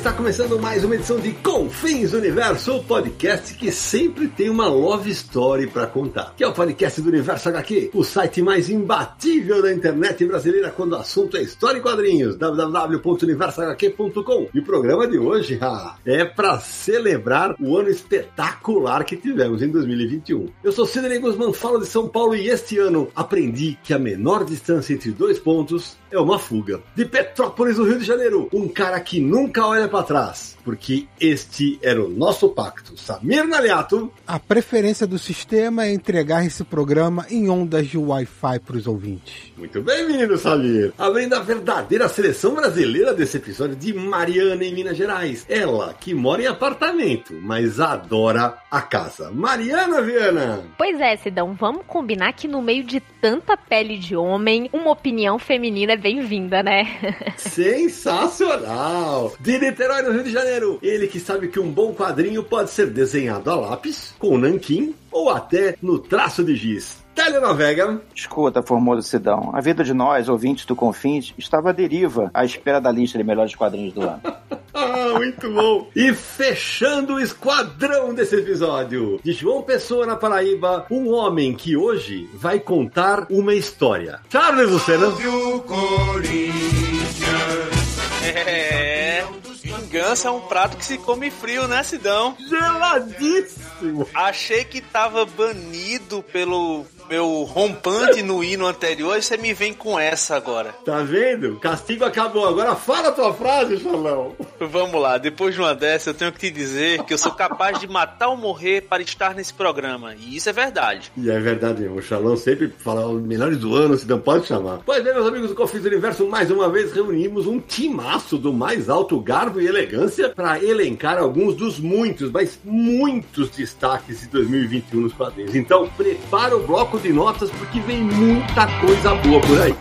Está começando mais uma edição de Confins Universo, o podcast que sempre tem uma love story para contar. Que é o podcast do Universo HQ, o site mais imbatível da internet brasileira quando o assunto é história e quadrinhos. www.universohq.com. E o programa de hoje ah, é para celebrar o ano espetacular que tivemos em 2021. Eu sou Sidney Guzman, falo de São Paulo e este ano aprendi que a menor distância entre dois pontos é uma fuga. De Petrópolis, no Rio de Janeiro, um cara que nunca olha para trás, porque este era o nosso pacto. Samir Naliato. A preferência do sistema é entregar esse programa em ondas de Wi-Fi para os ouvintes. Muito bem, menino Samir. Abrindo a verdadeira seleção brasileira desse episódio de Mariana em Minas Gerais. Ela que mora em apartamento, mas adora a casa. Mariana Viana. Pois é, Sidão, vamos combinar que no meio de tanta pele de homem, uma opinião feminina é bem-vinda, né? Sensacional! De Niterói, no Rio de Janeiro. Ele que sabe que um bom quadrinho pode ser desenhado a lápis, com nanquim ou até no traço de giz. Telenovega. Escuta, Formoso Sidão. A vida de nós, ouvintes do Confins, estava à deriva à espera da lista de melhores quadrinhos do ano. ah, muito bom! E fechando o esquadrão desse episódio, de João Pessoa na Paraíba, um homem que hoje vai contar uma história. Charles Lucena. É. Vingança é um prato que se come frio, né, Sidão? Geladíssimo! Achei que tava banido pelo meu rompante no hino anterior e você me vem com essa agora. Tá vendo? Castigo acabou. Agora fala a tua frase, Chalão. Vamos lá, depois de uma dessa eu tenho que te dizer que eu sou capaz de matar ou morrer para estar nesse programa. E isso é verdade. E é verdade, o Chalão sempre fala os melhores do ano, se não pode chamar. Pois bem, meus amigos do Confins do Universo, mais uma vez reunimos um timaço do mais alto garbo e elegância para elencar alguns dos muitos, mas muitos destaques de 2021 nos quadrinhos. Então, prepara o bloco de notas porque vem muita coisa boa por aí.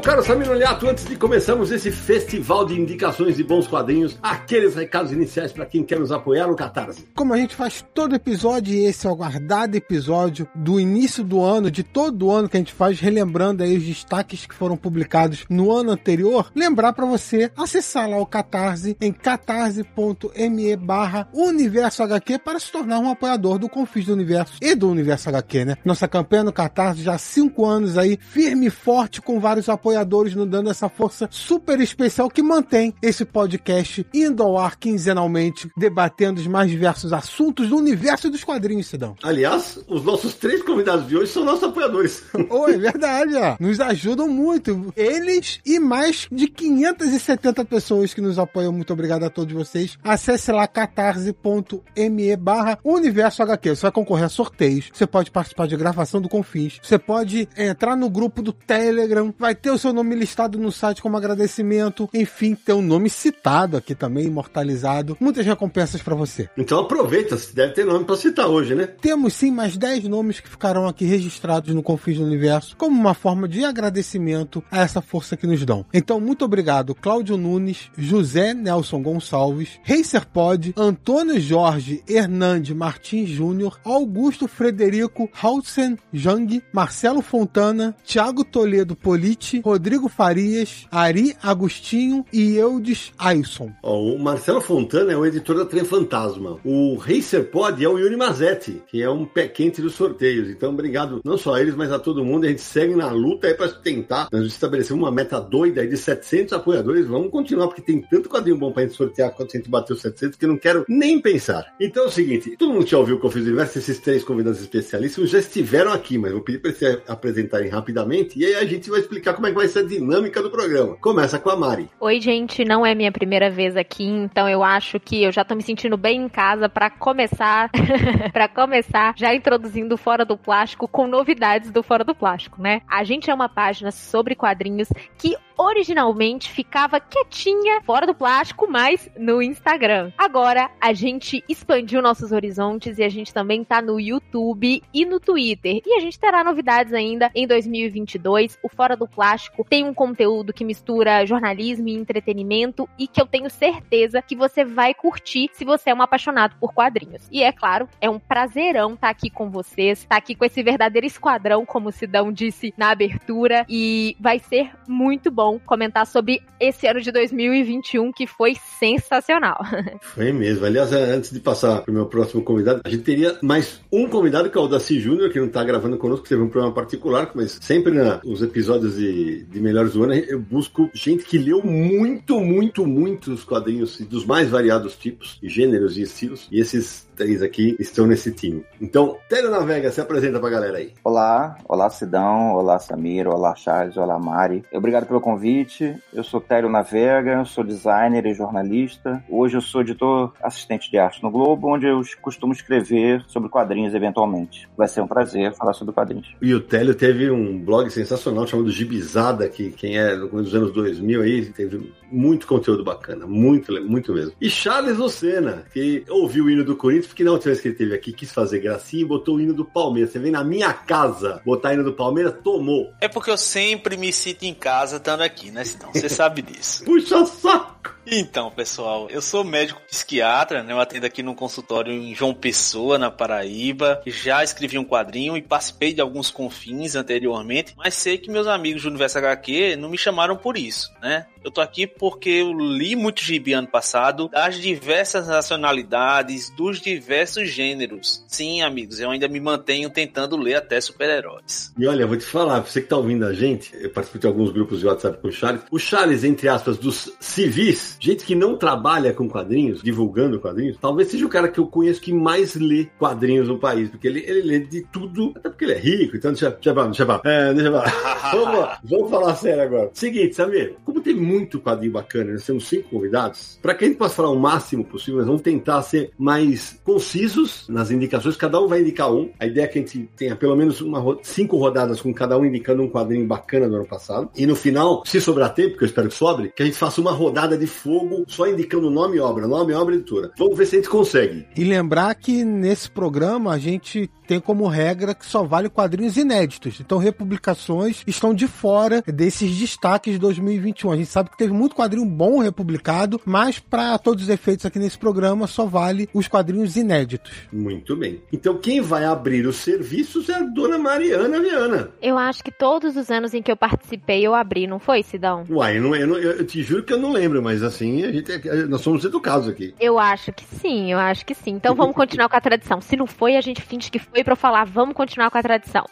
Meu caro Samir Olhato, antes de começarmos esse festival de indicações de bons quadrinhos, aqueles recados iniciais para quem quer nos apoiar no Catarse. Como a gente faz todo episódio, e esse é o aguardado episódio do início do ano, de todo ano que a gente faz, relembrando aí os destaques que foram publicados no ano anterior, lembrar para você acessar lá o Catarse em catarse.me barra Universo HQ para se tornar um apoiador do Confis do Universo e do Universo HQ, né? Nossa campanha no Catarse já há cinco anos aí, firme e forte, com vários apoiadores nos dando essa força super especial que mantém esse podcast indo ao ar quinzenalmente, debatendo os mais diversos assuntos do universo dos quadrinhos, Sidão. Aliás, os nossos três convidados de hoje são nossos apoiadores. Oh, é verdade, ó. Nos ajudam muito. Eles e mais de 570 pessoas que nos apoiam. Muito obrigado a todos vocês. Acesse lá catarse.me barra Universo HQ. Você vai concorrer a sorteios. Você pode participar de gravação do Confins. Você pode entrar no grupo do Telegram. Vai ter o seu nome listado no site como agradecimento. Enfim, ter um nome citado aqui também, imortalizado. Muitas recompensas para você. Então aproveita, deve ter nome para citar hoje, né? Temos sim mais 10 nomes que ficarão aqui registrados no Confins do Universo como uma forma de agradecimento a essa força que nos dão. Então, muito obrigado, Cláudio Nunes, José Nelson Gonçalves, Racer Pod, Antônio Jorge Hernandes Martins Júnior, Augusto Frederico Hausen Jang, Marcelo Fontana, Thiago Toledo Politi, Rodrigo Farias, Ari Agostinho e Eudes Ailson. Oh, o Marcelo Fontana é o editor da Trem Fantasma. O Racer Pod é o Yuri Mazetti, que é um pé quente dos sorteios. Então, obrigado não só a eles, mas a todo mundo. A gente segue na luta aí para tentar. Nós estabelecemos uma meta doida aí de 700 apoiadores. Vamos continuar, porque tem tanto quadrinho bom pra gente sortear quando a gente bateu 700 que não quero nem pensar. Então é o seguinte: todo mundo já ouviu o que eu fiz universo? Esses três convidados especialíssimos já estiveram aqui, mas vou pedir para eles se apresentarem rapidamente e aí a gente vai explicar como é que vai ser a dinâmica do programa. Começa com a Mari. Oi, gente, não é minha primeira vez aqui, então eu acho que eu já tô me sentindo bem em casa para começar, para começar já introduzindo Fora do Plástico com novidades do Fora do Plástico, né? A gente é uma página sobre quadrinhos que originalmente ficava quietinha fora do plástico, mas no Instagram. Agora a gente expandiu nossos horizontes e a gente também tá no YouTube e no Twitter. E a gente terá novidades ainda em 2022. O Fora do Plástico tem um conteúdo que mistura jornalismo e entretenimento e que eu tenho certeza que você vai curtir se você é um apaixonado por quadrinhos. E é claro, é um prazerão estar tá aqui com vocês, estar tá aqui com esse verdadeiro esquadrão, como o Sidão disse na abertura, e vai ser muito bom comentar sobre esse ano de 2021 que foi sensacional. Foi mesmo. Aliás, antes de passar para o meu próximo convidado, a gente teria mais um convidado que é o Daci Júnior, que não está gravando conosco, teve um problema particular, mas sempre nos episódios de, de Melhores do Ano eu busco gente que leu muito, muito, muito os quadrinhos dos mais variados tipos, gêneros e estilos. E esses três aqui estão nesse time. Então, Télio Navega, se apresenta pra galera aí. Olá, olá Sidão, olá Samir, olá Charles, olá Mari. Obrigado pelo convite. Eu sou Télio Navega, sou designer e jornalista. Hoje eu sou editor assistente de arte no Globo, onde eu costumo escrever sobre quadrinhos eventualmente. Vai ser um prazer falar sobre quadrinhos. E o Télio teve um blog sensacional chamado Gibizada, que quem é dos anos 2000 aí, teve muito conteúdo bacana, muito, muito mesmo. E Charles Lucena, que ouviu o hino do Corinthians porque na última vez que ele esteve aqui, quis fazer gracinha e botou o hino do Palmeiras. Você vem na minha casa botar o hino do Palmeiras, tomou. É porque eu sempre me sinto em casa estando aqui, né, Então Você sabe disso. Puxa saco! Então, pessoal, eu sou médico psiquiatra, né? Eu atendo aqui num consultório em João Pessoa, na Paraíba. Já escrevi um quadrinho e participei de alguns confins anteriormente, mas sei que meus amigos do Universo HQ não me chamaram por isso, né? Eu tô aqui porque eu li muito gibi ano passado, das diversas nacionalidades, dos diversos gêneros. Sim, amigos, eu ainda me mantenho tentando ler até super-heróis. E olha, vou te falar, você que tá ouvindo a gente, eu participo de alguns grupos de WhatsApp com o Charles. O Charles, entre aspas, dos civis, gente que não trabalha com quadrinhos, divulgando quadrinhos, talvez seja o cara que eu conheço que mais lê quadrinhos no país, porque ele, ele lê de tudo, até porque ele é rico, então deixa, deixa, deixa, deixa, é, deixa vamos, vamos falar sério agora. Seguinte, Samir, como tem muito quadrinho bacana, nós temos cinco convidados. Para que a gente possa falar o máximo possível, nós vamos tentar ser mais concisos nas indicações. Cada um vai indicar um. A ideia é que a gente tenha pelo menos uma, cinco rodadas com cada um indicando um quadrinho bacana do ano passado. E no final, se sobrar tempo, que eu espero que sobre, que a gente faça uma rodada de fogo só indicando nome e obra, nome, obra e editora. Vamos ver se a gente consegue. E lembrar que nesse programa a gente tem como regra que só vale quadrinhos inéditos. Então, republicações estão de fora desses destaques de 2021. A gente sabe que teve muito quadrinho bom republicado, mas para todos os efeitos aqui nesse programa só vale os quadrinhos inéditos. Muito bem. Então, quem vai abrir os serviços é a dona Mariana Viana. Eu acho que todos os anos em que eu participei eu abri, não foi, Sidão? Uai, eu, não, eu, não, eu te juro que eu não lembro, mas assim, a gente, é, nós somos educados aqui. Eu acho que sim, eu acho que sim. Então vamos continuar com a tradição. Se não foi, a gente finge que foi para falar, vamos continuar com a tradição.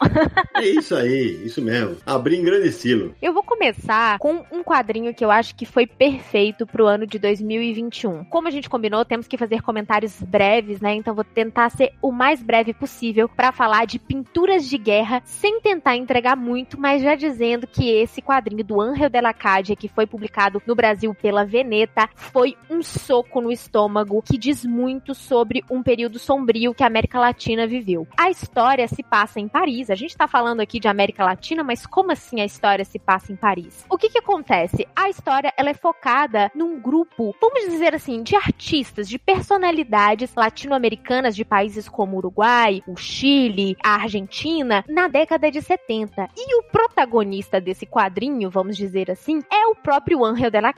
é isso aí, isso mesmo. Abrir em grande estilo. Eu vou começar com um quadrinho que eu acho que foi perfeito pro ano de 2021. Como a gente combinou, temos que fazer comentários breves, né? Então vou tentar ser o mais breve possível para falar de pinturas de guerra, sem tentar entregar muito, mas já dizendo que esse quadrinho do Angel de la Cadia, que foi publicado no Brasil pela Veneta, foi um soco no estômago que diz muito sobre um período sombrio que a América Latina viveu. A história se passa em Paris. A gente tá falando aqui de América Latina, mas como assim a história se passa em Paris? O que que acontece? A história ela é focada num grupo, vamos dizer assim, de artistas, de personalidades latino-americanas de países como o Uruguai, o Chile, a Argentina, na década de 70. E o protagonista desse quadrinho, vamos dizer assim, é o próprio Angel de la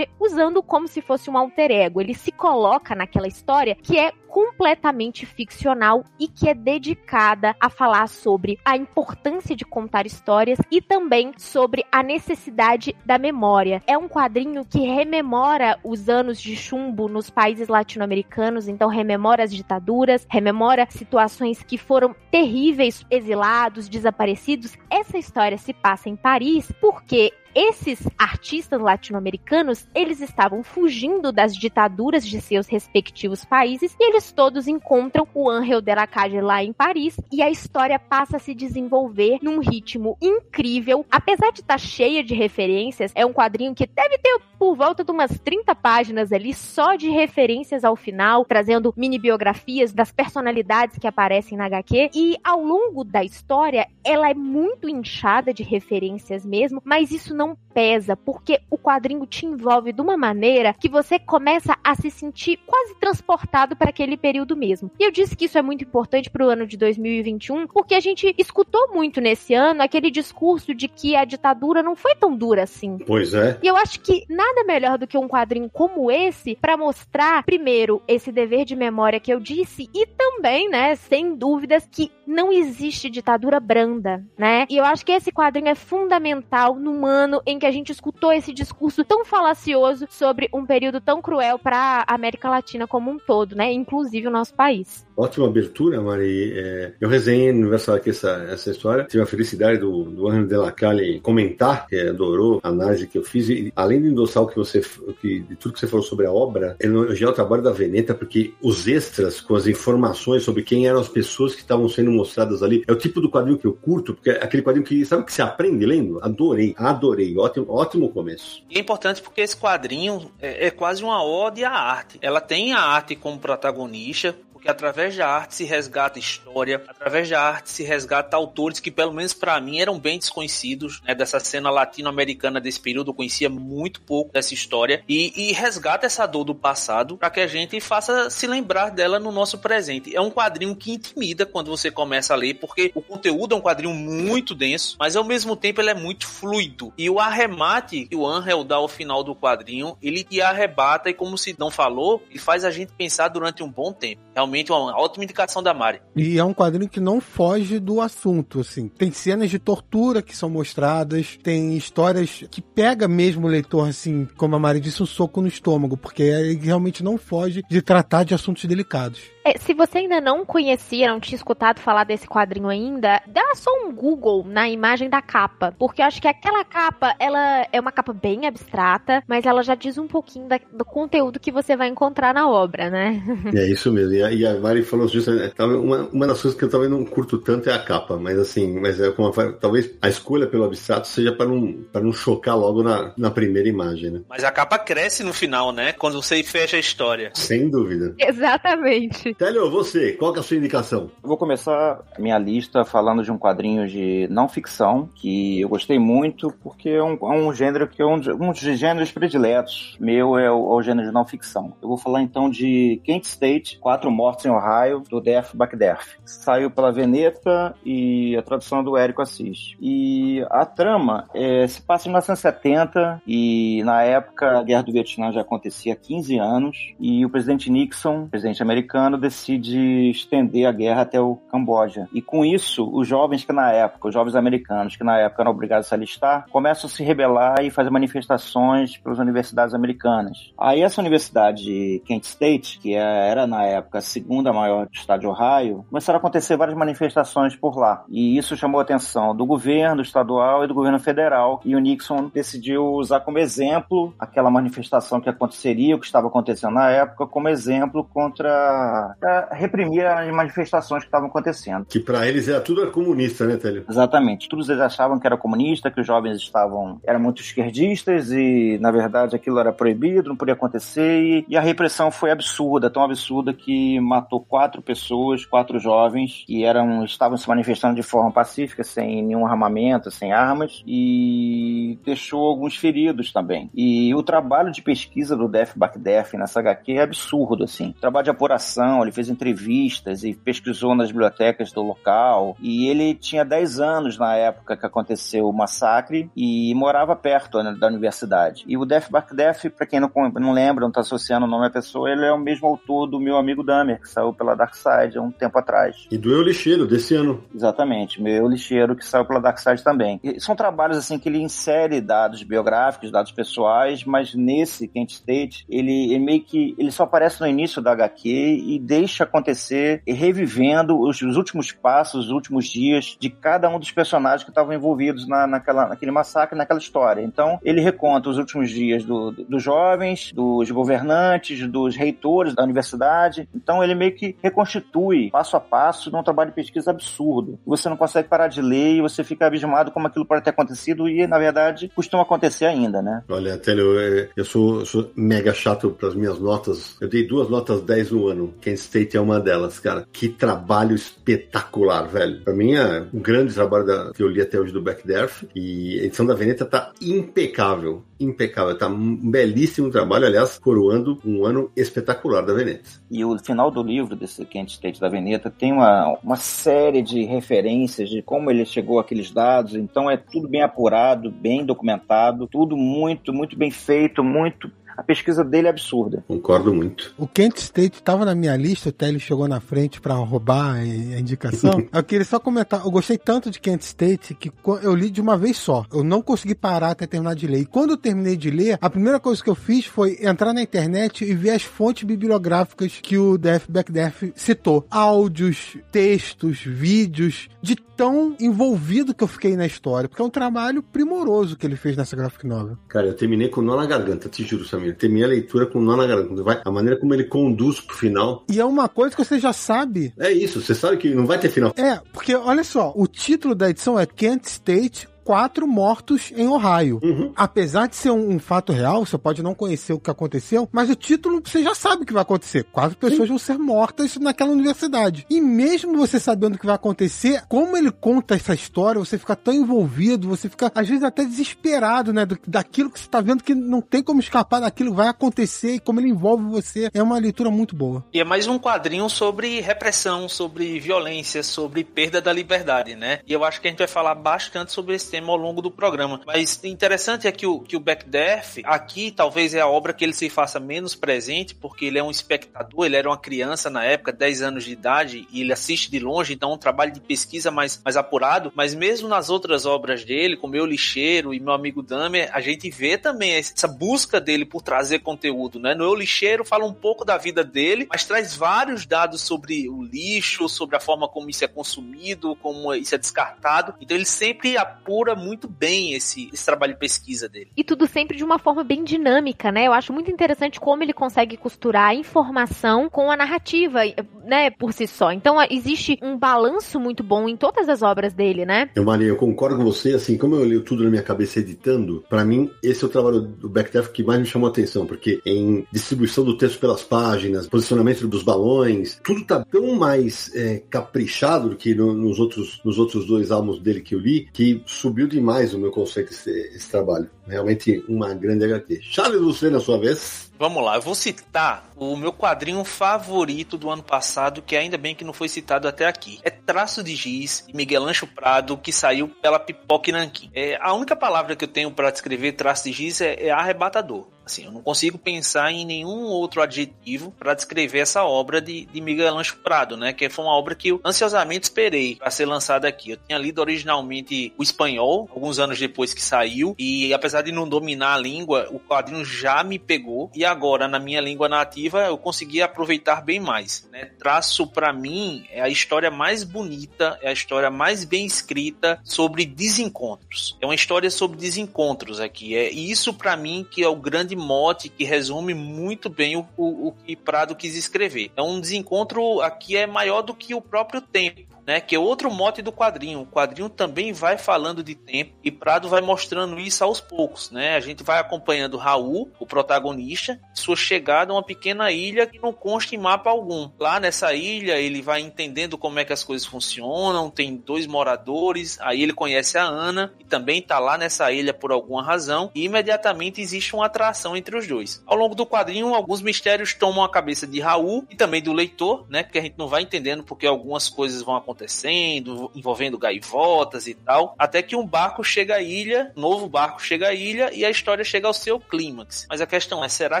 usando como se fosse um alter ego. Ele se coloca naquela história que é completamente ficcional e que é dedicada a falar sobre a importância de contar histórias e também sobre a necessidade da memória. É um quadrinho que rememora os anos de chumbo nos países latino-americanos, então rememora as ditaduras, rememora situações que foram terríveis, exilados, desaparecidos. Essa história se passa em Paris porque esses artistas latino-americanos, eles estavam fugindo das ditaduras de seus respectivos países e eles todos encontram o Angel de la Calle lá em Paris e a história passa a se desenvolver num ritmo incrível. Apesar de estar tá cheia de referências, é um quadrinho que deve ter por volta de umas 30 páginas ali só de referências ao final, trazendo mini biografias das personalidades que aparecem na HQ e ao longo da história ela é muito inchada de referências mesmo, mas isso não pesa, porque o quadrinho te envolve de uma maneira que você começa a se sentir quase transportado para aquele período mesmo. E eu disse que isso é muito importante para o ano de 2021, porque a gente escutou muito nesse ano aquele discurso de que a ditadura não foi tão dura assim. Pois é. E eu acho que nada melhor do que um quadrinho como esse para mostrar, primeiro, esse dever de memória que eu disse e também, né, sem dúvidas, que não existe ditadura branda, né? E eu acho que esse quadrinho é fundamental num ano em que a gente escutou esse discurso tão falacioso sobre um período tão cruel para a América Latina como um todo, né? Inclusive o nosso país. Ótima abertura, Mari. É, eu resenhei no aniversário aqui essa, essa história. Tive a felicidade do, do la Calle comentar, que adorou a análise que eu fiz. E além de endossar o que você, que, de tudo que você falou sobre a obra, elogiar o trabalho da Veneta, porque os extras com as informações sobre quem eram as pessoas que estavam sendo mostradas ali, é o tipo do quadrinho que eu curto, porque é aquele quadrinho que, sabe que se aprende lendo? Adorei, adorei. Ótimo, ótimo começo. É importante porque esse quadrinho é, é quase uma ode à arte. Ela tem a arte como protagonista, que através da arte se resgata história, através da arte se resgata autores que, pelo menos para mim, eram bem desconhecidos, né, dessa cena latino-americana desse período, eu conhecia muito pouco dessa história, e, e resgata essa dor do passado para que a gente faça se lembrar dela no nosso presente. É um quadrinho que intimida quando você começa a ler, porque o conteúdo é um quadrinho muito denso, mas ao mesmo tempo ele é muito fluido. E o arremate que o Angel dá ao final do quadrinho, ele te arrebata e, como se não falou, ele faz a gente pensar durante um bom tempo. Realmente realmente uma ótima indicação da Mari. E é um quadrinho que não foge do assunto, assim. Tem cenas de tortura que são mostradas, tem histórias que pega mesmo o leitor, assim, como a Mari disse, um soco no estômago, porque ele realmente não foge de tratar de assuntos delicados. É, se você ainda não conhecia, não tinha escutado falar desse quadrinho ainda, dá só um Google na imagem da capa, porque eu acho que aquela capa, ela é uma capa bem abstrata, mas ela já diz um pouquinho da, do conteúdo que você vai encontrar na obra, né? É isso mesmo. E a, e a Mari falou justo, né, uma, uma das coisas que eu talvez não curto tanto é a capa, mas assim, mas é como talvez a escolha pelo abstrato seja para não para não chocar logo na, na primeira imagem, né? Mas a capa cresce no final, né? Quando você fecha a história. Sem dúvida. Exatamente. Télio, você, qual que é a sua indicação? Eu vou começar a minha lista falando de um quadrinho de não ficção, que eu gostei muito, porque é um, é um gênero que é um, um dos gêneros prediletos meu é o, é o, gênero de não ficção. Eu vou falar então de Kent State, Quatro Mortes em Ohio, do Death Backdeath. Saiu pela Veneta e a tradução é do Érico Assis. E a trama é, se passa em 1970 e na época a Guerra do Vietnã já acontecia há 15 anos e o presidente Nixon, presidente americano, decide estender a guerra até o Camboja. E com isso, os jovens que na época, os jovens americanos que na época eram obrigados a se alistar, começam a se rebelar e fazer manifestações pelas universidades americanas. Aí essa universidade Kent State, que é, era na época a segunda maior do estado de Ohio, começaram a acontecer várias manifestações por lá. E isso chamou a atenção do governo estadual e do governo federal. E o Nixon decidiu usar como exemplo aquela manifestação que aconteceria, o que estava acontecendo na época, como exemplo contra para reprimir as manifestações que estavam acontecendo. Que para eles era tudo comunista, né, Télio? Exatamente. Todos eles achavam que era comunista, que os jovens estavam eram muito esquerdistas e, na verdade, aquilo era proibido, não podia acontecer. E, e a repressão foi absurda, tão absurda que matou quatro pessoas, quatro jovens, que eram estavam se manifestando de forma pacífica, sem nenhum armamento, sem armas, e deixou alguns feridos também. E o trabalho de pesquisa do Def Bakdef nessa HQ é absurdo, assim. O trabalho de apuração, ele fez entrevistas e pesquisou nas bibliotecas do local. E ele tinha 10 anos na época que aconteceu o massacre e morava perto né, da universidade. E o Def Barkdef, para quem não, não lembra, não está associando o nome à pessoa, ele é o mesmo autor do meu amigo Damer, que saiu pela Dark Side há um tempo atrás. E do Eu Lixeiro, desse ano. Exatamente, meu Eu Lixeiro, que saiu pela Dark Side também. E são trabalhos assim que ele insere dados biográficos, dados pessoais, mas nesse Kent State, ele, ele meio que ele só aparece no início da HQ e deixa acontecer, revivendo os, os últimos passos, os últimos dias de cada um dos personagens que estavam envolvidos na, naquela, naquele massacre, naquela história. Então, ele reconta os últimos dias do, do, dos jovens, dos governantes, dos reitores da universidade. Então, ele meio que reconstitui passo a passo num trabalho de pesquisa absurdo. Você não consegue parar de ler e você fica abismado como aquilo pode ter acontecido e, na verdade, costuma acontecer ainda, né? Olha, Télio, é, eu sou, eu sou mega chato para as minhas notas. Eu dei duas notas 10 no ano. Kent State é uma delas, cara. Que trabalho espetacular, velho. Pra mim é um grande trabalho da, que eu li até hoje do Backderf. E a edição da Veneta tá impecável. Impecável. Tá um belíssimo trabalho, aliás, coroando um ano espetacular da Veneta. E o final do livro desse Kent State da Veneta tem uma, uma série de referências de como ele chegou àqueles dados. Então é tudo bem apurado, bem documentado, tudo muito, muito bem feito, muito a pesquisa dele é absurda. Concordo muito. O Kent State estava na minha lista, o Telly chegou na frente para roubar a indicação. eu queria só comentar, eu gostei tanto de Kent State que eu li de uma vez só. Eu não consegui parar até terminar de ler. E quando eu terminei de ler, a primeira coisa que eu fiz foi entrar na internet e ver as fontes bibliográficas que o Def Backdeath citou. Áudios, textos, vídeos, de tão envolvido que eu fiquei na história. Porque é um trabalho primoroso que ele fez nessa graphic novel. Cara, eu terminei com nó na garganta, te juro, Samir família. Terminei a leitura com nó na garganta. Vai, a maneira como ele conduz pro final. E é uma coisa que você já sabe. É isso, você sabe que não vai ter final. É, porque olha só, o título da edição é Kent State quatro mortos em Ohio. Uhum. Apesar de ser um, um, fato real, você pode não conhecer o que aconteceu, mas o título você já sabe o que vai acontecer. Quatro pessoas Sim. vão ser mortas naquela universidade. E mesmo você sabendo o que vai acontecer, como ele conta essa história, você fica tão envolvido, você fica às vezes até desesperado, né, do, daquilo que você está vendo que não tem como escapar daquilo que vai acontecer e como ele envolve você. É uma leitura muito boa. E é mais um quadrinho sobre repressão, sobre violência, sobre perda da liberdade, né? E eu acho que a gente vai falar bastante sobre esse tema ao longo do programa. Mas interessante é que o, que o Backdeath, aqui talvez é a obra que ele se faça menos presente, porque ele é um espectador, ele era uma criança na época, 10 anos de idade, e ele assiste de longe, então é um trabalho de pesquisa mais, mais apurado. Mas mesmo nas outras obras dele, como Eu Lixeiro e Meu Amigo Damer, a gente vê também essa busca dele por trazer conteúdo, né? No Eu Lixeiro fala um pouco da vida dele, mas traz vários dados sobre o lixo, sobre a forma como isso é consumido, como isso é descartado. Então ele sempre apura muito bem esse, esse trabalho de pesquisa dele. E tudo sempre de uma forma bem dinâmica, né? Eu acho muito interessante como ele consegue costurar a informação com a narrativa, né, por si só. Então existe um balanço muito bom em todas as obras dele, né? Eu, Maria, eu concordo com você, assim, como eu li tudo na minha cabeça editando, para mim esse é o trabalho do Backdraft que mais me chamou a atenção, porque em distribuição do texto pelas páginas, posicionamento dos balões, tudo tá tão mais é, caprichado do que no, nos, outros, nos outros dois álbuns dele que eu li, que subiu demais o meu conceito esse, esse trabalho. Realmente uma grande HQ. Charles, na sua vez. Vamos lá, eu vou citar o meu quadrinho favorito do ano passado, que ainda bem que não foi citado até aqui. É Traço de Giz, de Miguel Ancho Prado, que saiu pela Pipoque Nanquim. É, a única palavra que eu tenho para descrever Traço de Giz é, é arrebatador. Assim, eu não consigo pensar em nenhum outro adjetivo para descrever essa obra de, de Miguel Ancho Prado, né? Que foi uma obra que eu ansiosamente esperei para ser lançada aqui. Eu tinha lido originalmente o espanhol, alguns anos depois que saiu, e apesar de não dominar a língua, o quadrinho já me pegou. E agora, na minha língua nativa, eu consegui aproveitar bem mais. Né? Traço, para mim, é a história mais bonita, é a história mais bem escrita sobre desencontros. É uma história sobre desencontros aqui. É isso, para mim, que é o grande grande mote que resume muito bem o, o, o que Prado quis escrever. É um desencontro aqui é maior do que o próprio tempo né? Que é outro mote do quadrinho. O quadrinho também vai falando de tempo e Prado vai mostrando isso aos poucos, né? A gente vai acompanhando Raul, o protagonista, sua chegada a uma pequena ilha que não consta em mapa algum. Lá nessa ilha ele vai entendendo como é que as coisas funcionam, tem dois moradores, aí ele conhece a Ana, e também tá lá nessa ilha por alguma razão, e imediatamente existe uma atração entre os dois. Ao longo do quadrinho, alguns mistérios tomam a cabeça de Raul e também do leitor, né? Porque a gente não vai entendendo porque algumas coisas vão acontecendo acontecendo, envolvendo gaivotas e tal, até que um barco chega à ilha, novo barco chega à ilha e a história chega ao seu clímax. Mas a questão é, será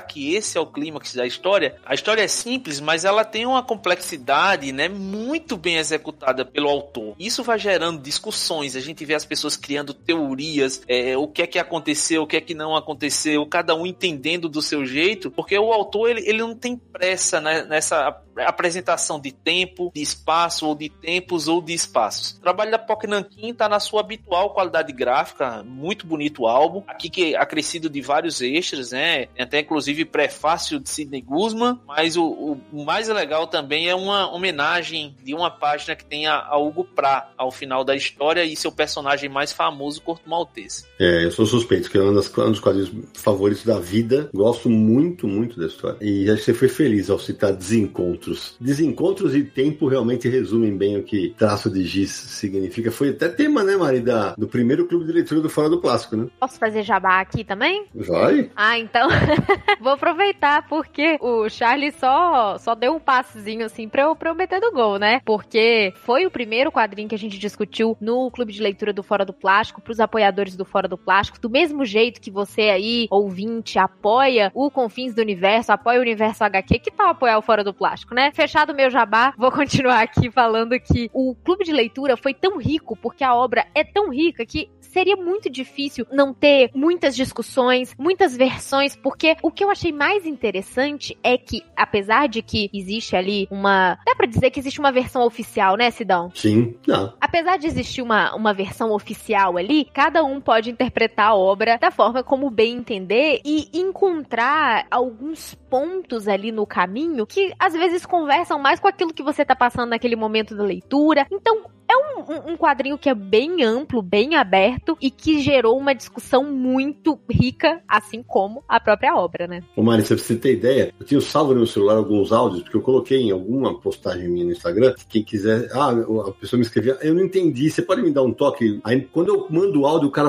que esse é o clímax da história? A história é simples, mas ela tem uma complexidade, né, muito bem executada pelo autor. Isso vai gerando discussões, a gente vê as pessoas criando teorias, é, o que é que aconteceu, o que é que não aconteceu, cada um entendendo do seu jeito, porque o autor ele, ele não tem pressa né, nessa apresentação de tempo, de espaço, ou de tempos, ou de espaços. O trabalho da Poc Nankin está na sua habitual qualidade gráfica, muito bonito o álbum, aqui que é acrescido de vários extras, né? Até inclusive prefácio de Sidney Guzman, mas o, o, mais legal também é uma homenagem de uma página que tem a, a Hugo Pra ao final da história e seu personagem mais famoso, Corto Maltese. É, eu sou suspeito, que é um dos, um dos quadrinhos favoritos da vida. Gosto muito, muito da história. E acho que você foi feliz ao citar Desencontros. Desencontros e tempo realmente resumem bem o que traço de giz significa. Foi até tema, né, Mari, da, do primeiro clube de leitura do Fora do Plástico, né? Posso fazer jabá aqui também? Vai. Ah, então vou aproveitar porque o Charlie só, só deu um passezinho assim pra eu, pra eu meter do gol, né? Porque foi o primeiro quadrinho que a gente discutiu no clube de leitura do Fora do Plástico pros apoiadores do Fora do Plástico, do mesmo jeito que você aí, ouvinte, apoia o Confins do Universo, apoia o Universo HQ, que tal apoiar o Fora do Plástico, né? Fechado o meu jabá, vou continuar aqui falando que o clube de leitura foi tão rico porque a obra é tão rica que seria muito difícil não ter muitas discussões, muitas versões, porque o que eu achei mais interessante é que, apesar de que existe ali uma. Dá pra dizer que existe uma versão oficial, né, Sidão? Sim, não. Apesar de existir uma, uma versão oficial ali, cada um pode interpretar a obra da forma como bem entender e encontrar alguns pontos ali no caminho que às vezes conversam mais com aquilo que você tá passando naquele momento da leitura. Então, é um, um, quadrinho que é bem amplo, bem aberto e que gerou uma discussão muito rica, assim como a própria obra, né? Ô Mari, pra você ter ideia, eu tinha salvo no meu celular alguns áudios, porque eu coloquei em alguma postagem minha no Instagram. Quem quiser, ah, a pessoa me escrevia, eu não entendi, você pode me dar um toque? Aí quando eu mando o áudio, o cara,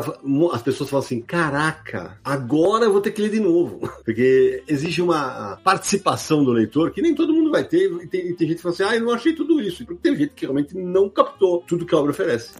as pessoas falam assim: caraca, agora eu vou ter que ler de novo. Porque exige uma participação do leitor que nem todo mundo vai ter, e tem, tem gente que fala assim: ah, eu não achei tudo isso. Porque tem gente que realmente não captou tudo que a obra oferece.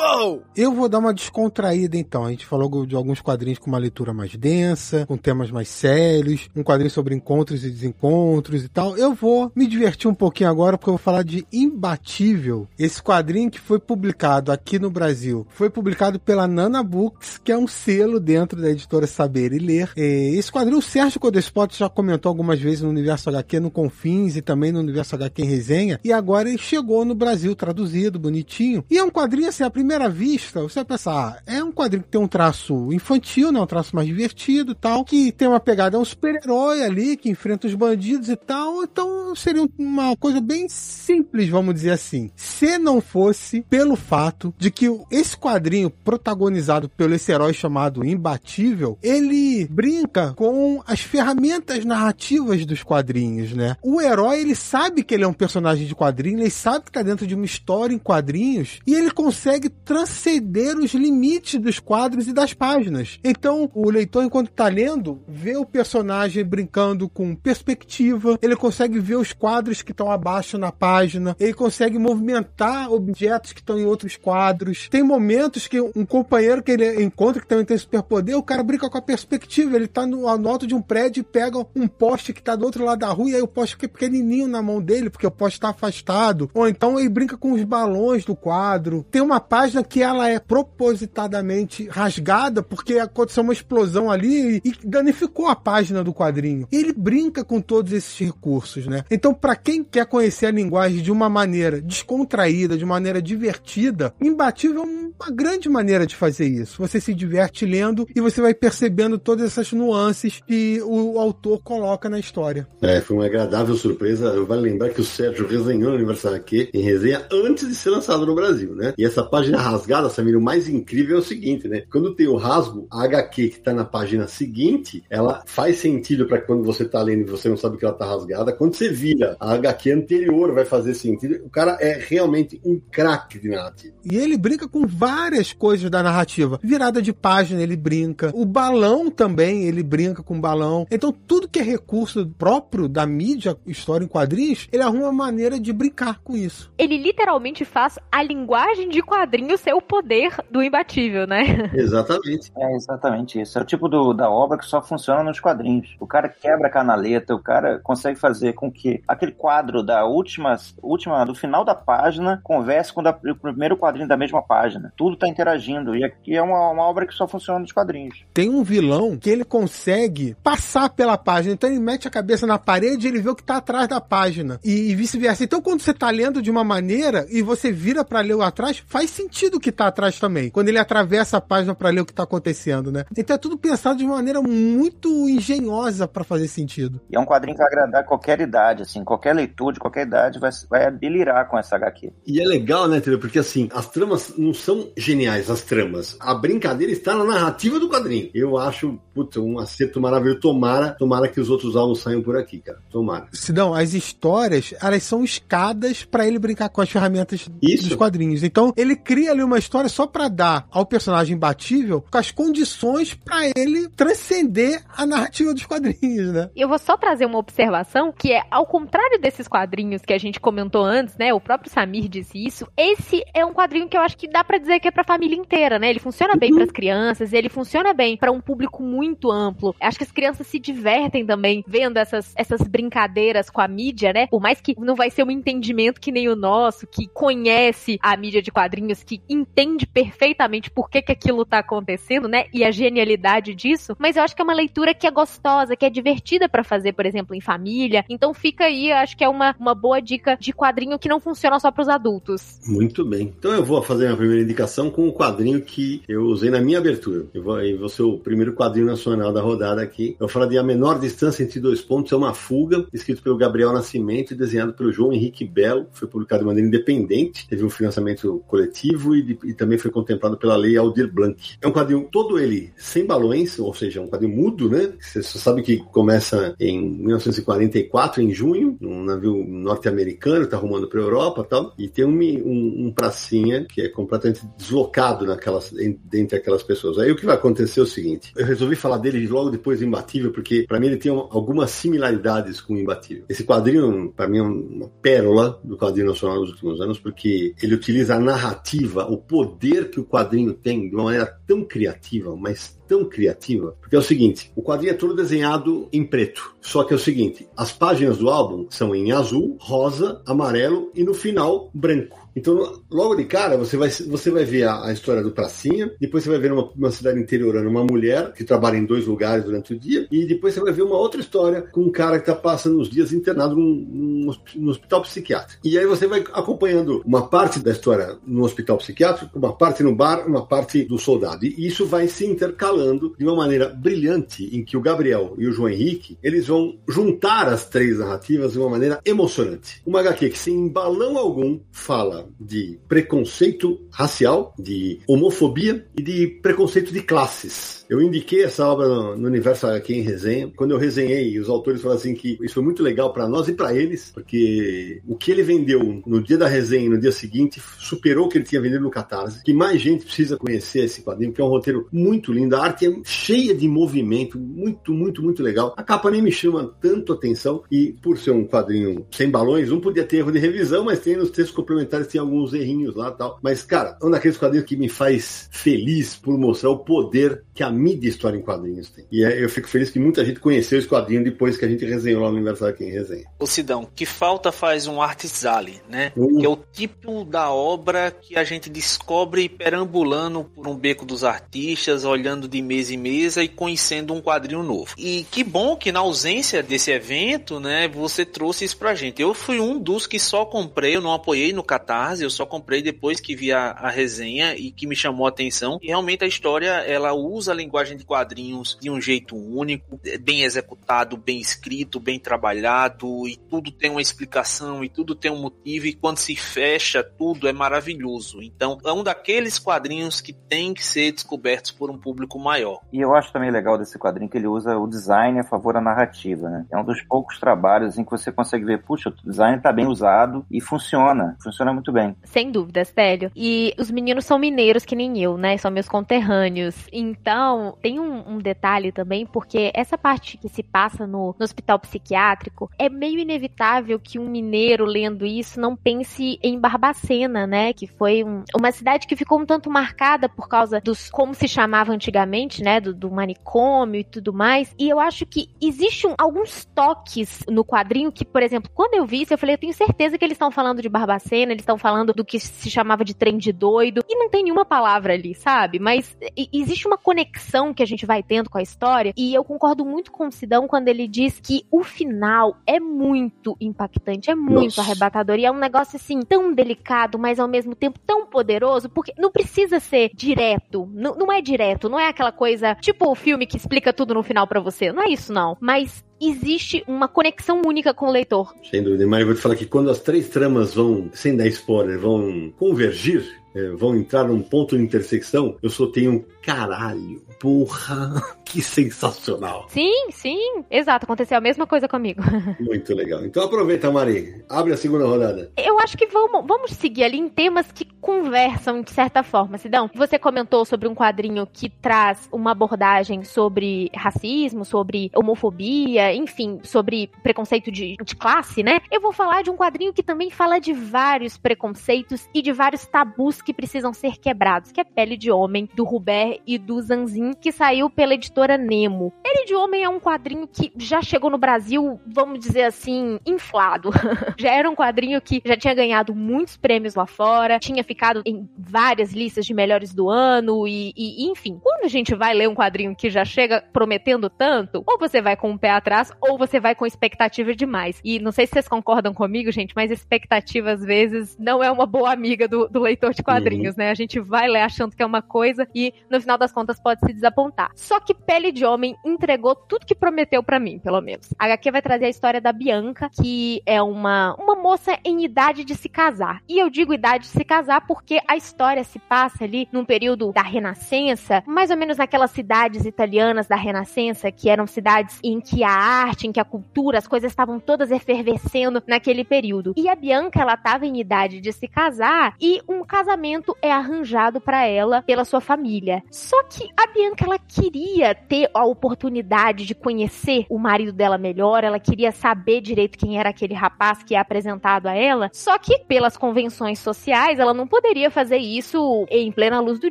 Uou! Eu vou dar uma descontraída então. A gente falou de alguns quadrinhos com uma leitura mais densa, com temas mais sérios, um quadrinho sobre encontros e desencontros e tal. Eu vou me divertir um pouquinho agora porque eu vou falar de Imbatível. Esse quadrinho que foi publicado aqui no Brasil foi publicado pela Nana Books, que é um selo dentro da editora Saber e Ler. Esse quadrinho o Sérgio Codespot já comentou algumas vezes no Universo HQ no Confins e também no Universo HQ em resenha. E agora ele chegou no Brasil traduzido, bonitinho. E é um quadrinho assim, a primeira vista, você vai pensar, é um quadrinho que tem um traço infantil, né? Um traço mais divertido e tal, que tem uma pegada, é um super-herói ali, que enfrenta os bandidos e tal, então seria uma coisa bem simples, vamos dizer assim. Se não fosse pelo fato de que esse quadrinho, protagonizado pelo esse herói chamado Imbatível, ele brinca com as ferramentas narrativas dos quadrinhos, né? O herói, ele sabe que ele é um personagem de quadrinho, ele sabe que tá dentro de uma história em quadrinhos, e ele consegue transcender os limites dos quadros e das páginas. Então, o leitor, enquanto está lendo, vê o personagem brincando com perspectiva, ele consegue ver os quadros que estão abaixo na página, ele consegue movimentar objetos que estão em outros quadros. Tem momentos que um companheiro que ele encontra que também tem superpoder, o cara brinca com a perspectiva, ele está no alto de um prédio e pega um poste que está do outro lado da rua e aí o poste fica pequenininho na mão dele, porque o poste está afastado. Ou então ele brinca com os balões do quadro. Tem uma página página que ela é propositadamente rasgada porque aconteceu uma explosão ali e danificou a página do quadrinho. Ele brinca com todos esses recursos, né? Então, para quem quer conhecer a linguagem de uma maneira descontraída, de maneira divertida, Imbatível é uma grande maneira de fazer isso. Você se diverte lendo e você vai percebendo todas essas nuances que o autor coloca na história. É, foi uma agradável surpresa. Vale lembrar que o Sérgio resenhou o Aniversário aqui em resenha antes de ser lançado no Brasil, né? E essa página rasgada, Samir, o mais incrível é o seguinte, né? Quando tem o rasgo, a HQ que tá na página seguinte, ela faz sentido para quando você tá lendo e você não sabe que ela tá rasgada. Quando você vira, a HQ anterior vai fazer sentido. O cara é realmente um craque de narrativa. E ele brinca com várias coisas da narrativa. Virada de página, ele brinca. O balão também, ele brinca com o balão. Então, tudo que é recurso próprio da mídia, história em quadrinhos, ele arruma uma maneira de brincar com isso. Ele literalmente faz a linguagem de quadrinho ser o poder do imbatível, né? Exatamente. É exatamente isso. É o tipo do, da obra que só funciona nos quadrinhos. O cara quebra a canaleta, o cara consegue fazer com que aquele quadro da última, última do final da página converse com o, da, o primeiro quadrinho da mesma página. Tudo tá interagindo. E aqui é uma, uma obra que só funciona nos quadrinhos. Tem um vilão que ele consegue passar pela página. Então ele mete a cabeça na parede e ele vê o que tá atrás da página. E, e vice-versa. Então quando você tá lendo de uma maneira e você vira para ler o atrás, faz sentido o que tá atrás também. Quando ele atravessa a página para ler o que tá acontecendo, né? Então é tudo pensado de uma maneira muito engenhosa para fazer sentido. E é um quadrinho que vai agradar qualquer idade, assim, qualquer leitor de qualquer idade vai, vai delirar com essa HQ. E é legal, né, Tele? Porque assim, as tramas não são geniais, as tramas. A brincadeira está na narrativa do quadrinho. Eu acho, putz, um acerto maravilhoso. Tomara, tomara que os outros álbuns saiam por aqui, cara. Tomara. Sidão, as histórias, elas são escadas para ele brincar com as ferramentas Isso. dos quadrinhos. Então, ele cria ali uma história só para dar ao personagem imbatível com as condições para ele transcender a narrativa dos quadrinhos, né? E eu vou só trazer uma observação que é, ao contrário desses quadrinhos que a gente comentou antes, né? O próprio Samir disse isso. Esse é um quadrinho que eu acho que dá para dizer que é pra família inteira, né? Ele funciona bem para as crianças, ele funciona bem para um público muito amplo. Acho que as crianças se divertem também vendo essas, essas brincadeiras com a mídia, né? Por mais que não vai ser um entendimento que nem o nosso, que conhece a mídia de quadrinhos, que entende perfeitamente por que, que aquilo tá acontecendo, né? E a genialidade disso. Mas eu acho que é uma leitura que é gostosa, que é divertida para fazer, por exemplo, em família. Então fica aí, acho que é uma, uma boa dica de quadrinho que não funciona só para os adultos. Muito bem. Então eu vou fazer a primeira indicação com o quadrinho que eu usei na minha abertura. Eu vou, eu vou ser o primeiro quadrinho nacional da rodada aqui. Eu falar de A Menor Distância Entre Dois Pontos é uma Fuga, escrito pelo Gabriel Nascimento e desenhado pelo João Henrique Belo. Foi publicado de maneira independente, teve um financiamento coletivo e, de, e também foi contemplado pela lei Aldir Blanc. É um quadrinho todo ele sem balões, ou seja, um quadrinho mudo, né? Você só sabe que começa em 1944, em junho, num navio norte-americano, tá rumando para Europa e tal, e tem um, um, um, pracinha que é completamente deslocado naquelas, dentre aquelas pessoas. Aí o que vai acontecer é o seguinte, eu resolvi falar dele logo depois do Imbatível, porque para mim ele tem algumas similaridades com o Imbatível. Esse quadrinho, para mim, é uma pérola do quadrinho nacional dos últimos anos, porque ele utiliza a narrativa, o poder que o quadrinho tem de uma maneira tão criativa, mas tão criativa, porque é o seguinte, o quadrinho é todo desenhado em preto. Só que é o seguinte, as páginas do álbum são em azul, rosa, amarelo e no final branco. Então, logo de cara, você vai, você vai ver a, a história do Pracinha, depois você vai ver uma, uma cidade interiorana uma mulher que trabalha em dois lugares durante o dia, e depois você vai ver uma outra história com um cara que está passando os dias internado num, num, hospital psiquiátrico. E aí você vai acompanhando uma parte da história no hospital psiquiátrico, uma parte no bar, uma parte do soldado. E isso vai se intercalando de uma maneira brilhante em que o Gabriel e o João Henrique, eles vão juntar as três narrativas de uma maneira emocionante. Uma HQ que sem balão algum fala de preconceito racial, de homofobia e de preconceito de classes. Eu indiquei essa obra no, no Universo aqui em resenha. Quando eu resenhei, os autores falaram assim que isso foi muito legal para nós e para eles, porque o que ele vendeu no dia da resenha e no dia seguinte superou o que ele tinha vendido no Catarse. Que mais gente precisa conhecer esse quadrinho, que é um roteiro muito lindo. A arte é cheia de movimento, muito, muito, muito legal. A capa nem me chama tanto atenção e por ser um quadrinho sem balões, não podia ter erro de revisão, mas tem nos textos complementares tem alguns errinhos lá tal. Mas, cara, é um daqueles quadrinhos que me faz feliz por mostrar o poder que a mídia história em quadrinhos tem. E é, eu fico feliz que muita gente conheceu esse quadrinho depois que a gente resenhou lá no Universal aqui em resenha. Ô Sidão, que falta faz um artisale, né? Uh. Que é o tipo da obra que a gente descobre perambulando por um beco dos artistas, olhando de mesa em mesa e conhecendo um quadrinho novo. E que bom que na ausência desse evento, né, você trouxe isso pra gente. Eu fui um dos que só comprei, eu não apoiei no Catar catarse, eu só comprei depois que vi a, a resenha e que me chamou a atenção. E realmente a história, ela usa a linguagem de quadrinhos de um jeito único, é bem executado, bem escrito, bem trabalhado, e tudo tem uma explicação, e tudo tem um motivo, e quando se fecha, tudo é maravilhoso. Então, é um daqueles quadrinhos que tem que ser descobertos por um público maior. E eu acho também legal desse quadrinho que ele usa o design a favor da narrativa, né? É um dos poucos trabalhos em que você consegue ver, puxa, o design está bem usado e funciona, funciona muito bem. Sem dúvida, Stélio. E os meninos são mineiros que nem eu, né? São meus conterrâneos. Então, tem um, um detalhe também, porque essa parte que se passa no, no hospital psiquiátrico, é meio inevitável que um mineiro lendo isso não pense em Barbacena, né? Que foi um, uma cidade que ficou um tanto marcada por causa dos como se chamava antigamente, né? Do, do manicômio e tudo mais. E eu acho que existe um, alguns toques no quadrinho que, por exemplo, quando eu vi isso, eu falei, eu tenho certeza que eles estão falando de Barbacena, eles estão falando do que se chamava de trem de doido, e não tem nenhuma palavra ali, sabe? Mas existe uma conexão que a gente vai tendo com a história, e eu concordo muito com o Sidão quando ele diz que o final é muito impactante, é muito Nossa. arrebatador, e é um negócio assim, tão delicado, mas ao mesmo tempo tão poderoso, porque não precisa ser direto, não, não é direto, não é aquela coisa, tipo o filme que explica tudo no final para você, não é isso não, mas existe uma conexão única com o leitor. Sem dúvida, mas eu vou te falar que quando as três tramas vão, sem dar spoiler, vão convergir, é, vão entrar num ponto de intersecção, eu só tenho um caralho. Porra, que sensacional. Sim, sim, exato. Aconteceu a mesma coisa comigo. Muito legal. Então aproveita, Mari. Abre a segunda rodada. Eu acho que vamos, vamos seguir ali em temas que conversam de certa forma. Sidão, você comentou sobre um quadrinho que traz uma abordagem sobre racismo, sobre homofobia, enfim, sobre preconceito de, de classe, né? Eu vou falar de um quadrinho que também fala de vários preconceitos e de vários tabus que precisam ser quebrados, que é Pele de Homem, do Ruber e do Zanzin, que saiu pela editora Nemo. Pele de Homem é um quadrinho que já chegou no Brasil, vamos dizer assim, inflado. já era um quadrinho que já tinha ganhado muitos prêmios lá fora, tinha ficado em várias listas de melhores do ano e, e enfim. Quando a gente vai ler um quadrinho que já chega prometendo tanto, ou você vai com o um pé atrás, ou você vai com expectativa demais. E não sei se vocês concordam comigo, gente, mas expectativa às vezes não é uma boa amiga do, do leitor de quadrinhos, uhum. né? A gente vai ler achando que é uma coisa e no final das contas pode se desapontar. Só que Pele de Homem entregou tudo que prometeu para mim, pelo menos. A HQ vai trazer a história da Bianca, que é uma, uma moça em idade de se casar. E eu digo idade de se casar porque a história se passa ali num período da Renascença, mais ou menos naquelas cidades italianas da Renascença, que eram cidades em que a arte, em que a cultura, as coisas estavam todas efervescendo naquele período. E a Bianca, ela estava em idade de se casar e um casamento é arranjado para ela pela sua família. Só que a Bianca, ela queria ter a oportunidade de conhecer o marido dela melhor, ela queria saber direito quem era aquele rapaz que é apresentado a ela. Só que pelas convenções sociais, ela não poderia fazer isso em plena luz do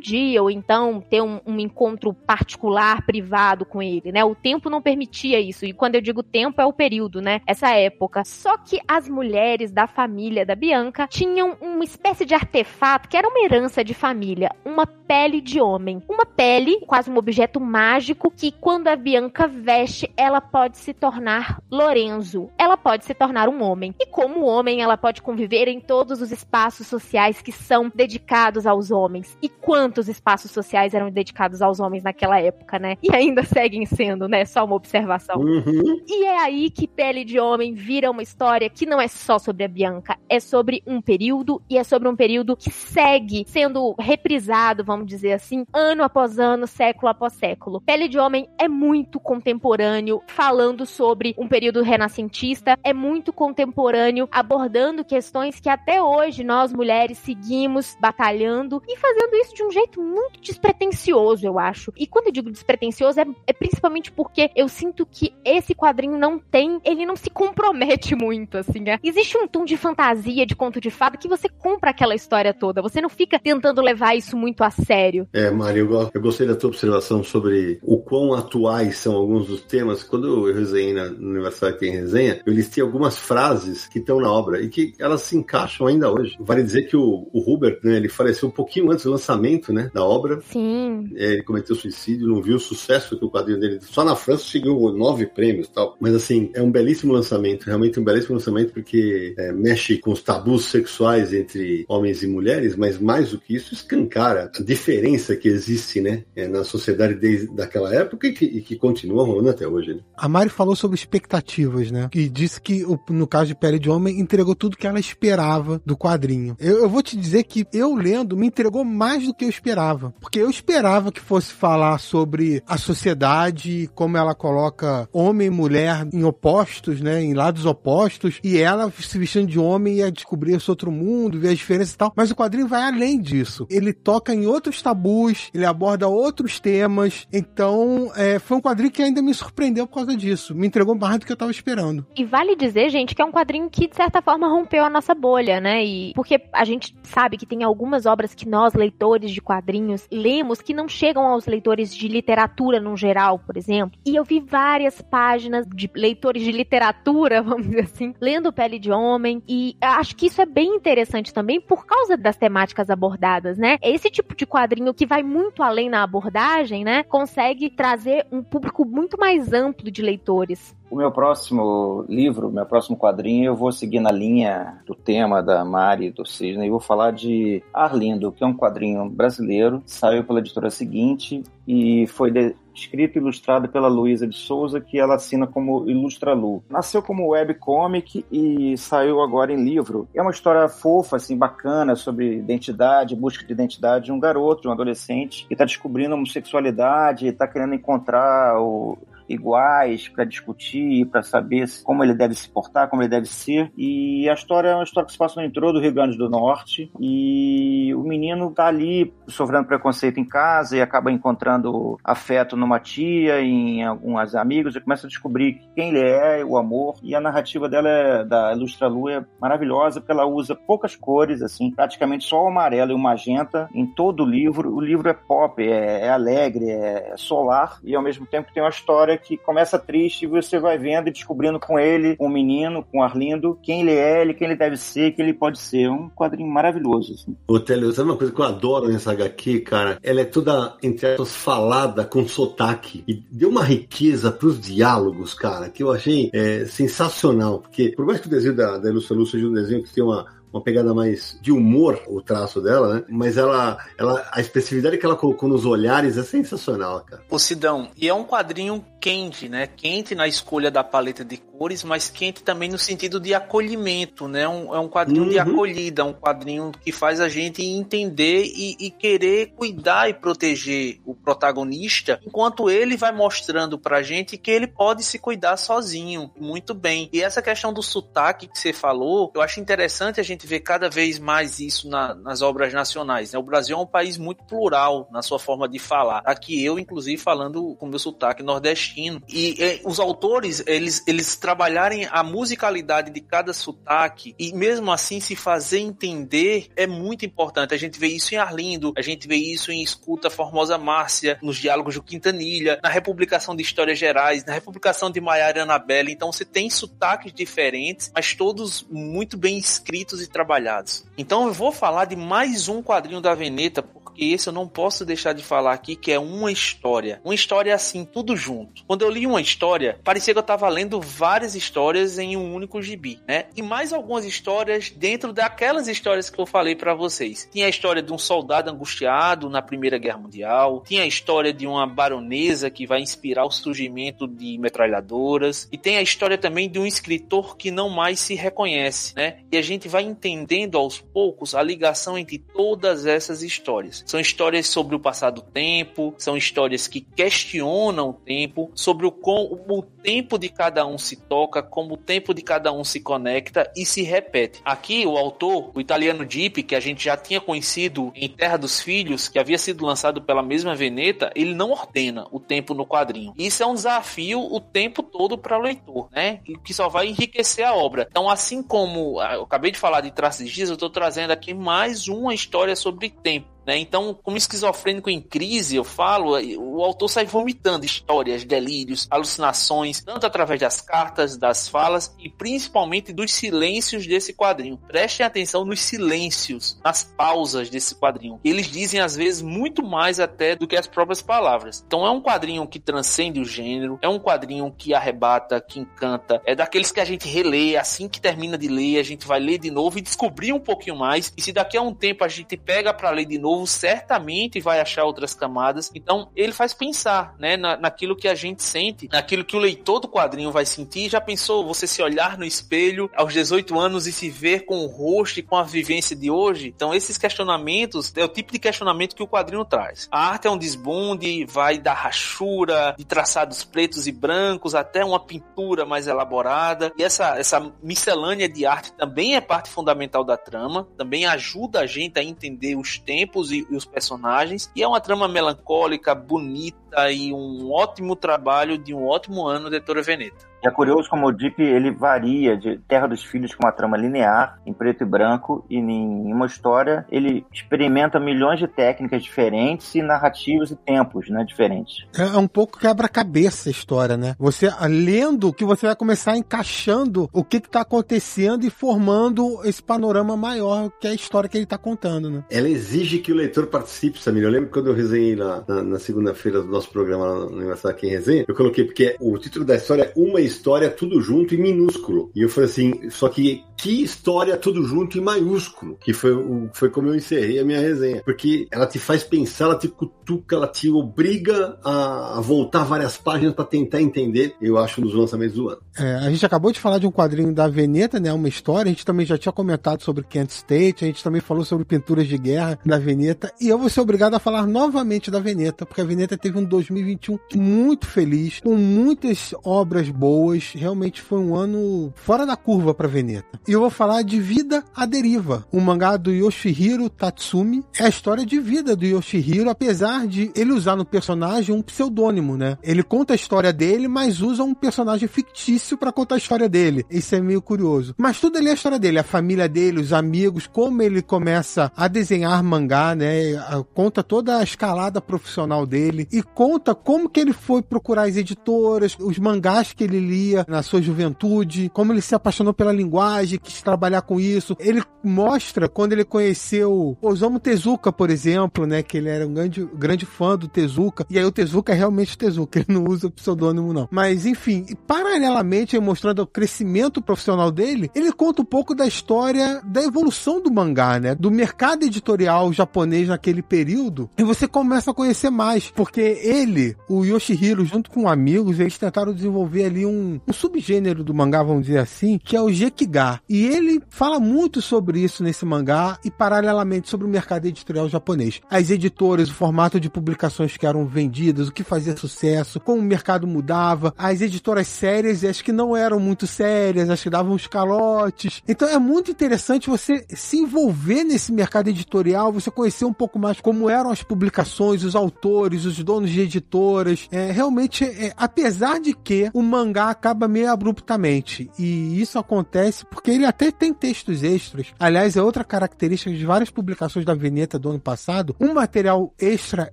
dia ou então ter um, um encontro particular, privado com ele, né? O tempo não permitia isso. E quando eu digo tempo, é o período, né? Essa época. Só que as mulheres da família da Bianca tinham uma espécie de artefato que era uma herança de família, uma pele de homem. Uma pele, quase um objeto mágico, que quando a Bianca veste, ela pode se tornar Lorenzo. Ela pode se tornar um homem. E como homem, ela pode conviver em todos os espaços sociais que são dedicados aos homens. E quantos espaços sociais eram dedicados aos homens naquela época, né? E ainda seguem sendo, né? Só uma observação. Uhum. E é aí que Pele de Homem vira uma história que não é só sobre a Bianca, é sobre um período e é sobre um período que segue sendo reprisado, vamos dizer assim, ano após ano, século após século. Pele de Homem é muito contemporâneo, falando sobre um período renascentista, é muito contemporâneo, abordando questões que até hoje nós mulheres seguimos batalhando e fazendo isso de um jeito muito despretensioso, eu acho. E quando eu digo despretensioso, é, é principalmente porque eu sinto que esse quadrinho não tem, ele não se compromete muito, assim, né? Existe um tom de fantasia, de conto de fada, que você compra aquela história toda, você não fica tentando levar isso muito a sério. É, Mário, eu gostei da tua observação sobre o quão atuais são alguns dos temas. Quando eu resenhei na, Aniversário Tem Resenha, eu listei algumas frases que estão na obra e que elas se encaixam ainda hoje. Vale dizer que o, o Hubert, né, ele faleceu um pouquinho antes do lançamento, né, da obra. Sim. É, ele cometeu suicídio, não viu o sucesso que o quadrinho dele. Só na França chegou nove prêmios e tal. Mas assim, é um belíssimo lançamento, realmente um belíssimo lançamento, porque é, mexe com os tabus sexuais entre homens e mulheres, mas mais do que isso, escancara a diferença que existe, né, é, na sociedade desde daquela época e que, e que continua rolando até hoje. Né? A Mari falou sobre expectativas, né? E disse que, no caso de Pele de Homem, entregou tudo que ela esperava do quadrinho. Eu, eu vou te dizer que eu lendo me entregou mais do que eu esperava. Porque eu esperava que fosse falar sobre a sociedade, como ela coloca homem e mulher em opostos, né? Em lados opostos. E ela se vestindo de homem ia descobrir esse outro mundo, ver as diferenças e tal. Mas o quadrinho vai além disso. Ele toca em outros tabus, ele aborda outros temas. Então, é, foi um quadrinho que ainda me surpreendeu por causa disso. Me entregou mais do que eu tava esperando. E vale dizer, gente, que é um quadrinho que, de certa forma, rompeu a nossa bolha, né? E porque a gente sabe que tem algumas obras que nós, leitores de quadrinhos, lemos que não chegam aos leitores de literatura no geral, por exemplo. E eu vi várias páginas de leitores de literatura, vamos dizer assim, lendo Pele de Homem. E acho que isso é bem interessante também por causa das temáticas abordadas, né? Esse tipo de quadrinho que vai muito além na abordagem, né? Consegue trazer um público muito mais amplo de leitores. O meu próximo livro, meu próximo quadrinho, eu vou seguir na linha do tema da Mari do Cisne e vou falar de Arlindo, que é um quadrinho brasileiro, saiu pela editora seguinte e foi de, escrito e ilustrado pela Luísa de Souza, que ela assina como Ilustra Lu. Nasceu como webcomic e saiu agora em livro. É uma história fofa, assim, bacana, sobre identidade, busca de identidade de um garoto, de um adolescente, que está descobrindo a homossexualidade, está querendo encontrar o iguais para discutir, para saber como ele deve se portar, como ele deve ser. E a história é uma história que se passa no interior do Rio Grande do Norte. E o menino tá ali sofrendo preconceito em casa e acaba encontrando afeto numa tia, em alguns amigos, e começa a descobrir quem ele é, o amor. E a narrativa dela, é, da Ilustra Lu, é maravilhosa, porque ela usa poucas cores, assim, praticamente só o amarelo e o magenta em todo o livro. O livro é pop, é, é alegre, é solar, e ao mesmo tempo tem uma história que começa triste e você vai vendo e descobrindo com ele, com o menino, com o Arlindo, quem ele é, ele, quem ele deve ser, quem ele pode ser. É um quadrinho maravilhoso. Assim. Ô, Telio, sabe uma coisa que eu adoro nessa HQ, cara? Ela é toda, entre aspas, falada com sotaque. E deu uma riqueza pros diálogos, cara, que eu achei é, sensacional. Porque, por mais que o desenho da, da Ilustra Lu seja um desenho que tem uma uma pegada mais de humor, o traço dela, né? Mas ela, ela, a especificidade que ela colocou nos olhares é sensacional, cara. O Sidão, e é um quadrinho quente, né? Quente na escolha da paleta de cores, mas quente também no sentido de acolhimento, né? Um, é um quadrinho uhum. de acolhida, um quadrinho que faz a gente entender e, e, querer cuidar e proteger o protagonista, enquanto ele vai mostrando pra gente que ele pode se cuidar sozinho, muito bem. E essa questão do sotaque que você falou, eu acho interessante a gente ver cada vez mais isso na, nas obras nacionais, né? O Brasil é um país muito plural na sua forma de falar. Aqui eu, inclusive, falando com meu sotaque nordestino. E, e os autores, eles, eles trabalharem a musicalidade de cada sotaque e mesmo assim se fazer entender é muito importante. A gente vê isso em Arlindo, a gente vê isso em Escuta Formosa Márcia, nos diálogos do Quintanilha, na republicação de Histórias Gerais, na republicação de Maiara Anabelle. Então você tem sotaques diferentes, mas todos muito bem escritos e trabalhados. Então eu vou falar de mais um quadrinho da Veneta, porque esse eu não posso deixar de falar aqui, que é uma história. Uma história assim, tudo junto. Quando eu li uma história, parecia que eu estava lendo várias histórias em um único gibi, né? E mais algumas histórias dentro daquelas histórias que eu falei para vocês. Tinha a história de um soldado angustiado na Primeira Guerra Mundial, tinha a história de uma baronesa que vai inspirar o surgimento de metralhadoras, e tem a história também de um escritor que não mais se reconhece, né? E a gente vai entendendo aos poucos a ligação entre todas essas histórias. São histórias sobre o passar do tempo, são histórias que questionam o tempo, sobre o como o tempo de cada um se toca, como o tempo de cada um se conecta e se repete. Aqui o autor, o italiano Deep, que a gente já tinha conhecido em Terra dos Filhos, que havia sido lançado pela mesma Veneta, ele não ordena o tempo no quadrinho. Isso é um desafio o tempo todo para o leitor, né? Que só vai enriquecer a obra. Então, assim como ah, eu acabei de falar de Traços de Giz, eu estou trazendo aqui mais uma história sobre tempo Né? Então, como esquizofrênico em crise, eu falo, o autor sai vomitando histórias, delírios, alucinações, tanto através das cartas, das falas e principalmente dos silêncios desse quadrinho. Prestem atenção nos silêncios, nas pausas desse quadrinho. Eles dizem às vezes muito mais até do que as próprias palavras. Então é um quadrinho que transcende o gênero, é um quadrinho que arrebata, que encanta, é daqueles que a gente relê assim que termina de ler, a gente vai ler de novo e descobrir um pouquinho mais. E se daqui a um tempo a gente pega para ler de novo, certamente vai achar outras camadas. Então ele faz pensar, né, na, naquilo que a gente sente, naquilo que o leitor do quadrinho vai sentir. Já pensou você se olhar no espelho aos 18 anos e se ver com o rosto e com a vivência de hoje? Então esses questionamentos é o tipo de questionamento que o quadrinho traz. A arte é um desbunde, vai da rachura, de traçados pretos e brancos até uma pintura mais elaborada. E essa essa miscelânea de arte também é parte fundamental da trama, também ajuda a gente a entender os tempos e, e os personagens. E é uma trama melancólica, bonita e um ótimo trabalho de um ótimo ano de Ettore Veneta. E é curioso como o Deep ele varia de Terra dos Filhos com uma trama linear, em preto e branco, e em uma história ele experimenta milhões de técnicas diferentes e narrativas e tempos né, diferentes. É um pouco quebra-cabeça a história, né? Você lendo que você vai começar encaixando o que está acontecendo e formando esse panorama maior que é a história que ele está contando, né? Ela exige que o leitor participe, Samir. Eu lembro quando eu resenhei na, na, na segunda-feira do nosso programa no Aniversário Quem Resenha, eu coloquei porque o título da história é Uma história tudo junto e minúsculo. E eu falei assim, só que que história tudo junto e maiúsculo, que foi, o, foi como eu encerrei a minha resenha. Porque ela te faz pensar, ela te cutuca, ela te obriga a, a voltar várias páginas para tentar entender. Eu acho dos lançamentos do ano. É, a gente acabou de falar de um quadrinho da Veneta, né? Uma história. A gente também já tinha comentado sobre Kent State, a gente também falou sobre pinturas de guerra da Veneta. E eu vou ser obrigado a falar novamente da Veneta, porque a Veneta teve um 2021 muito feliz, com muitas obras boas. Realmente foi um ano fora da curva para Veneta. E eu vou falar de Vida à Deriva, um mangá do Yoshihiro Tatsumi. É a história de vida do Yoshihiro, apesar de ele usar no personagem um pseudônimo, né? Ele conta a história dele, mas usa um personagem fictício para contar a história dele. Isso é meio curioso. Mas tudo ali é a história dele, a família dele, os amigos, como ele começa a desenhar mangá, né? Conta toda a escalada profissional dele e conta como que ele foi procurar as editoras, os mangás que ele lia na sua juventude, como ele se apaixonou pela linguagem, quis trabalhar com isso. Ele mostra quando ele conheceu Osamu Tezuka, por exemplo, né? Que ele era um grande, grande fã do Tezuka. E aí o Tezuka é realmente Tezuka, ele não usa o pseudônimo, não. Mas, enfim, paralelamente, mostrando o crescimento profissional dele, ele conta um pouco da história da evolução do mangá, né? Do mercado editorial japonês naquele período. E você começa a conhecer mais, porque ele, o Yoshihiro, junto com amigos, eles tentaram desenvolver ali um, um subgênero do mangá, vamos dizer assim, que é o Gekiga. E ele fala muito sobre isso nesse mangá e paralelamente sobre o mercado editorial japonês. As editoras, o formato de publicações que eram vendidas, o que fazia sucesso, como o mercado mudava, as editoras sérias e as que não eram muito sérias, as que davam os calotes. Então é muito interessante você se envolver nesse mercado editorial, você conhecer um pouco mais como eram as publicações, os autores, os donos de editoras. É, realmente, é, apesar de que o mangá acaba meio abruptamente, e isso acontece porque ele até tem textos extras. Aliás, é outra característica de várias publicações da Veneta do ano passado. Um material extra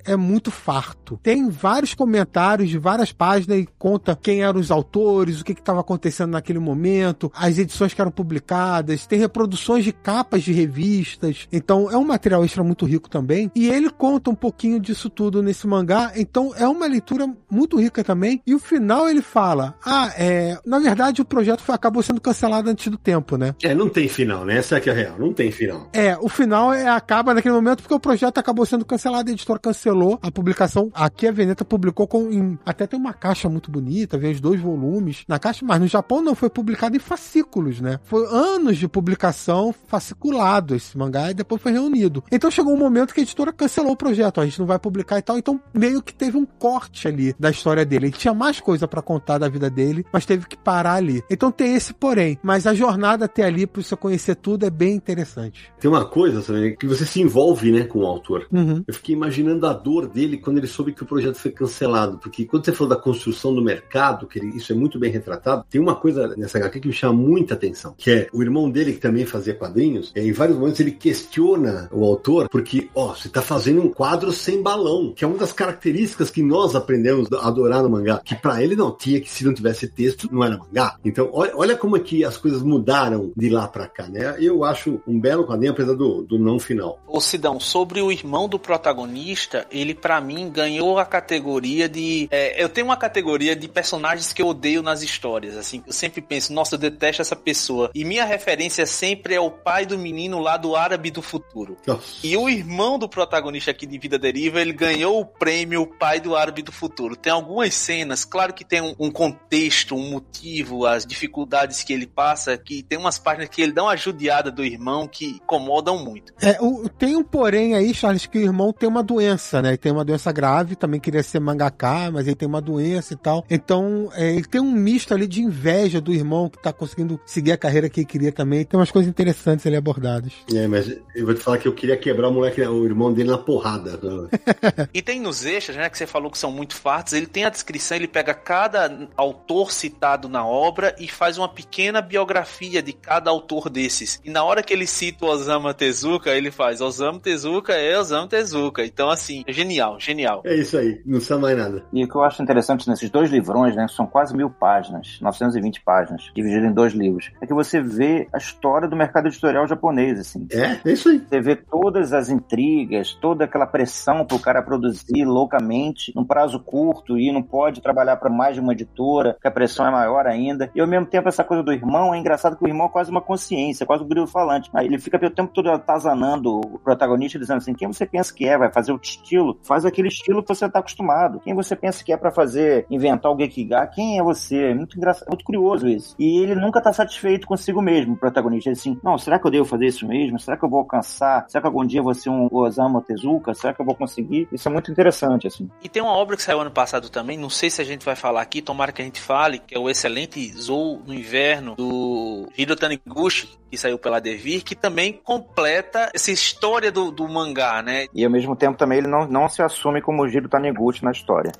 é muito farto. Tem vários comentários de várias páginas e conta quem eram os autores, o que estava acontecendo naquele momento, as edições que eram publicadas, tem reproduções de capas de revistas. Então, é um material extra muito rico também. E ele conta um pouquinho disso tudo nesse mangá. Então, é uma leitura muito rica também. E o final ele fala: Ah, é. Na verdade, o projeto foi, acabou sendo cancelado antes do tempo né? É, não tem final, né? Essa é que é a real, não tem final. É, o final é, acaba naquele momento porque o projeto acabou sendo cancelado, a editora cancelou a publicação. Aqui a Veneta publicou com. Em, até tem uma caixa muito bonita, vem os dois volumes na caixa, mas no Japão não foi publicado em fascículos, né? Foi anos de publicação fasciculado esse mangá e depois foi reunido. Então chegou um momento que a editora cancelou o projeto, a gente não vai publicar e tal, então meio que teve um corte ali da história dele. Ele tinha mais coisa para contar da vida dele, mas teve que parar ali. Então tem esse porém, mas a jornada até ali para você conhecer tudo é bem interessante. Tem uma coisa também que você se envolve, né, com o autor. Uhum. Eu fiquei imaginando a dor dele quando ele soube que o projeto foi cancelado, porque quando você falou da construção do mercado, que ele, isso é muito bem retratado, tem uma coisa nessa HQ que me chama muita atenção, que é o irmão dele que também fazia quadrinhos, em vários momentos ele questiona o autor, porque, ó, você tá fazendo um quadro sem balão, que é uma das características que nós aprendemos a adorar no mangá, que para ele não tinha que se não tivesse texto, não era mangá. Então, olha, olha como é que as coisas mudaram de lá para cá, né? Eu acho um belo quadrinho, apesar do, do não final. Ô Sidão, sobre o irmão do protagonista, ele para mim ganhou a categoria de. É, eu tenho uma categoria de personagens que eu odeio nas histórias. Assim, eu sempre penso, nossa, eu detesto essa pessoa. E minha referência sempre é o pai do menino lá do árabe do futuro. Nossa. E o irmão do protagonista aqui de Vida Deriva, ele ganhou o prêmio Pai do Árabe do Futuro. Tem algumas cenas, claro que tem um, um contexto, um motivo, as dificuldades que ele passa, que tem umas páginas que ele dá uma judiada do irmão que incomodam muito. É, o- tem um porém aí, Charles, que o irmão tem uma doença, né? Ele tem uma doença grave, também queria ser mangaká, mas ele tem uma doença e tal. Então, é, ele tem um misto ali de inveja do irmão que tá conseguindo seguir a carreira que ele queria também. Tem umas coisas interessantes ali abordadas. É, mas eu vou te falar que eu queria quebrar o moleque, o irmão dele na porrada. E tem nos extras, né, que você falou que são muito fartos, ele tem a descrição, ele pega cada autor citado na obra e faz uma pequena biografia de cada autor desses. E na hora que ele cita o Osamu Tezuka, ele faz Osamu Tezuka é Osamu Tezuka. Então, assim, é genial, genial. É isso aí, não sabe mais nada. E o que eu acho interessante nesses dois livrões, né, são quase mil páginas, 920 páginas, dividido em dois livros, é que você vê a história do mercado editorial japonês, assim. É, é isso aí. Você vê todas as intrigas, toda aquela pressão pro cara produzir loucamente, num prazo curto, e não pode trabalhar para mais de uma editora, que a pressão é maior ainda. E ao mesmo tempo, essa coisa do irmão, é engraçado que o irmão é quase uma consciência, quase um grilo falante. Aí ele fica o tempo todo atazanando o protagonista, dizendo assim: quem você pensa que é? Vai fazer o estilo? Faz aquele estilo que você tá acostumado. Quem você pensa que é para fazer, inventar o Gekiga? Quem é você? É muito engraçado, muito curioso isso. E ele nunca tá satisfeito consigo mesmo, o protagonista. Ele assim: não, será que eu devo fazer isso mesmo? Será que eu vou alcançar? Será que algum dia vou ser um Osamu Tezuka? Será que eu vou conseguir? Isso é muito interessante, assim. E tem uma obra que saiu ano passado também, não sei se a gente vai falar aqui, tomara que a gente fale, que é o excelente Zou no Inverno, do Hiro Taniguchi, que saiu pela Devir, que também completa essa história do, do mangá, né? E ao mesmo tempo também ele não, não se assume como o Giro Taniguchi na história.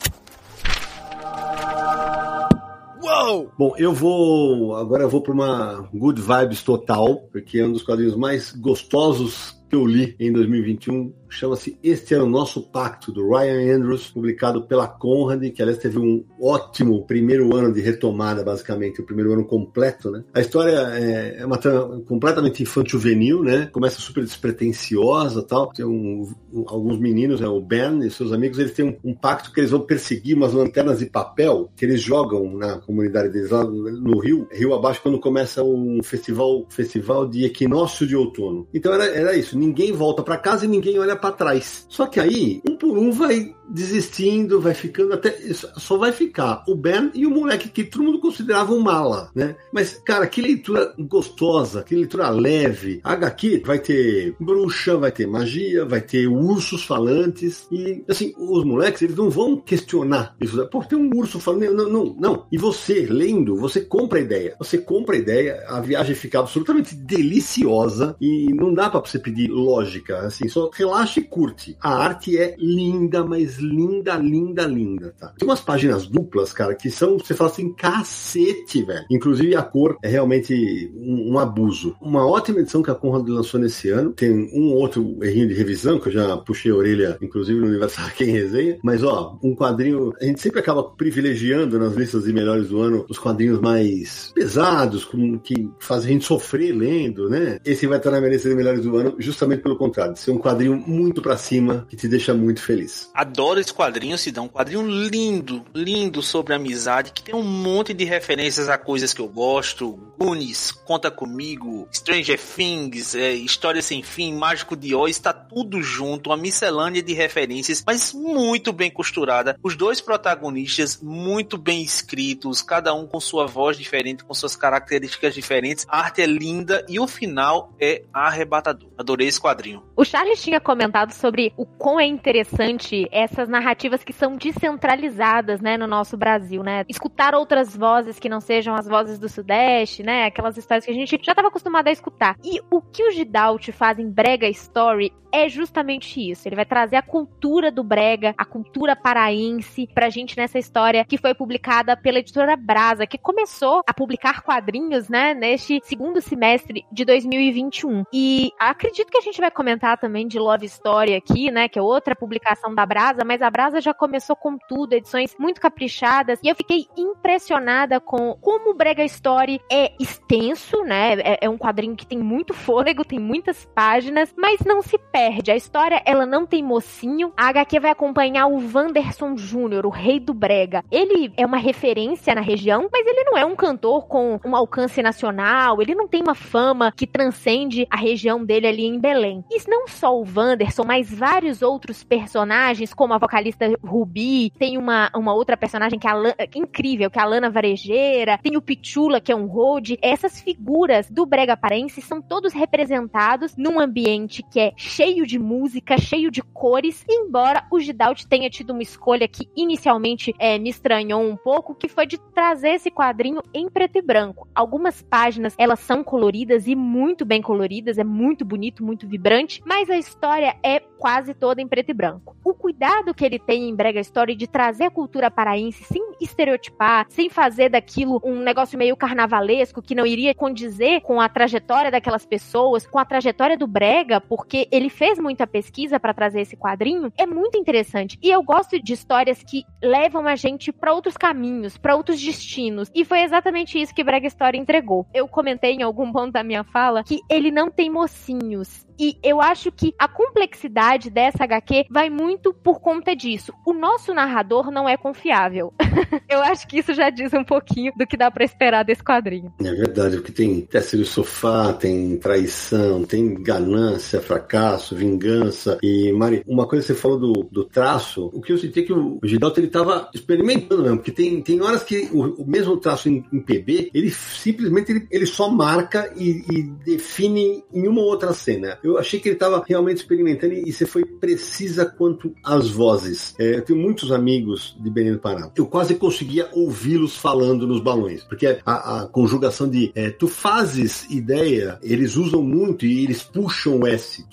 Bom, eu vou. Agora eu vou para uma good vibes total, porque é um dos quadrinhos mais gostosos que eu li em 2021. Chama-se Este Ano Nosso Pacto, do Ryan Andrews, publicado pela Conrad, que aliás teve um ótimo primeiro ano de retomada, basicamente, o primeiro ano completo, né? A história é, é uma trama completamente infantil-juvenil, né? Começa super despretensiosa tal. Tem um, um- alguns meninos, né? o Ben e seus amigos, eles têm um, um pacto que eles vão perseguir umas lanternas de papel que eles jogam na comunidade deles lá no, no Rio, Rio abaixo, quando começa um festival, festival de equinócio de outono. Então era, era isso, ninguém volta para casa e ninguém olha para trás. Só que aí, um por um vai desistindo, vai ficando até só vai ficar o Ben e o moleque que todo mundo considerava um mala, né? Mas cara, que leitura gostosa, que leitura leve. A HQ vai ter bruxa, vai ter magia, vai ter ursos falantes e assim, os moleques eles não vão questionar isso. Pô, tem um urso falando, não, não, não. E você lendo, você compra a ideia. Você compra a ideia, a viagem fica absolutamente deliciosa e não dá para você pedir lógica, assim, só relaxa e curte. A arte é linda, mas linda, linda, linda, tá? Tem umas páginas duplas, cara, que são, você fala assim, cacete, velho. Inclusive a cor é realmente um, um abuso. Uma ótima edição que a Conrad lançou nesse ano. Tem um outro errinho de revisão, que eu já puxei a orelha, inclusive no Universo Quem Resenha. Mas, ó, um quadrinho. A gente sempre acaba privilegiando nas listas de melhores do ano os quadrinhos mais pesados, com, que fazem a gente sofrer lendo, né? Esse vai estar na minha lista de melhores do ano, justamente pelo contrário. de Ser um quadrinho muito pra cima, que te deixa muito feliz. Adoro esse quadrinho, Sidão. Um quadrinho lindo, lindo sobre amizade, que tem um monte de referências a coisas que eu gosto. Goonies, Conta Comigo, Stranger Things, é, História Sem Fim, Mágico de Oz, está tudo junto, uma miscelânea de referências, mas muito bem costurada. Os dois protagonistas muito bem escritos, cada um com sua voz diferente, com suas características diferentes. A arte é linda e o final é arrebatador. Adorei esse quadrinho. O Charles tinha comentado sobre o quão é interessante essa essas narrativas que são descentralizadas, né, no nosso Brasil, né? Escutar outras vozes que não sejam as vozes do Sudeste, né? Aquelas histórias que a gente já estava acostumado a escutar. E o que o Gidalt faz em Brega Story é justamente isso. Ele vai trazer a cultura do brega, a cultura paraense pra gente nessa história que foi publicada pela editora Brasa, que começou a publicar quadrinhos, né, neste segundo semestre de 2021. E acredito que a gente vai comentar também de Love Story aqui, né, que é outra publicação da Brasa, mas a Brasa já começou com tudo, edições muito caprichadas, e eu fiquei impressionada com como o Brega Story é extenso, né, é, é um quadrinho que tem muito fôlego, tem muitas páginas, mas não se perde. A história, ela não tem mocinho. A HQ vai acompanhar o Wanderson Júnior, o rei do brega. Ele é uma referência na região, mas ele não é um cantor com um alcance nacional, ele não tem uma fama que transcende a região dele ali em Belém. E não só o Wanderson, mas vários outros personagens, como a vocalista Rubi, tem uma, uma outra personagem que é, que é incrível, que é a Lana Varejeira, tem o Pichula, que é um road. Essas figuras do brega parense são todos representados num ambiente que é cheio de música, cheio de cores, embora o Gidalt tenha tido uma escolha que inicialmente é, me estranhou um pouco, que foi de trazer esse quadrinho em preto e branco. Algumas páginas, elas são coloridas e muito bem coloridas, é muito bonito, muito vibrante, mas a história é quase toda em preto e branco. O cuidado que ele tem em Brega Story de trazer a cultura paraense sem estereotipar, sem fazer daquilo um negócio meio carnavalesco que não iria condizer com a trajetória daquelas pessoas, com a trajetória do Brega, porque ele fez muita pesquisa para trazer esse quadrinho, é muito interessante. E eu gosto de histórias que levam a gente para outros caminhos, para outros destinos. E foi exatamente isso que Brega Story entregou. Eu comentei em algum ponto da minha fala que ele não tem mocinhos. E eu acho que a complexidade dessa HQ vai muito por conta disso. O nosso narrador não é confiável. eu acho que isso já diz um pouquinho do que dá para esperar desse quadrinho. É verdade, porque tem teste do sofá, tem traição, tem ganância, fracasso, vingança. E, Mari, uma coisa que você falou do, do traço, o que eu senti é que o Gidalto ele tava experimentando mesmo, porque tem, tem horas que o, o mesmo traço em, em, PB, ele simplesmente ele, ele só marca e, e define em uma outra cena. Eu achei que ele estava realmente experimentando e você foi precisa quanto às vozes. É, eu tenho muitos amigos de Belém do Pará. Eu quase conseguia ouvi-los falando nos balões, porque a, a conjugação de é, tu fazes ideia, eles usam muito e eles puxam o S.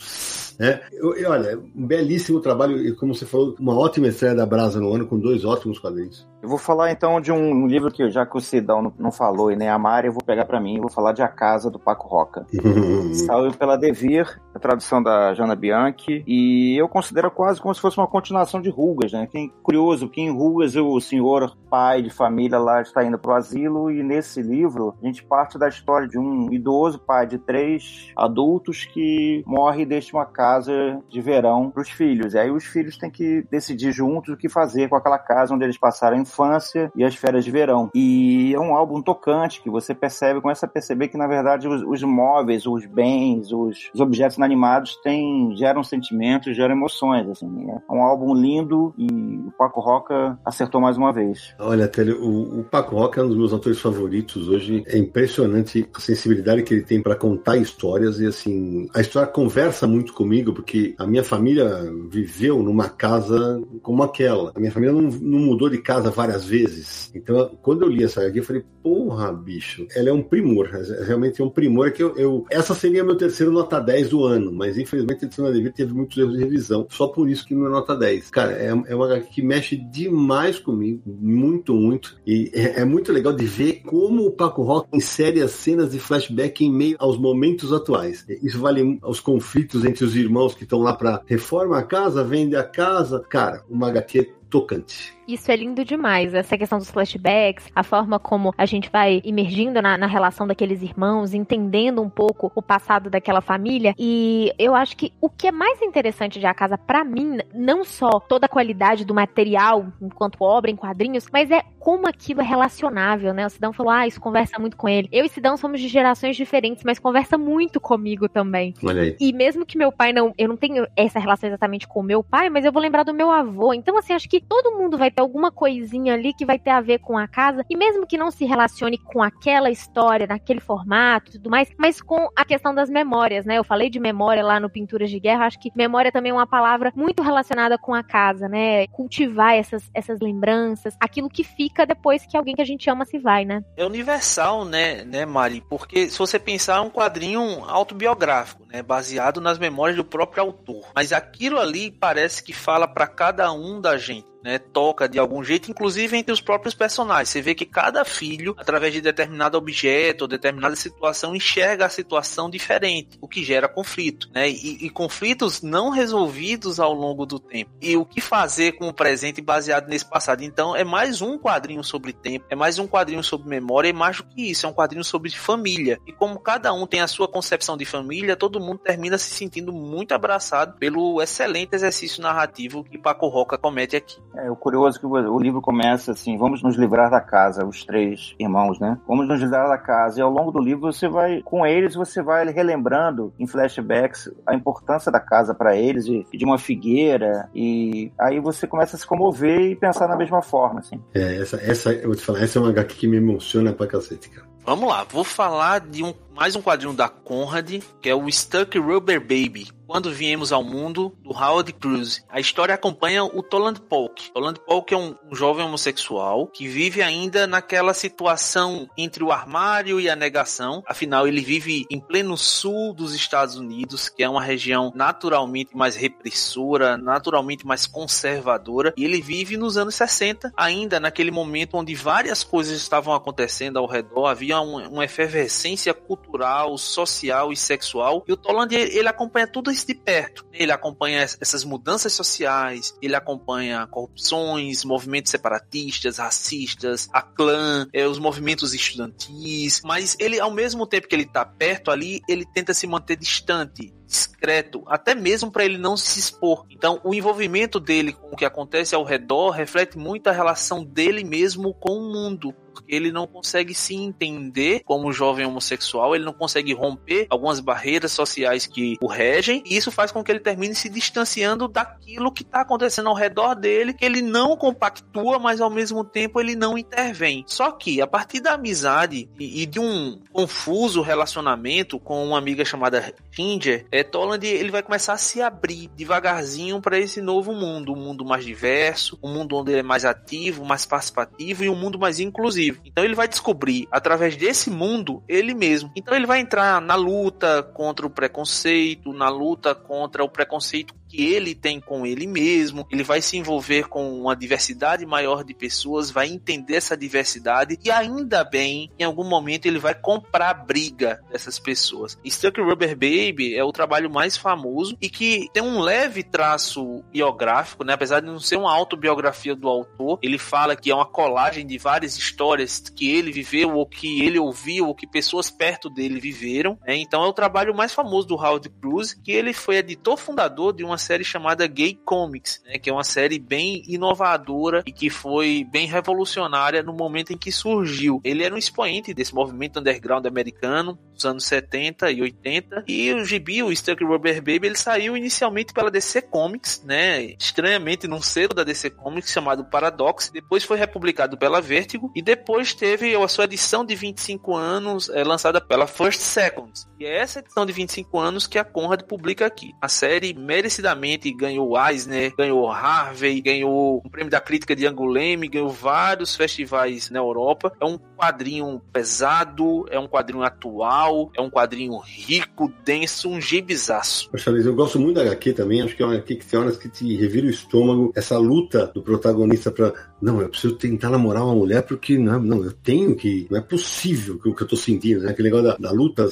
É, eu, eu, olha, um belíssimo trabalho, como você falou, uma ótima estreia da Brasa no ano, com dois ótimos quadrinhos. Eu vou falar então de um livro que, já que o Cidão não, não falou e nem a Mari, eu vou pegar para mim, eu vou falar de A Casa do Paco Roca. Saiu pela Devir, a tradução da Jana Bianchi, e eu considero quase como se fosse uma continuação de Rugas, né? Quem, curioso, que em Rugas o senhor pai de família lá está indo pro asilo, e nesse livro a gente parte da história de um idoso pai de três adultos que morre e deixa uma casa de verão para os filhos. E aí os filhos têm que decidir juntos o que fazer com aquela casa onde eles passaram a infância e as férias de verão. E é um álbum tocante que você percebe, começa a perceber que na verdade os, os móveis, os bens, os, os, objetos inanimados têm, geram sentimentos, geram emoções. Assim, é um álbum lindo e o Paco Roca acertou mais uma vez. Olha, Télio, o, o Paco Roca é um dos meus autores favoritos hoje. É impressionante a sensibilidade que ele tem para contar histórias e assim, a história conversa muito comigo porque a minha família viveu numa casa como aquela. A minha família não, não mudou de casa várias várias vezes. Então, quando eu li essa aqui, eu falei, porra, bicho, ela é um primor. Realmente é um primor que eu, eu, Essa seria meu terceiro nota 10 do ano, mas infelizmente a edição da Devir teve muitos erros de revisão. Só por isso que não é nota 10. Cara, é, é uma que mexe demais comigo. Muito, muito. E é, é muito legal de ver como o Paco Rock insere as cenas de flashback em meio aos momentos atuais. Isso vale aos conflitos entre os irmãos que estão lá para reforma a casa, vende a casa. Cara, uma HQ tocante. Isso é lindo demais. Essa questão dos flashbacks, a forma como a gente vai emergindo na, na, relação daqueles irmãos, entendendo um pouco o passado daquela família. E eu acho que o que é mais interessante de A Casa, para mim, não só toda a qualidade do material enquanto obra em quadrinhos, mas é como aquilo é relacionável, né? O Sidão falou, ah, isso conversa muito com ele. Eu e Sidão somos de gerações diferentes, mas conversa muito comigo também. Olha aí. E mesmo que meu pai não. Eu não tenho essa relação exatamente com o meu pai, mas eu vou lembrar do meu avô. Então, assim, acho que todo mundo vai ter alguma coisinha ali que vai ter a ver com a casa, e mesmo que não se relacione com aquela história, naquele formato e tudo mais, mas com a questão das memórias, né? Eu falei de memória lá no Pinturas de Guerra, acho que memória também é uma palavra muito relacionada com a casa, né? Cultivar essas, essas lembranças, aquilo que fica depois que alguém que a gente ama se vai, né? É universal, né, né, Mari? Porque se você pensar, é um quadrinho autobiográfico, né? Baseado nas memórias do próprio autor. Mas aquilo ali parece que fala para cada um da gente né, toca de algum jeito, inclusive entre os próprios personagens. Você vê que cada filho, através de determinado objeto ou determinada situação, enxerga a situação diferente, o que gera conflito, né? E, e, conflitos não resolvidos ao longo do tempo. E o que fazer com o presente baseado nesse passado? Então, é mais um quadrinho sobre tempo, é mais um quadrinho sobre memória, e mais do que isso, é um quadrinho sobre família. E como cada um tem a sua concepção de família, todo mundo termina se sentindo muito abraçado pelo excelente exercício narrativo que Paco Roca comete aqui. É, o curioso é que o livro começa assim: vamos nos livrar da casa, os três irmãos, né? Vamos nos livrar da casa. E ao longo do livro você vai, com eles, você vai relembrando em flashbacks a importância da casa para eles e, de uma figueira. E aí você começa a se comover e pensar na mesma forma, assim. É, essa, essa, eu vou te falar, essa é uma HQ que me emociona pra cacete, cara. Vamos lá, vou falar de um, mais um quadrinho da Conrad, que é o Stuck Rubber Baby. Quando Viemos ao Mundo, do Howard Cruz. A história acompanha o Toland Polk. Toland Polk é um, um, jovem homossexual que vive ainda naquela situação entre o armário e a negação. Afinal, ele vive em pleno sul dos Estados Unidos, que é uma região naturalmente mais repressora, naturalmente mais conservadora. E ele vive nos anos 60, ainda naquele momento onde várias coisas estavam acontecendo ao redor. Havia uma, uma efervescência cultural, social e sexual. E o Toland, ele acompanha tudo isso de perto. Ele acompanha essas mudanças sociais, ele acompanha corrupções, movimentos separatistas, racistas, a clã, é, os movimentos estudantis, mas ele, ao mesmo tempo que ele está perto ali, ele tenta se manter distante, discreto, até mesmo para ele não se expor. Então, o envolvimento dele com o que acontece ao redor reflete muito a relação dele mesmo com o mundo porque ele não consegue se entender como jovem homossexual, ele não consegue romper algumas barreiras sociais que o regem, e isso faz com que ele termine se distanciando daquilo que está acontecendo ao redor dele, que ele não compactua, mas ao mesmo tempo ele não intervém. Só que a partir da amizade e, de um confuso relacionamento com uma amiga chamada Ginger, é, Toland ele vai começar a se abrir devagarzinho para esse novo mundo, um mundo mais diverso, um mundo onde ele é mais ativo, mais participativo e um mundo mais inclusivo. Então ele vai descobrir através desse mundo ele mesmo. Então ele vai entrar na luta contra o preconceito, na luta contra o preconceito que ele tem com ele mesmo, ele vai se envolver com uma diversidade maior de pessoas, vai entender essa diversidade e ainda bem, em algum momento ele vai comprar a briga dessas pessoas. Stuck Rubber Baby é o trabalho mais famoso e que tem um leve traço biográfico, né? Apesar de não ser uma autobiografia do autor, ele fala que é uma colagem de várias histórias que ele viveu ou que ele ouviu ou que pessoas perto dele viveram. Né? Então é o trabalho mais famoso do Howard Cruz, que ele foi editor fundador de uma série chamada Gay Comics, né, que é uma série bem inovadora e que foi bem revolucionária no momento em que surgiu. Ele era um expoente desse movimento underground americano dos anos 70 e 80. E o gibi, o Stuck Rubber Baby, ele saiu inicialmente pela DC Comics, né? Estranhamente num selo da DC Comics chamado Paradox. Depois foi republicado pela Vertigo e depois teve a sua edição de 25 anos é, lançada pela First Seconds. E é essa edição de 25 anos que a Conrad publica aqui. A série merecidamente ganhou Eisner, ganhou Harvey, ganhou o prêmio da crítica de Angoulême, ganhou vários festivais na Europa. É um quadrinho pesado, é um quadrinho atual é um quadrinho rico, denso, um gibizaço. Eu gosto muito da HQ também, acho que é uma HQ que tem horas que te revira o estômago, essa luta do protagonista para não, eu preciso tentar namorar uma mulher porque não, não eu tenho que, não é possível que o que eu tô sentindo, né? Aquele negócio da, da luta,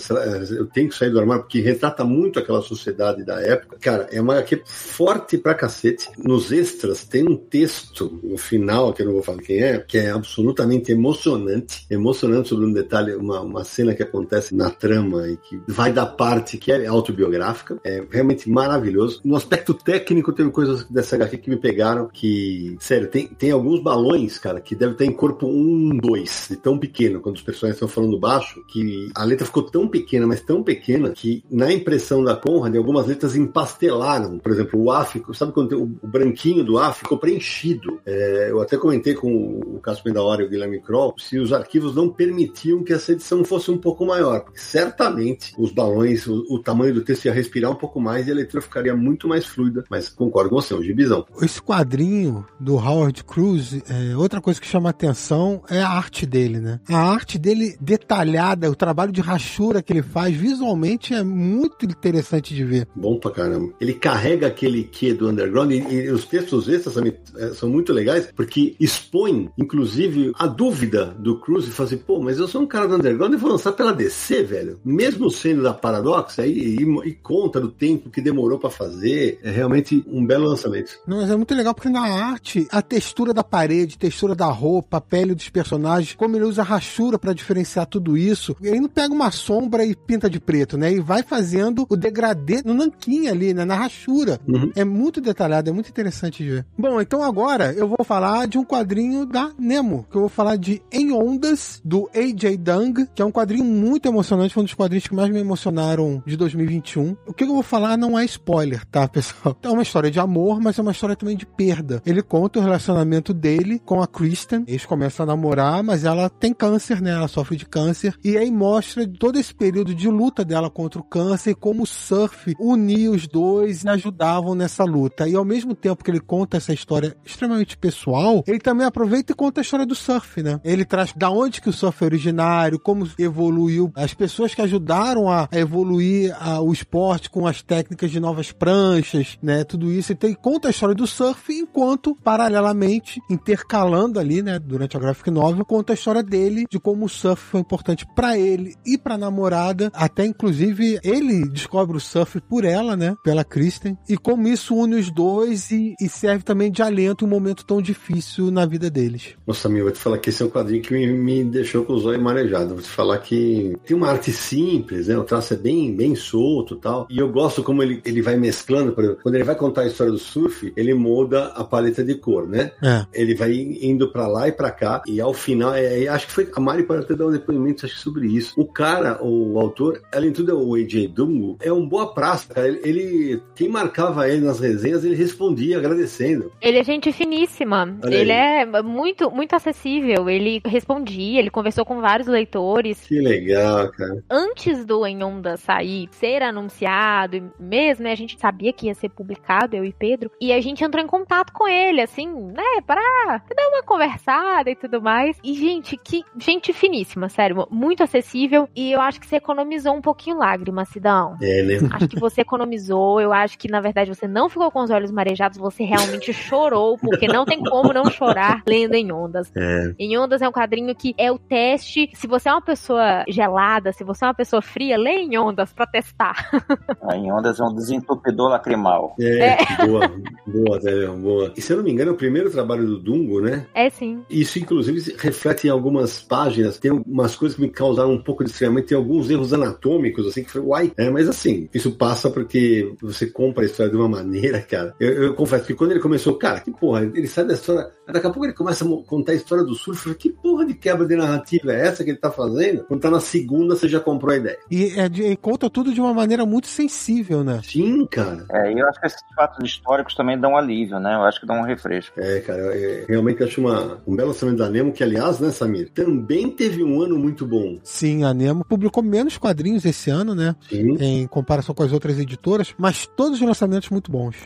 eu tenho que sair do armário porque retrata muito aquela sociedade da época. Cara, é uma HQ forte pra cacete. Nos extras tem um texto no final, que eu não vou falar quem é, que é absolutamente emocionante, emocionante sobre um detalhe, uma, uma cena que acontece na trama e que vai da parte que é autobiográfica. É realmente maravilhoso. No aspecto técnico, teve coisas dessa HQ que me pegaram que, sério, tem, tem alguns balões, cara, que deve ter em corpo 1, 2, de tão pequeno, quando os personagens estão falando baixo, que a letra ficou tão pequena, mas tão pequena, que na impressão da Conrad, algumas letras empastelaram. Por exemplo, o A ficou, sabe quando o, o branquinho do A ficou preenchido? É, eu até comentei com o Cássio Hora e o Guilherme Kroll se os arquivos não permitiam que essa edição fosse um pouco maior, porque certamente os balões, o, o tamanho do texto ia respirar um pouco mais e a leitura ficaria muito mais fluida, mas concordo com você, é um gibizão. Esse quadrinho do Howard Cruz, é, outra coisa que chama atenção é a arte dele, né? A arte dele detalhada, o trabalho de rachura que ele faz visualmente é muito interessante de ver. Bom pra caramba. Ele carrega aquele que do underground e, e, os textos extras são, é, são muito legais porque expõem, inclusive, a dúvida do Cruz e fala assim, pô, mas eu sou um cara do underground e vou lançar pela DC, velho. Mesmo sendo da Paradox, aí e, e, conta do tempo que demorou para fazer. É realmente um belo lançamento. Não, mas é muito legal porque na arte, a textura da parede, textura da roupa, pele dos personagens, como ele usa rachura para diferenciar tudo isso. Ele não pega uma sombra e pinta de preto, né? E vai fazendo o degradê no nanquim ali, né? Na rachura. Uhum. É muito detalhado, é muito interessante de ver. Bom, então agora eu vou falar de um quadrinho da Nemo, que eu vou falar de Em Ondas, do AJ Dung, que é um quadrinho muito emocionante, foi um dos quadrinhos que mais me emocionaram de 2021. O que eu vou falar não é spoiler, tá, pessoal? É uma história de amor, mas é uma história também de perda. Ele conta o relacionamento dele com a Kristen. Eles começam a namorar, mas ela tem câncer, né? Ela sofre de câncer. E aí mostra todo esse período de luta dela contra o câncer e como o surf unia os dois e ajudavam nessa luta. E ao mesmo tempo que ele conta essa história extremamente pessoal, ele também aproveita e conta a história do surf, né? Ele traz da onde que o surf é originário, como evoluiu, as pessoas que ajudaram a evoluir a, o esporte com as técnicas de novas pranchas, né? Tudo isso. Então, ele conta a história do surf enquanto, paralelamente, intercalando ali, né? Durante a graphic novel, conta a história dele, de como o surf foi importante para ele e pra namorada. Até, inclusive, ele descobre o surf por ela, né? Pela Kristen. E como isso une os dois e, e serve também de alento em um momento tão difícil na vida deles. Nossa, meu, vou te falar que esse é um quadrinho que me, me deixou com os olhos marejados. Vou te falar que tem uma arte simples, né? O traço é bem, bem solto tal. E eu gosto como ele, ele vai mesclando. Por exemplo, quando ele vai contar a história do surf, ele muda a paleta de cor, né? É. Ele vai indo para lá e para cá. E ao final, é, acho que foi. A Mari pode até dar um depoimento acho, sobre isso. O cara, o autor, além de tudo, é o AJ Dungo, é um boa praça, cara. Ele, ele, quem marcava ele nas resenhas, ele respondia agradecendo. Ele é gente finíssima. Olha ele aí. é muito, muito acessível. Ele respondia, ele conversou com vários leitores. Que legal, cara. Antes do Em Onda sair, ser anunciado, mesmo, né, a gente sabia que ia ser publicado, eu e Pedro, e a gente entrou em contato com ele, assim, né, dar uma conversada e tudo mais. E, gente, que gente finíssima, sério, muito acessível. E eu acho que você economizou um pouquinho lágrimas, Sidão. É, né? Acho que você economizou. Eu acho que, na verdade, você não ficou com os olhos marejados, você realmente chorou, porque não tem como não chorar lendo em ondas. É. Em ondas é um quadrinho que é o teste. Se você é uma pessoa gelada, se você é uma pessoa fria, lê em ondas pra testar. Ah, em ondas é um desentupidor lacrimal. É, é. boa, boa, é, boa. E se eu não me engano, é o primeiro trabalho do Dungo, né? É sim. Isso, inclusive, reflete em algumas páginas. Tem umas coisas que me causaram um pouco de estranhamento, tem alguns erros anatômicos, assim, que foi, uai. É, mas assim, isso passa porque você compra a história de uma maneira, cara. Eu, eu confesso que quando ele começou, cara, que porra, ele sai da história. Daqui a pouco ele começa a contar a história do surf. Eu falei, que porra de quebra de narrativa é essa que ele tá fazendo? Quando tá na segunda, você já comprou a ideia. E, é de, conta tudo de uma maneira muito sensível, né? Sim, cara. É, e eu acho que esses fatos históricos também dão alívio, né? Eu acho que dão um refresco. É, cara, eu, realmente acho uma, um belo lançamento da Nemo, que aliás, né, Samir, também teve um ano muito bom. Sim, a Nemo publicou menos quadrinhos esse ano, né? Sim. Em comparação com as outras editoras, mas todos os lançamentos muito bons.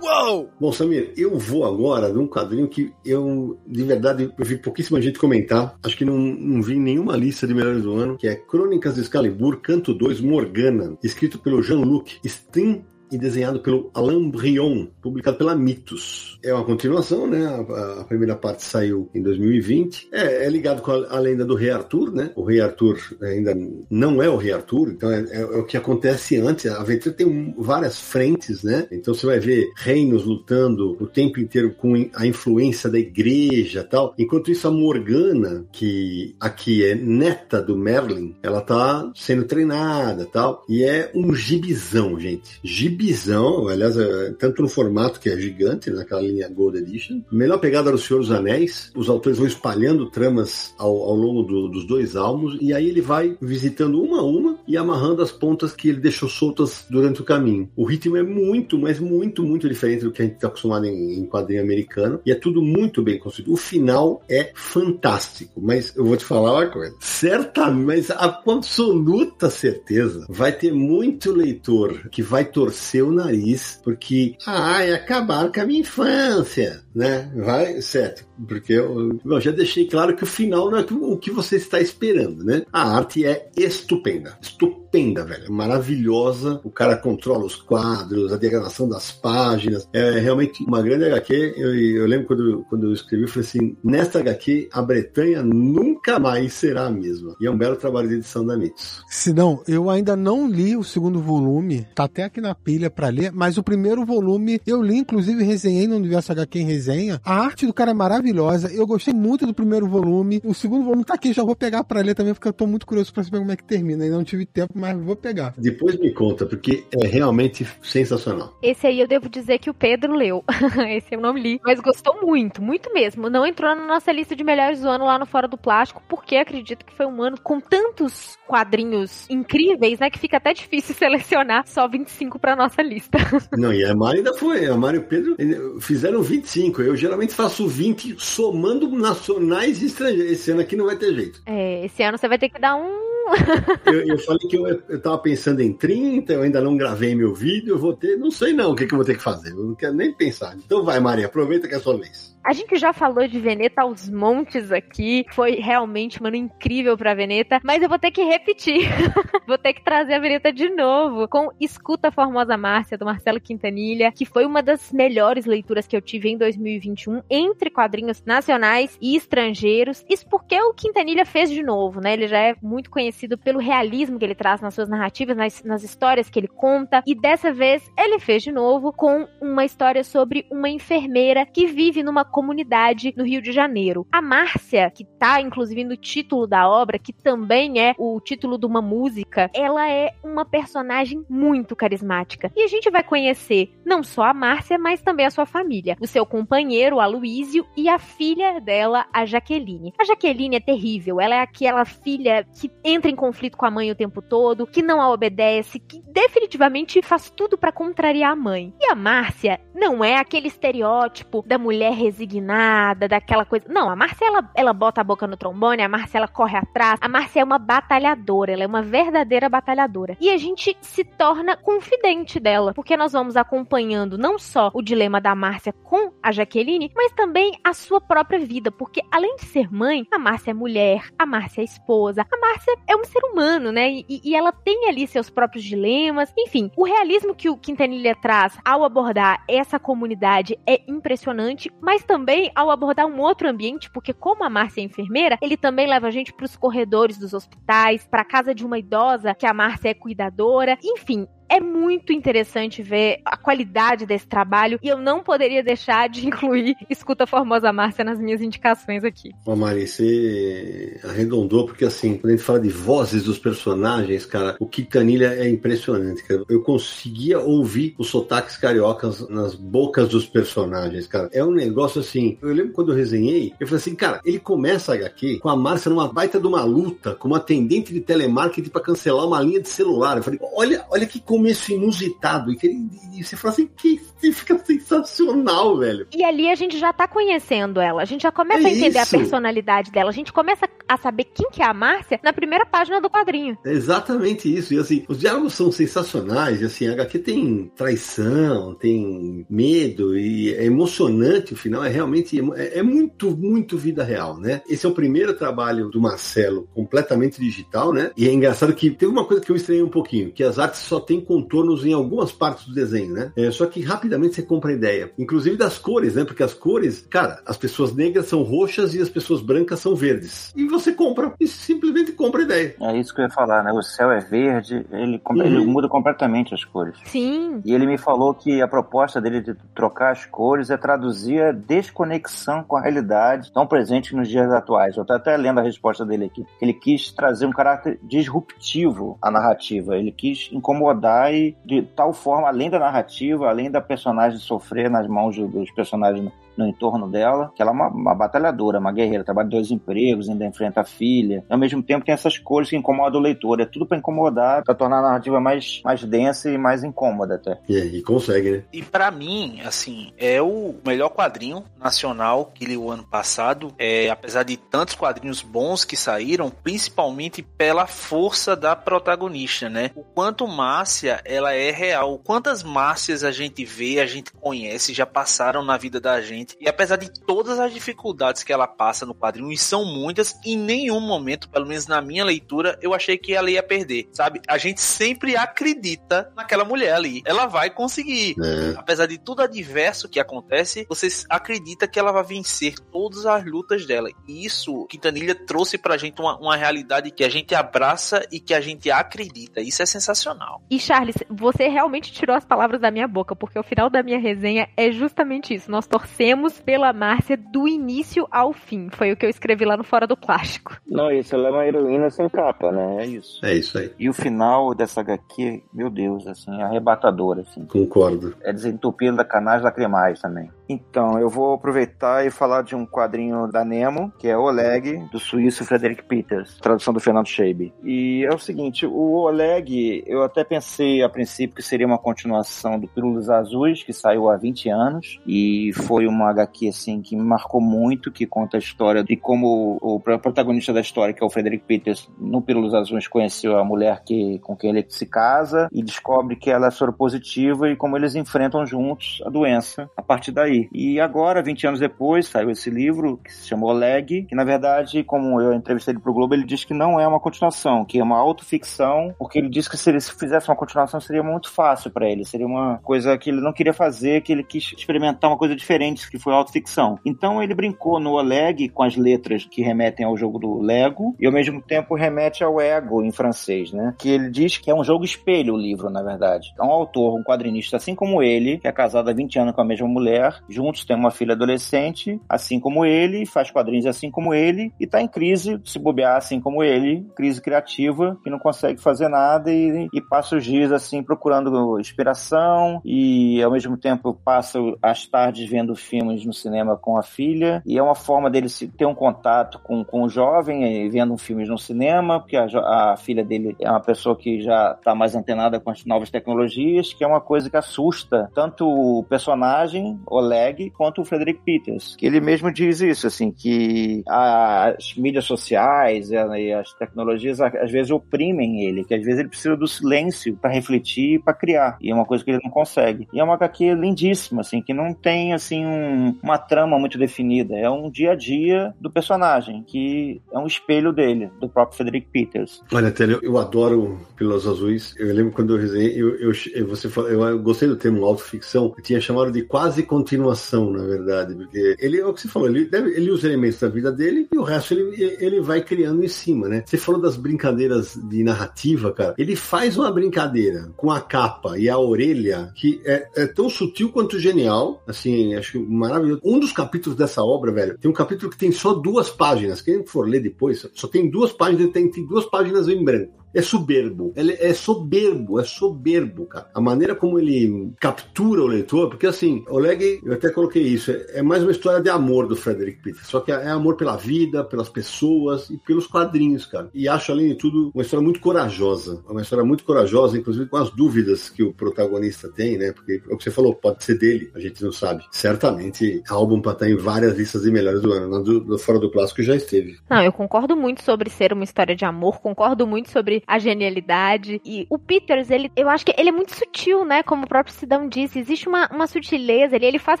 Bom, Samir, eu vou agora num quadrinho que eu, de verdade, eu vi pouquíssima gente comentar. Acho que não, não vi nenhuma lista de melhores do ano, que é Crônicas de Excalibur, Canto 2, Morgana, escrito pelo Jean-Luc Stin e desenhado pelo Alain Brion, publicado pela Mitos. É uma continuação, né? A, a primeira parte saiu em 2020. É, é ligado com a, a, lenda do Rei Arthur, né? O Rei Arthur ainda não é o Rei Arthur, então é, é, é o que acontece antes. A aventura tem um, várias frentes, né? Então você vai ver reinos lutando o tempo inteiro com a influência da igreja tal. Enquanto isso, a Morgana, que aqui é neta do Merlin, ela tá sendo treinada tal. E é um gibizão, gente. Gib gibizão, aliás, é, tanto no formato que é gigante, naquela linha Gold Edition. Melhor pegada do Senhor dos Anéis. Os autores vão espalhando tramas ao, ao longo do, dos dois álbuns, e aí ele vai visitando uma a uma e amarrando as pontas que ele deixou soltas durante o caminho. O ritmo é muito, mas muito, muito diferente do que a gente está acostumado em, em quadrinho americano, e é tudo muito bem construído. O final é fantástico, mas eu vou te falar uma coisa. Certamente, mas a, absoluta certeza, vai ter muito leitor que vai torcer o nariz, porque, ah, é acabar com a minha infância, né? Vai, certo. Porque eu, eu já deixei claro que o final não é o que você está esperando, né? A arte é estupenda. Estupenda, velho. Maravilhosa. O cara controla os quadros, a diagramação das páginas. É realmente uma grande HQ. Eu, eu lembro quando, quando eu escrevi, eu falei assim: nesta HQ, a Bretanha nunca mais será a mesma. E é um belo trabalho de edição da Mitsu. Se não, eu ainda não li o segundo volume, tá até aqui na pilha para ler, mas o primeiro volume eu li, inclusive resenhei no Universo HQ em resenha. A arte do cara é maravilhosa, eu gostei muito do primeiro volume. O segundo volume tá aqui, já vou pegar para ler também, porque eu tô muito curioso para saber como é que termina. E não tive tempo, mas vou pegar. Depois me conta, porque é realmente sensacional. Esse aí eu devo dizer que o Pedro leu. Esse eu não li, mas gostou muito, muito mesmo. Não entrou na nossa lista de melhores do ano lá no Fora do Plástico, porque acredito que foi um ano com tantos quadrinhos incríveis, né, que fica até difícil selecionar só 25 para nossa lista. Não, e a Mari ainda foi, a Mari e o Pedro fizeram 25. Eu geralmente faço 20 somando nacionais e estrangeiros. Esse ano aqui não vai ter jeito. É, esse ano você vai ter que dar um eu, eu, falei que eu, eu tava pensando em 30, eu ainda não gravei meu vídeo, eu vou ter, não sei não o que, que eu vou ter que fazer, eu não quero nem pensar. Então vai, Maria, aproveita que é a sua vez. A gente já falou de Veneta aos montes aqui. Foi realmente, mano, incrível pra Veneta. Mas eu vou ter que repetir. vou ter que trazer a Veneta de novo. Com Escuta Formosa Márcia, do Marcelo Quintanilha, que foi uma das melhores leituras que eu tive em 2021, entre quadrinhos nacionais e estrangeiros. Isso porque o Quintanilha fez de novo, né? Ele já é muito conhecido pelo realismo que ele traz nas suas narrativas, nas, nas histórias que ele conta. E dessa vez ele fez de novo com uma história sobre uma enfermeira que vive numa comunidade no Rio de Janeiro. A Márcia, que tá inclusive no título da obra, que também é o título de uma música, ela é uma personagem muito carismática. E a gente vai conhecer não só a Márcia, mas também a sua família. O seu companheiro, Aloísio, e a filha dela, a Jaqueline. A Jaqueline é terrível, ela é aquela filha que entra em conflito com a mãe o tempo todo, que não a obedece, que definitivamente faz tudo para contrariar a mãe. E a Márcia não é aquele estereótipo da mulher resignada resignada, daquela coisa. Não, a Márcia ela, bota a boca no trombone, a Márcia ela corre atrás. A Márcia é uma batalhadora, ela é uma verdadeira batalhadora. E a gente se torna confidente dela, porque nós vamos acompanhando não só o dilema da Márcia com a Jaqueline, mas também a sua própria vida, porque além de ser mãe, a Márcia é mulher, a Márcia é esposa, a Márcia é um ser humano, né? E, e ela tem ali seus próprios dilemas. Enfim, o realismo que o Quintanilha traz ao abordar essa comunidade é impressionante, mas também ao abordar um outro ambiente, porque como a Márcia é enfermeira, ele também leva a gente para os corredores dos hospitais, para a casa de uma idosa que a Márcia é cuidadora. Enfim, é muito interessante ver a qualidade desse trabalho e eu não poderia deixar de incluir Escuta Formosa Márcia nas minhas indicações aqui. Ô Mari, você arredondou, porque assim, quando a gente fala de vozes dos personagens, cara, o Quintanilha é impressionante, cara. Eu conseguia ouvir os sotaques cariocas nas bocas dos personagens, cara. É um negócio assim, eu lembro quando eu resenhei, eu falei assim, cara, ele começa a HQ com a Márcia numa baita de uma luta, com uma atendente de telemarketing para cancelar uma linha de celular. Eu falei, olha, olha que começo inusitado. E, que, e você fala assim, que fica sensacional, velho. E ali a gente já tá conhecendo ela. A gente já começa é a entender isso. a personalidade dela. A gente começa a saber quem que é a Márcia na primeira página do quadrinho. É exatamente isso. E assim, os diálogos são sensacionais. E assim, a HQ tem traição, tem medo e é emocionante. O final é realmente é, é muito, muito vida real, né? Esse é o primeiro trabalho do Marcelo completamente digital, né? E é engraçado que teve uma coisa que eu estranhei um pouquinho, que as artes só tem contornos em algumas partes do desenho, né? É, só que rapidamente você compra a ideia. Inclusive das cores, né? Porque as cores, cara, as pessoas negras são roxas e as pessoas brancas são verdes. E você compra, e simplesmente compra a ideia. É isso que eu ia falar, né? O céu é verde, ele, uhum. ele muda completamente as cores. Sim. E ele me falou que a proposta dele de trocar as cores é traduzir a desconexão com a realidade tão presente nos dias atuais. Eu tô até lendo a resposta dele aqui. Ele quis trazer um caráter disruptivo à narrativa. Ele quis incomodar e de tal forma, além da narrativa, além da personagem sofrer nas mãos dos personagens no entorno dela, que ela é uma, uma batalhadora, uma guerreira, trabalha dois empregos, ainda enfrenta a filha. E, ao mesmo tempo tem essas cores que incomodam o leitor. É tudo para incomodar, para tornar a narrativa mais, mais densa e mais incômoda até. E, e consegue, né? E para mim, assim, é o melhor quadrinho nacional que li o ano passado. É, apesar de tantos quadrinhos bons que saíram, principalmente pela força da protagonista, né? O quanto Márcia ela é real. Quantas Márcias a gente vê, a gente conhece, já passaram na vida da gente e apesar de todas as dificuldades que ela passa no quadrinho, e são muitas, em nenhum momento, pelo menos na minha leitura, eu achei que ela ia perder, sabe? A gente sempre acredita naquela mulher ali. Ela vai conseguir. É. Apesar de tudo adverso que acontece, você acredita que ela vai vencer todas as lutas dela. E isso, Quintanilha trouxe pra gente uma, uma realidade que a gente abraça e que a gente acredita. Isso é sensacional. E Charles, você realmente tirou as palavras da minha boca, porque o final da minha resenha é justamente isso. Nós torcemos pela Márcia do início ao fim. Foi o que eu escrevi lá no Fora do Plástico. Não, isso, ela é uma heroína sem capa, né? É isso. É isso aí. E o final dessa HQ, meu Deus, assim, arrebatador, assim. Concordo. É desentupida da canagem lacrimais também. Então, eu vou aproveitar e falar de um quadrinho da Nemo, que é Oleg, do suíço Frederick Peters, tradução do Fernando Scheib. E é o seguinte, o Oleg, eu até pensei a princípio que seria uma continuação do Pílulas Azuis, que saiu há 20 anos, e foi uma HQ, assim, que me marcou muito, que conta a história de como o, o protagonista da história, que é o Frederick Peters, no Pílulas Azuis conheceu a mulher que, com quem ele se casa e descobre que ela é soropositiva e como eles enfrentam juntos a doença a partir daí. E agora, 20 anos depois, saiu esse livro que se chamou Leg, que na verdade, como eu entrevistei ele pro Globo, ele diz que não é uma continuação, que é uma autoficção, porque ele diz que se ele fizesse uma continuação seria muito fácil para ele, seria uma coisa que ele não queria fazer, que ele quis experimentar uma coisa diferente, que foi autoficção. Então ele brincou no Oleg com as letras que remetem ao jogo do Lego e ao mesmo tempo remete ao ego em francês, né? Que ele diz que é um jogo espelho o livro, na verdade. É um autor, um quadrinista assim como ele, que é casado há 20 anos com a mesma mulher, juntos têm uma filha adolescente, assim como ele, faz quadrinhos assim como ele, e tá em crise, se bobear assim como ele, crise criativa, que não consegue fazer nada e, e passa os dias assim procurando inspiração e ao mesmo tempo passa as tardes vendo filmes no cinema com a filha e é uma forma dele ter um contato com, com o jovem e vendo filmes no cinema, porque a, a filha dele é uma pessoa que já está mais antenada com as novas tecnologias, que é uma coisa que assusta tanto o personagem, Olé, quanto o Frederick Peters, que ele mesmo diz isso, assim, que as mídias sociais e as tecnologias às vezes oprimem ele, que às vezes ele precisa do silêncio para refletir e para criar, e é uma coisa que ele não consegue. E é uma HQ lindíssima, assim, que não tem, assim, um, uma trama muito definida, é um dia a dia do personagem, que é um espelho dele, do próprio Frederick Peters. Olha, Télio, eu adoro Pílulas Azuis, eu lembro quando eu resenhei, eu, eu, você falou, eu gostei do termo autoficção, eu tinha chamado de quase continuação na verdade, porque ele é o que você falou, ele, deve, ele usa elementos da vida dele e o resto ele, ele vai criando em cima, né? Você falou das brincadeiras de narrativa, cara. Ele faz uma brincadeira com a capa e a orelha que é, é tão sutil quanto genial, assim, acho maravilhoso. Um dos capítulos dessa obra, velho, tem um capítulo que tem só duas páginas. Quem for ler depois, só tem duas páginas, tem, tem duas páginas em branco é soberbo. Ele é soberbo, é soberbo, cara. A maneira como ele captura o leitor, porque assim, Oleg, eu até coloquei isso, é, mais uma história de amor do Frederick Peters. Só que é amor pela vida, pelas pessoas e pelos quadrinhos, cara. E acho, além de tudo, uma história muito corajosa. Uma história muito corajosa, inclusive com as dúvidas que o protagonista tem, né? Porque é o que você falou, pode ser dele, a gente não sabe. Certamente, álbum pra estar em várias listas de melhores do ano. Do, do Fora do Clássico já esteve. Não, eu concordo muito sobre ser uma história de amor, concordo muito sobre a genialidade. E o Peters, ele, eu acho que ele é muito sutil, né? Como o próprio Sidão disse, existe uma, uma sutileza ali. Ele faz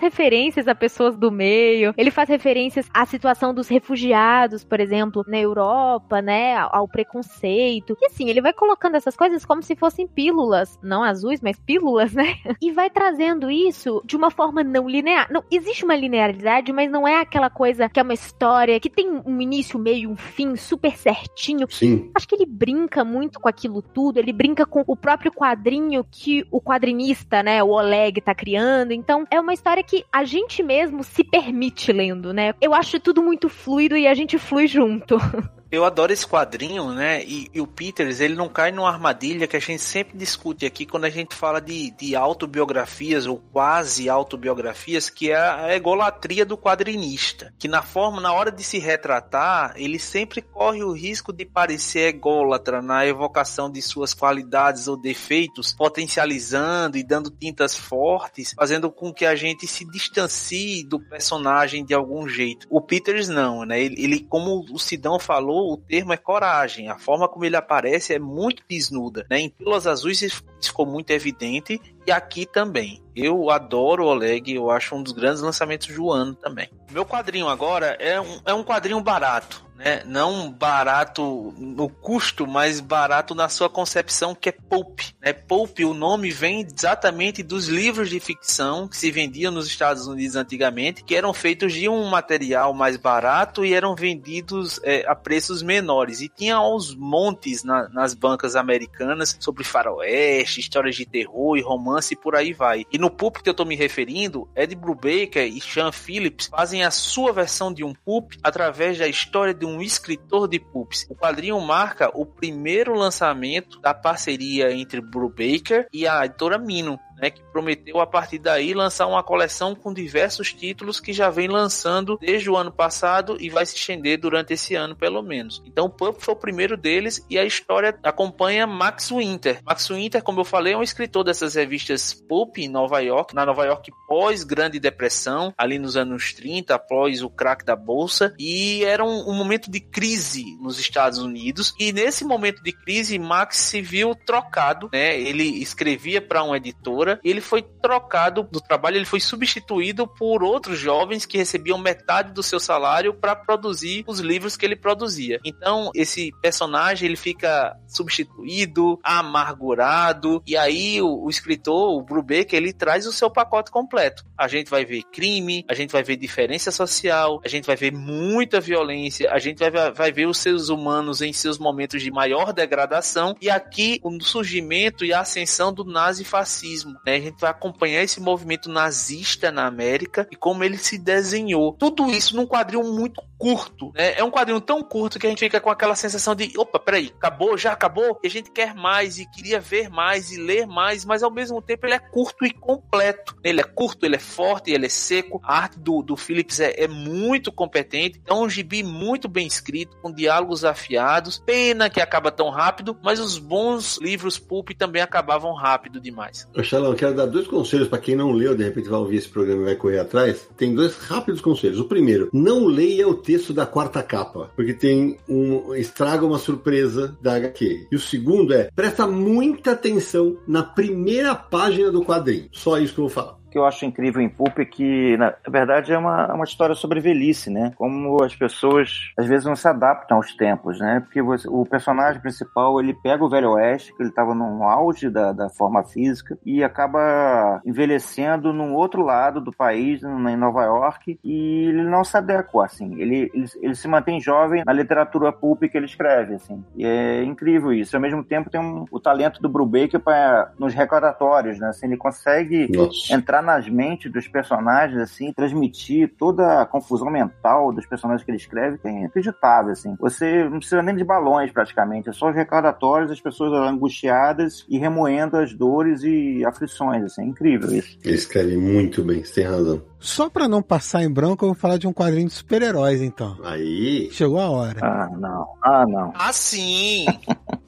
referências a pessoas do meio, ele faz referências à situação dos refugiados, por exemplo, na Europa, né? Ao, ao preconceito. E assim, ele vai colocando essas coisas como se fossem pílulas, não azuis, mas pílulas, né? E vai trazendo isso de uma forma não linear. Não, existe uma linearidade, mas não é aquela coisa que é uma história que tem um início, meio, um fim super certinho. Sim. Acho que ele brinca muito com aquilo tudo, ele brinca com o próprio quadrinho que o quadrinista, né, o Oleg tá criando. Então, é uma história que a gente mesmo se permite lendo, né? Eu acho tudo muito fluido e a gente flui junto. Eu adoro esse quadrinho, né? E, e, o Peters, ele não cai numa armadilha que a gente sempre discute aqui quando a gente fala de, de autobiografias ou quase autobiografias, que é a egolatria do quadrinista. Que na forma, na hora de se retratar, ele sempre corre o risco de parecer ególatra na evocação de suas qualidades ou defeitos, potencializando e dando tintas fortes, fazendo com que a gente se distancie do personagem de algum jeito. O Peters não, né? Ele, ele como o Sidão falou, o termo é coragem. A forma como ele aparece é muito desnuda, né? Em Pílulas Azuis isso ficou muito evidente e aqui também. Eu adoro o Oleg, eu acho um dos grandes lançamentos do ano também. Meu quadrinho agora é um, é um quadrinho barato né? Não barato no custo, mas barato na sua concepção, que é pulp. Né? Pulp, o nome vem exatamente dos livros de ficção que se vendiam nos Estados Unidos antigamente, que eram feitos de um material mais barato e eram vendidos é, a preços menores. E tinha aos montes na, nas bancas americanas sobre faroeste, histórias de terror e romance e por aí vai. E no pulp que eu estou me referindo, Ed Brubaker e Sean Phillips fazem a sua versão de um pulp através da história de um escritor de pulps. O quadrinho marca o primeiro lançamento da parceria entre Brubaker e a editora Mino né, que prometeu a partir daí lançar uma coleção com diversos títulos que já vem lançando desde o ano passado e vai se estender durante esse ano pelo menos. Então o Pulp foi o primeiro deles e a história acompanha Max Winter. Max Winter, como eu falei, é um escritor dessas revistas Pulp em Nova York, na Nova York pós Grande Depressão, ali nos anos 30, após o crack da bolsa, e era um, um momento de crise nos Estados Unidos. E nesse momento de crise, Max se viu trocado, né? Ele escrevia para uma editora editora ele foi trocado do trabalho, ele foi substituído por outros jovens que recebiam metade do seu salário para produzir os livros que ele produzia. Então, esse personagem ele fica substituído, amargurado, e aí o, o escritor, o Brubeck, ele traz o seu pacote completo. A gente vai ver crime, a gente vai ver diferença social, a gente vai ver muita violência, a gente vai, vai ver os seres humanos em seus momentos de maior degradação, e aqui o surgimento e a ascensão do nazifascismo, né? A gente vai acompanhar esse movimento nazista na América e como ele se desenhou. Tudo isso num quadrinho muito curto, né? É um quadrinho tão curto que a gente fica com aquela sensação de, opa, peraí, acabou, já acabou? E a gente quer mais e queria ver mais e ler mais, mas ao mesmo tempo ele é curto e completo. Ele é curto, ele é forte, ele é seco. A arte do, do Phillips é, é muito competente. É um gibi muito bem escrito, com diálogos afiados. Pena que acaba tão rápido, mas os bons livros pulp também acabavam rápido demais. Xalão, quero dar dois conselhos para quem não leu, de repente vai ouvir esse programa e vai correr atrás. Tem dois rápidos conselhos. O primeiro, não leia o texto da quarta capa, porque tem um estraga uma surpresa da HQ. E o segundo é, presta muita atenção na primeira página do quadrinho. Só isso que eu vou falar que eu acho incrível em Pulp é que, na verdade, é uma, uma história sobre velhice, né? Como as pessoas, às vezes, não se adaptam aos tempos, né? Porque você, o personagem principal, ele pega o Velho Oeste, que ele estava no auge da, da forma física, e acaba envelhecendo num outro lado do país, em Nova York, e ele não se adequa, assim. Ele, ele, ele se mantém jovem na literatura pulp que ele escreve, assim. E é incrível isso. Ao mesmo tempo, tem um, o talento do Brubaker para nos recordatórios, né? Assim, ele consegue Nossa. entrar entrar nas mentes dos personagens, assim, transmitir toda a confusão mental dos personagens que ele escreve, que é inacreditável, assim. Você não precisa nem de balões, praticamente, é só os recordatórios, as pessoas angustiadas e remoendo as dores e aflições, assim, é incrível isso. Ele escreve muito bem, você tem razão. Só pra não passar em branco, eu vou falar de um quadrinho de super-heróis, então. Aí. Chegou a hora. Ah, não. Ah, não. Ah, sim!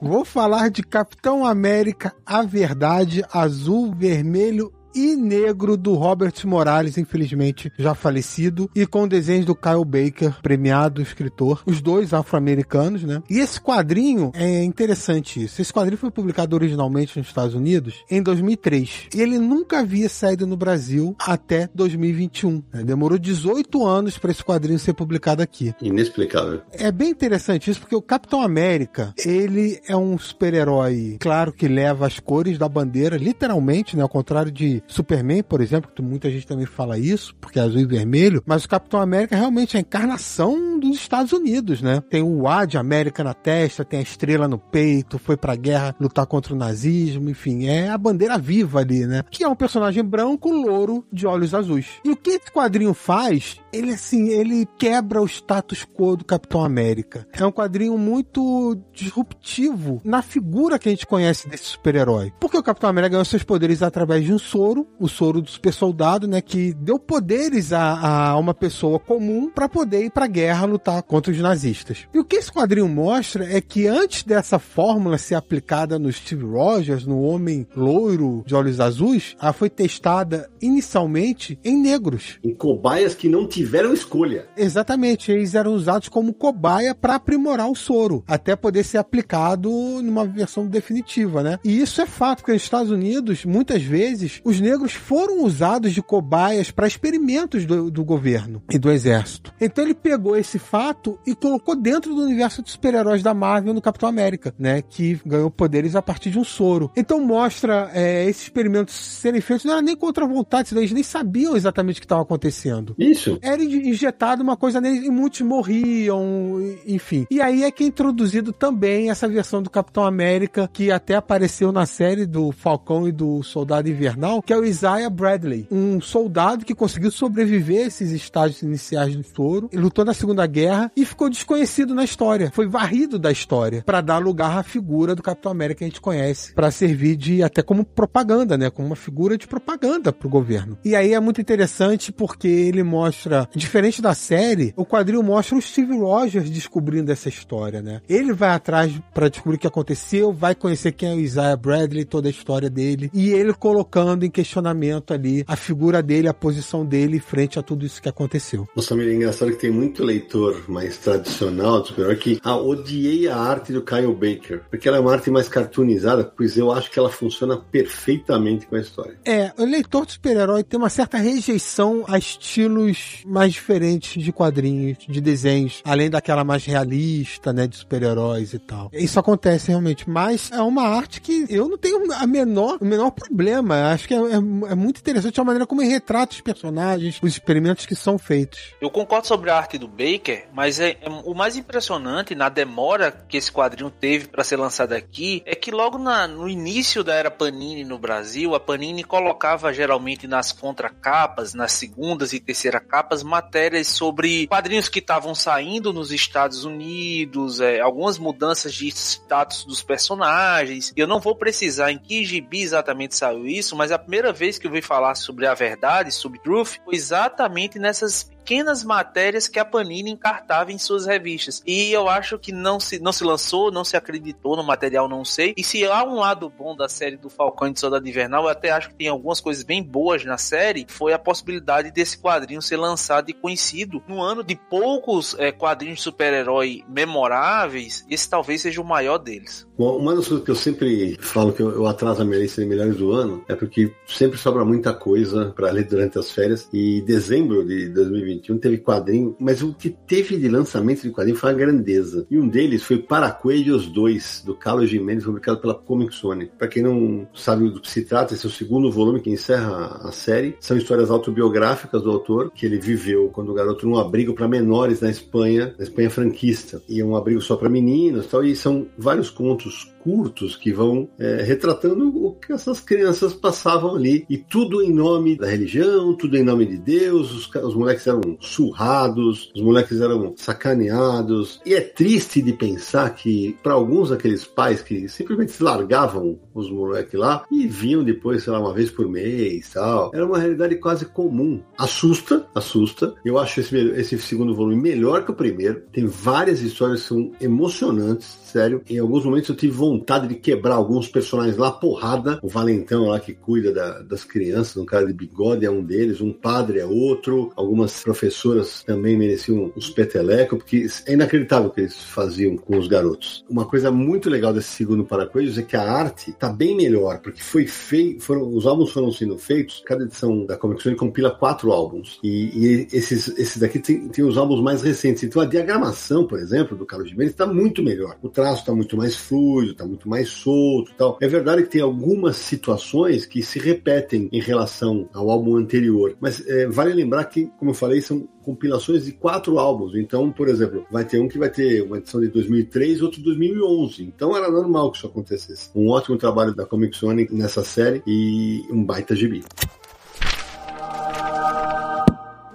vou falar de Capitão América, a Verdade, Azul, Vermelho e negro do Robert Morales, infelizmente já falecido, e com desenhos do Kyle Baker, premiado escritor, os dois afro-americanos, né? E esse quadrinho é interessante isso. Esse quadrinho foi publicado originalmente nos Estados Unidos em 2003 e ele nunca havia saído no Brasil até 2021. Né? Demorou 18 anos para esse quadrinho ser publicado aqui. Inexplicável. É bem interessante isso porque o Capitão América, ele é um super-herói, claro que leva as cores da bandeira, literalmente, né? Ao contrário de Superman, por exemplo, que muita gente também fala isso, porque é azul e vermelho, mas o Capitão América realmente é a encarnação dos Estados Unidos, né? Tem o A de América na testa, tem a estrela no peito, foi pra guerra lutar contra o nazismo, enfim, é a bandeira viva ali, né? Que é um personagem branco, louro, de olhos azuis. E o que esse quadrinho faz, ele assim, ele quebra o status quo do Capitão América. É um quadrinho muito disruptivo na figura que a gente conhece desse super-herói. Porque o Capitão América ganhou seus poderes através de um soro, o soro do super soldado, né, que deu poderes a, a uma pessoa comum para poder ir pra guerra lutar contra os nazistas. E o que esse quadrinho mostra é que antes dessa fórmula ser aplicada no Steve Rogers, no homem loiro de olhos azuis, ela foi testada inicialmente em negros. Em cobaias que não tiveram escolha. Exatamente, eles eram usados como cobaia para aprimorar o soro, até poder ser aplicado numa versão definitiva, né? E isso é fato, porque nos Estados Unidos, muitas vezes, os negros foram usados de cobaias para experimentos do, do governo e do exército. Então ele pegou esse fato e colocou dentro do universo de super-heróis da Marvel no Capitão América, né? Que ganhou poderes a partir de um soro. Então mostra é, esses experimentos serem feitos, não era nem contra a vontade, eles nem sabiam exatamente o que estava acontecendo. Isso. Era injetado uma coisa neles e muitos morriam, enfim. E aí é que é introduzido também essa versão do Capitão América, que até apareceu na série do Falcão e do Soldado Invernal, que é o Isaiah Bradley, um soldado que conseguiu sobreviver a esses estágios iniciais do soro, lutou na Segunda Guerra e ficou desconhecido na história. Foi varrido da história para dar lugar à figura do Capitão América que a gente conhece, para servir de até como propaganda, né, como uma figura de propaganda pro governo. E aí é muito interessante porque ele mostra, diferente da série, o quadrinho mostra o Steve Rogers descobrindo essa história, né? Ele vai atrás para descobrir o que aconteceu, vai conhecer quem é o Isaiah Bradley, toda a história dele, e ele colocando em questionamento ali a figura dele, a posição dele frente a tudo isso que aconteceu. Nossa, é engraçado que tem muito leitor mais tradicional do super que ah, odiei a arte do Kyle Baker, porque ela é uma arte mais cartoonizada, pois eu acho que ela funciona perfeitamente com a história. É, o leitor de super-herói tem uma certa rejeição a estilos mais diferentes de quadrinhos, de desenhos, além daquela mais realista, né, de super-heróis e tal. Isso acontece realmente, mas é uma arte que eu não tenho a menor, o menor problema. Acho que é, é, é muito interessante a maneira como ele retrata os personagens, os experimentos que são feitos. Eu concordo sobre a arte do Baker, mas é, é o mais impressionante na demora que esse quadrinho teve para ser lançado aqui é que logo na, no início da era Panini no Brasil, a Panini colocava geralmente nas contracapas, nas segundas e terceira capas, matérias sobre quadrinhos que estavam saindo nos Estados Unidos, é, algumas mudanças de status dos personagens. Eu não vou precisar em que gibi exatamente saiu isso, mas a primeira vez que eu vi falar sobre a verdade, sobre Truth, foi exatamente nessas pequenas matérias que a Panini encartava em suas revistas. E eu acho que não se, não se lançou, não se acreditou no material, não sei. E se há um lado bom da série do Falcão e do Soldado Invernal, eu até acho que tem algumas coisas bem boas na série, foi a possibilidade desse quadrinho ser lançado e conhecido no ano de poucos é, quadrinhos de super-herói memoráveis, esse talvez seja o maior deles. Bom, uma das coisas que eu sempre falo que eu, eu atraso a minha lista de melhores do ano é porque sempre sobra muita coisa para ler durante as férias e dezembro de 2021 teve quadrinho, mas o que teve de lançamento de quadrinho foi uma grandeza. E um deles foi Paracoelhos 2, do Carlos Jimenez, publicado pela Comic Zone. Para quem não sabe do que se trata, esse é o segundo volume que encerra a série. São histórias autobiográficas do autor, que ele viveu quando garoto num abrigo para menores na Espanha, na Espanha franquista. E é um abrigo só para meninos tal, e são vários contos curtos que vão é, retratando o que essas crianças passavam ali. E tudo em nome da religião, tudo em nome de Deus. Os, os moleques eram surrados, os moleques eram sacaneados. E é triste de pensar que, para alguns daqueles pais que simplesmente largavam os moleques lá e vinham depois, sei lá, uma vez por mês tal, era uma realidade quase comum. Assusta, assusta. Eu acho esse, esse segundo volume melhor que o primeiro. Tem várias histórias que são emocionantes, sério. Em alguns momentos eu tive vontade de quebrar alguns personagens lá, porrada. O Valentão lá que cuida da, das crianças, um cara de bigode é um deles, um padre é outro. Algumas professoras também mereciam uns petelecos, porque é inacreditável o que eles faziam com os garotos. Uma coisa muito legal desse segundo Paracoelhos é que a arte tá bem melhor, porque foi feito, foram, os álbuns foram sendo feitos, cada edição da Comic Con compila quatro álbuns. E, e esses, esses daqui tem, tem os álbuns mais recentes. Então a diagramação, por exemplo, do Carlos Jimenez está muito melhor. O traço está muito mais fluido, tá muito mais solto tal. É verdade que tem algumas situações que se repetem em relação ao álbum anterior. Mas é, vale lembrar que, como eu falei, são compilações de quatro álbuns. Então, por exemplo, vai ter um que vai ter uma edição de 2003, outro de 2011. Então era normal que isso acontecesse. Um ótimo trabalho da Comic Zone nessa série e um baita gibi.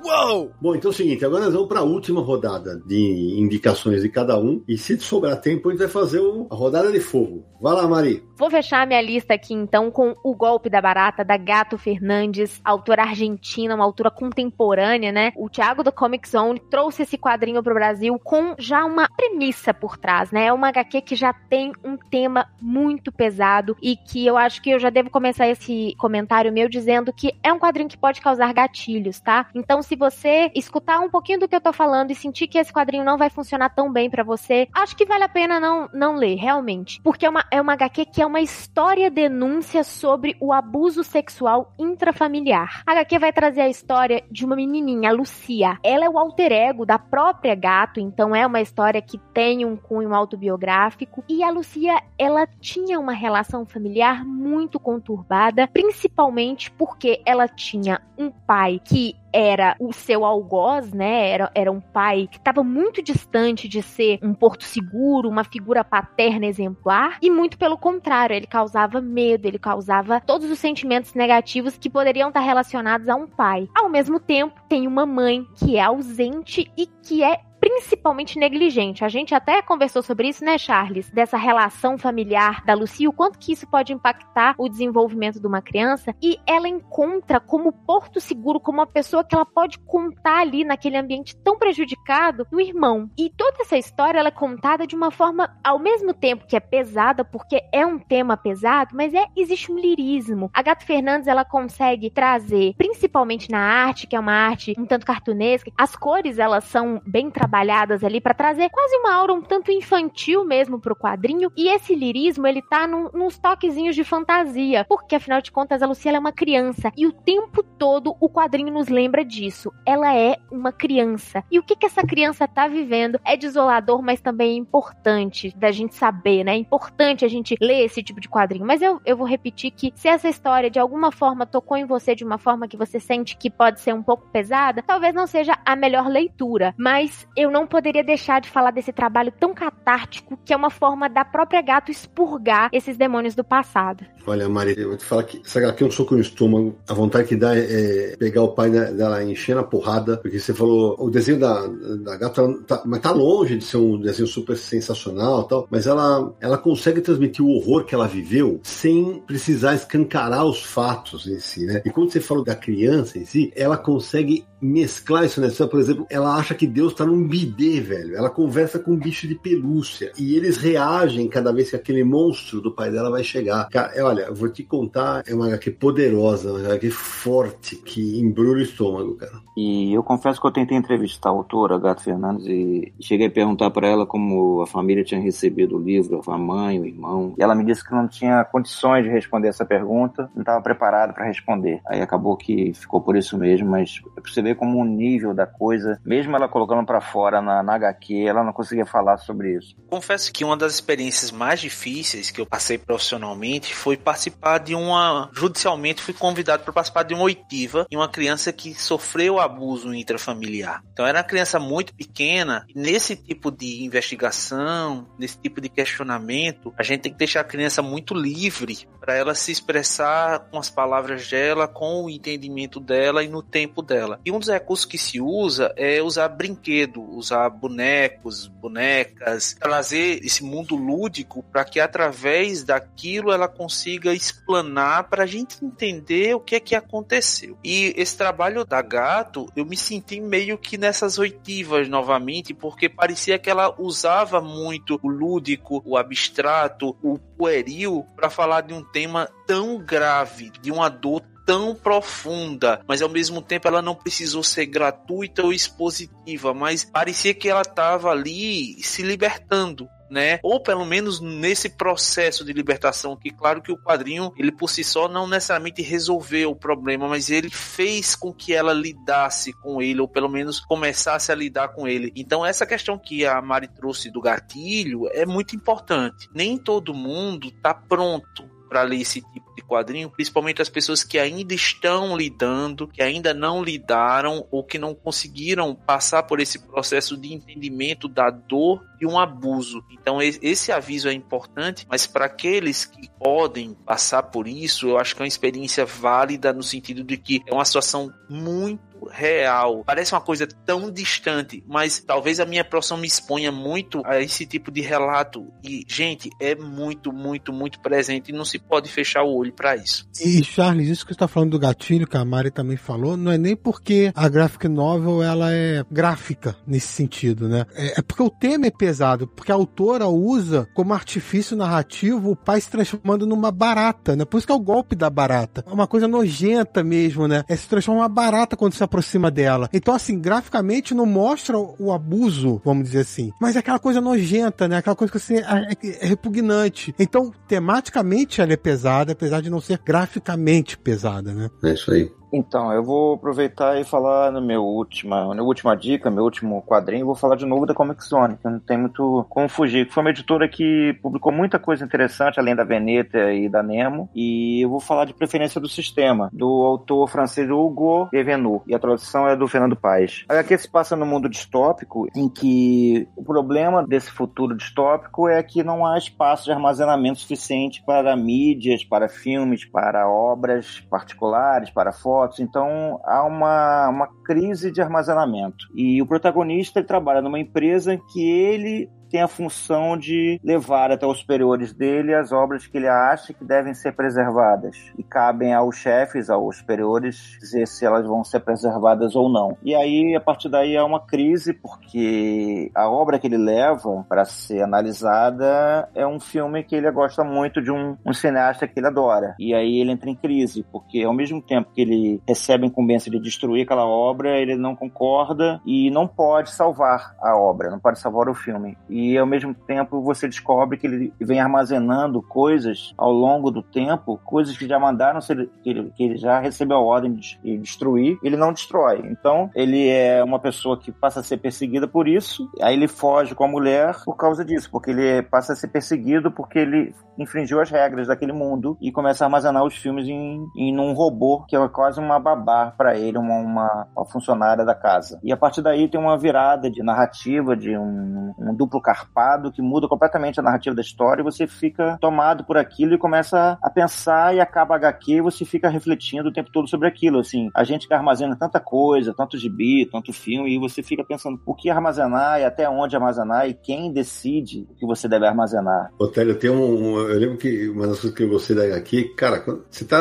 Uou! Bom, então é o seguinte, agora nós vamos para a última rodada de indicações de cada um. E se sobrar tempo, a gente vai fazer o- a rodada de fogo. Vai lá, Mari. Vou fechar minha lista aqui então com O Golpe da Barata, da Gato Fernandes, autora argentina, uma autora contemporânea, né? O Thiago do Comic Zone trouxe esse quadrinho pro Brasil com já uma premissa por trás, né? É uma HQ que já tem um tema muito pesado e que eu acho que eu já devo começar esse comentário meu dizendo que é um quadrinho que pode causar gatilhos, tá? Então, se você escutar um pouquinho do que eu tô falando e sentir que esse quadrinho não vai funcionar tão bem pra você, acho que vale a pena não, não ler, realmente. Porque é uma, é uma HQ que é uma história denúncia sobre o abuso sexual intrafamiliar. A HQ vai trazer a história de uma menininha, Lucia. Ela é o alter ego da própria gato, então é uma história que tem um cunho autobiográfico. E a Lucia, ela tinha uma relação familiar muito conturbada, principalmente porque ela tinha um pai que era o seu algoz, né? Era, era um pai que estava muito distante de ser um porto seguro, uma figura paterna exemplar, e muito pelo contrário, ele causava medo, ele causava todos os sentimentos negativos que poderiam estar relacionados a um pai. Ao mesmo tempo, tem uma mãe que é ausente e que é principalmente negligente. A gente até conversou sobre isso, né, Charles? Dessa relação familiar da Lucy, o quanto que isso pode impactar o desenvolvimento de uma criança. E ela encontra como porto seguro, como uma pessoa que ela pode contar ali naquele ambiente tão prejudicado, no irmão. E toda essa história ela é contada de uma forma, ao mesmo tempo que é pesada, porque é um tema pesado, mas é existe um lirismo. A Gato Fernandes ela consegue trazer, principalmente na arte, que é uma arte um tanto cartunesca, as cores elas são bem trabalhadas ali para trazer quase uma aura um tanto infantil mesmo pro quadrinho. E esse lirismo ele tá num, nos toquezinhos de fantasia, porque afinal de contas a Lucia é uma criança e o tempo todo o quadrinho nos lembra disso. Ela é uma criança. E o que que essa criança tá vivendo é desolador, mas também é importante da gente saber, né? É importante a gente ler esse tipo de quadrinho. Mas eu, eu vou repetir que se essa história de alguma forma tocou em você de uma forma que você sente que pode ser um pouco pesada, talvez não seja a melhor leitura. Mas eu não poderia deixar de falar desse trabalho tão catártico que é uma forma da própria gato expurgar esses demônios do passado. Olha, Mari, eu vou te falar que essa HQ é um soco no estômago. A vontade que dá é, é pegar o pai dela e encher na porrada, porque você falou, o desenho da, da gata tá, mas tá longe de ser um desenho super sensacional tal, mas ela, ela consegue transmitir o horror que ela viveu sem precisar escancarar os fatos em si, né? E quando você fala da criança em si, ela consegue mesclar isso? Só, por exemplo, ela acha que Deus tá num bidê, velho. Ela conversa com um bicho de pelúcia. E eles reagem cada vez que aquele monstro do pai dela vai chegar. Cara, é, olha, eu vou te contar, é uma HQ poderosa, uma HQ forte, que embrulha o estômago, cara. E eu confesso que eu tentei entrevistar a autora, Gato Fernandes, e cheguei a perguntar para ela como a família tinha recebido o livro, a mãe, o irmão. E ela me disse que não tinha condições de responder essa pergunta, não estava preparada para responder. Aí acabou que ficou por isso mesmo, mas é pra como o nível da coisa, mesmo ela colocando para fora na, na HQ, ela não conseguia falar sobre isso. Confesso que uma das experiências mais difíceis que eu passei profissionalmente foi participar de uma. Judicialmente, fui convidado para participar de uma oitiva em uma criança que sofreu abuso intrafamiliar. Então, era uma criança muito pequena. Nesse tipo de investigação, nesse tipo de questionamento, a gente tem que deixar a criança muito livre para ela se expressar com as palavras dela, com o entendimento dela e no tempo dela. E um dos recursos que se usa é usar brinquedo, usar bonecos, bonecas, trazer esse mundo lúdico para que através daquilo ela consiga explanar para a gente entender o que é que aconteceu. E esse trabalho da Gato, eu me senti meio que nessas oitivas novamente, porque parecia que ela usava muito o lúdico, o abstrato, o pueril para falar de um tema tão grave, de uma dor tão profunda, mas ao mesmo tempo ela não precisou ser gratuita ou expositiva, mas parecia que ela estava ali se libertando. Né? Ou pelo menos nesse processo de libertação, que claro que o quadrinho, ele por si só não necessariamente resolveu o problema, mas ele fez com que ela lidasse com ele, ou pelo menos começasse a lidar com ele. Então essa questão que a Mari trouxe do gatilho é muito importante. Nem todo mundo tá pronto para ler esse tipo de quadrinho, principalmente as pessoas que ainda estão lidando, que ainda não lidaram ou que não conseguiram passar por esse processo de entendimento da dor de um abuso. Então esse aviso é importante, mas para aqueles que podem passar por isso, eu acho que é uma experiência válida no sentido de que é uma situação muito real. Parece uma coisa tão distante, mas talvez a minha profissão me exponha muito a esse tipo de relato. E, gente, é muito, muito, muito presente e não se pode fechar o olho para isso. E, Charles, isso que você está falando do gatilho, que a Mari também falou, não é nem porque a graphic novel ela é gráfica nesse sentido, né? É, é porque o tema é pesado, porque a autora usa como artifício narrativo o pai se transformando numa barata, né? Por isso que é o golpe da barata. É uma coisa nojenta mesmo, né? É se transformar uma barata quando se aproxima dela. Então, assim, graficamente não mostra o abuso, vamos dizer assim. Mas é aquela coisa nojenta, né? Aquela coisa que assim, é, repugnante. Então, tematicamente ela é pesada, apesar de não ser graficamente pesada, né? É isso aí. Então, eu vou aproveitar e falar no meu última, na última dica, meu último quadrinho, vou falar de novo da Comic Zone, que não tem muito como fugir. Foi uma editora que publicou muita coisa interessante, além da Veneta e da Nemo, e eu vou falar de Preferência do Sistema, do autor francês Hugo Devenu, e a tradução é do Fernando Paes. Aqui se passa no mundo distópico, em que o problema desse futuro distópico é que não há espaço de armazenamento suficiente para mídias, para filmes, para obras particulares, para fotos, fotos, então há uma, uma crise de armazenamento. E o protagonista ele trabalha numa empresa que ele tem a função de levar até os superiores dele as obras que ele acha que devem ser preservadas. E cabem aos chefes, aos superiores, dizer se elas vão ser preservadas ou não. E aí, a partir daí, é uma crise, porque a obra que ele leva para ser analisada é um filme que ele gosta muito de um, um cineasta que ele adora. E aí ele entra em crise, porque ao mesmo tempo que ele recebe a incumbência de destruir aquela obra, ele não concorda e não pode salvar a obra, não pode salvar o filme e ao mesmo tempo você descobre que ele vem armazenando coisas ao longo do tempo, coisas que já mandaram ser, que ele, que ele já recebeu a ordem de destruir, ele não destrói. Então ele é uma pessoa que passa a ser perseguida por isso, aí ele foge com a mulher por causa disso, porque ele passa a ser perseguido porque ele infringiu as regras daquele mundo e começa a armazenar os filmes em, em um robô que é quase uma babá para ele, uma, uma, uma, funcionária da casa. E a partir daí tem uma virada de narrativa, de um, um duplo carpado que muda completamente a narrativa da história e você fica tomado por aquilo e começa a pensar e acaba HQ e você fica refletindo o tempo todo sobre aquilo. Assim, a gente que armazena tanta coisa, tanto gibi, tanto filme, e você fica pensando o que armazenar e até onde armazenar e quem decide o que você deve armazenar. Otélio, tem um. Eu lembro que uma das coisas que eu gostei da HQ, cara, você tá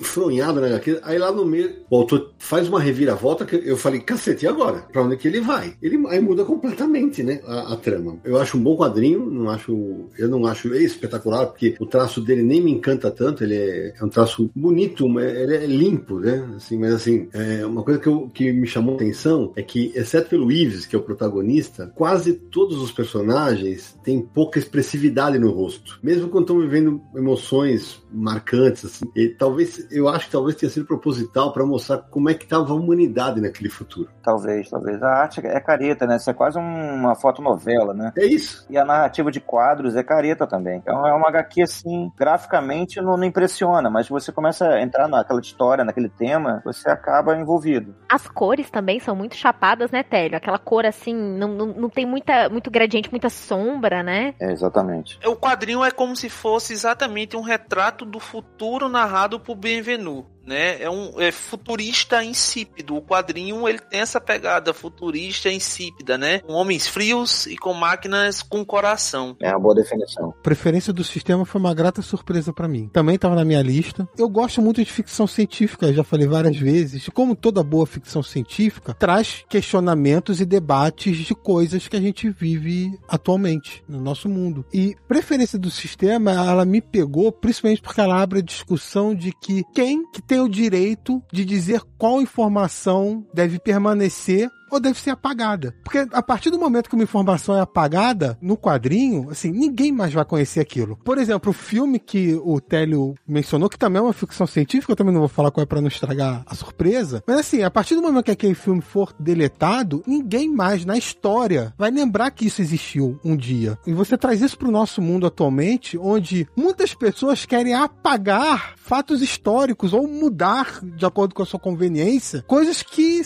fronhado na HQ, aí lá no meio o autor faz uma reviravolta que eu falei, cacete, e agora? Pra onde que ele vai? Ele aí muda completamente, né, a, a trama. Eu acho um bom quadrinho, não acho, eu não acho espetacular, porque o traço dele nem me encanta tanto, ele é, é um traço bonito, ele é limpo, né? Assim, mas assim, é uma coisa que, eu, que me chamou a atenção é que, exceto pelo Ives, que é o protagonista, quase todos os personagens têm pouca expressividade no rosto. Mesmo quando estão vivendo emoções marcantes, assim. E talvez, eu acho que talvez tenha sido proposital para mostrar como é que estava a humanidade naquele futuro. Talvez, talvez. A arte é careta, né? Isso é quase uma fotonovela, né? É isso. E a narrativa de quadros é careta também. Então é uma HQ, assim, graficamente não, não impressiona, mas você começa a entrar naquela história, naquele tema, você acaba envolvido. As cores também são muito chapadas, né, Télio? Aquela cor, assim, não, não, não tem muita, muito gradiente, muita sombra, né? É, exatamente. O quadrinho é como se fosse exatamente um retrato do futuro narrado por Benvenu né? É um é futurista insípido. O quadrinho ele tem essa pegada futurista insípida, né? Com homens frios e com máquinas com coração. É uma boa definição. Preferência do sistema foi uma grata surpresa para mim. Também estava na minha lista. Eu gosto muito de ficção científica, já falei várias vezes. Como toda boa ficção científica, traz questionamentos e debates de coisas que a gente vive atualmente no nosso mundo. E Preferência do sistema, ela me pegou principalmente porque ela abre a discussão de que quem que tem o direito de dizer qual informação deve permanecer ou deve ser apagada. Porque a partir do momento que uma informação é apagada no quadrinho, assim, ninguém mais vai conhecer aquilo. Por exemplo, o filme que o Télio mencionou, que também é uma ficção científica, eu também não vou falar qual é pra não estragar a surpresa, mas assim, a partir do momento que aquele filme for deletado, ninguém mais na história vai lembrar que isso existiu um dia. E você traz isso pro nosso mundo atualmente, onde muitas pessoas querem apagar fatos históricos ou mudar de acordo com a sua conveniência, coisas que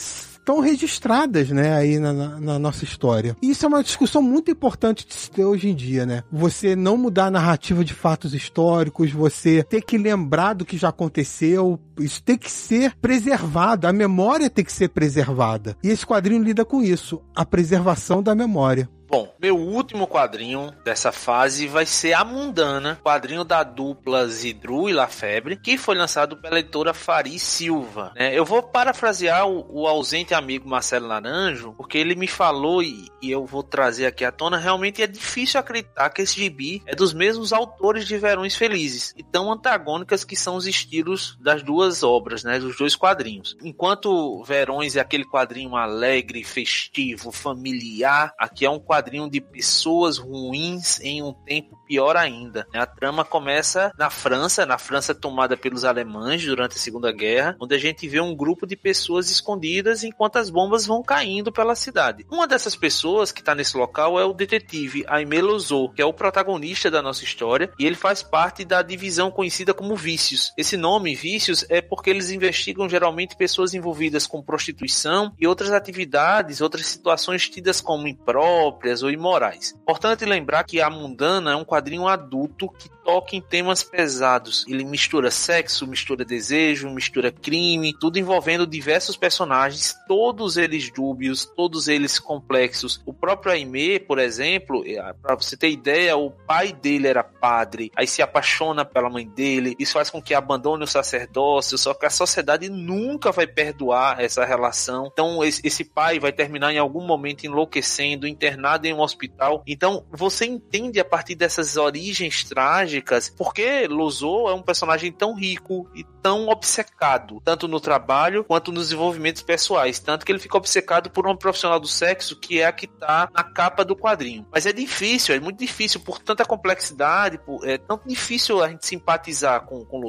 estão registradas, né, aí na, na, na, nossa história. E isso é uma discussão muito importante de se ter hoje em dia, né? Você não mudar a narrativa de fatos históricos, você ter que lembrar do que já aconteceu, isso tem que ser preservado, a memória tem que ser preservada. E esse quadrinho lida com isso, a preservação da memória. Bom, meu último quadrinho dessa fase vai ser A Mundana, quadrinho da dupla Zidru e Lafebre, que foi lançado pela editora Fari Silva. Né? Eu vou parafrasear o, o, ausente amigo Marcelo Laranjo, porque ele me falou e, e, eu vou trazer aqui à tona. Realmente é difícil acreditar que esse gibi é dos mesmos autores de Verões Felizes e tão antagônicas que são os estilos das duas obras, né? Dos dois quadrinhos. Enquanto Verões é aquele quadrinho alegre, festivo, familiar, aqui é um quadrinho quadrinho de pessoas ruins em um tempo pior ainda. A trama começa na França, na França tomada pelos alemães durante a Segunda Guerra, onde a gente vê um grupo de pessoas escondidas enquanto as bombas vão caindo pela cidade. Uma dessas pessoas que está nesse local é o detetive Aimé Lozot, que é o protagonista da nossa história, e ele faz parte da divisão conhecida como Vícios. Esse nome, Vícios, é porque eles investigam geralmente pessoas envolvidas com prostituição e outras atividades, outras situações tidas como impróprias ou imorais. Importante lembrar que A Mundana é um quadrinho adulto que toca em temas pesados. Ele mistura sexo, mistura desejo, mistura crime, tudo envolvendo diversos personagens, todos eles dúbios, todos eles complexos. O próprio Aimee, por exemplo, é, para você ter ideia, o pai dele era padre, aí se apaixona pela mãe dele, isso faz com que abandone o sacerdócio, só que a sociedade nunca vai perdoar essa relação. Então esse pai vai terminar em algum momento enlouquecendo, internado em um hospital. Então você entende a partir dessas origens trágicas porque Luzou é um personagem tão rico e tão obcecado, tanto no trabalho quanto nos desenvolvimentos pessoais, tanto que ele fica obcecado por uma profissional do sexo que é a que tá na capa do quadrinho. Mas é difícil, é muito difícil por tanta complexidade, por, é tão difícil a gente simpatizar com, com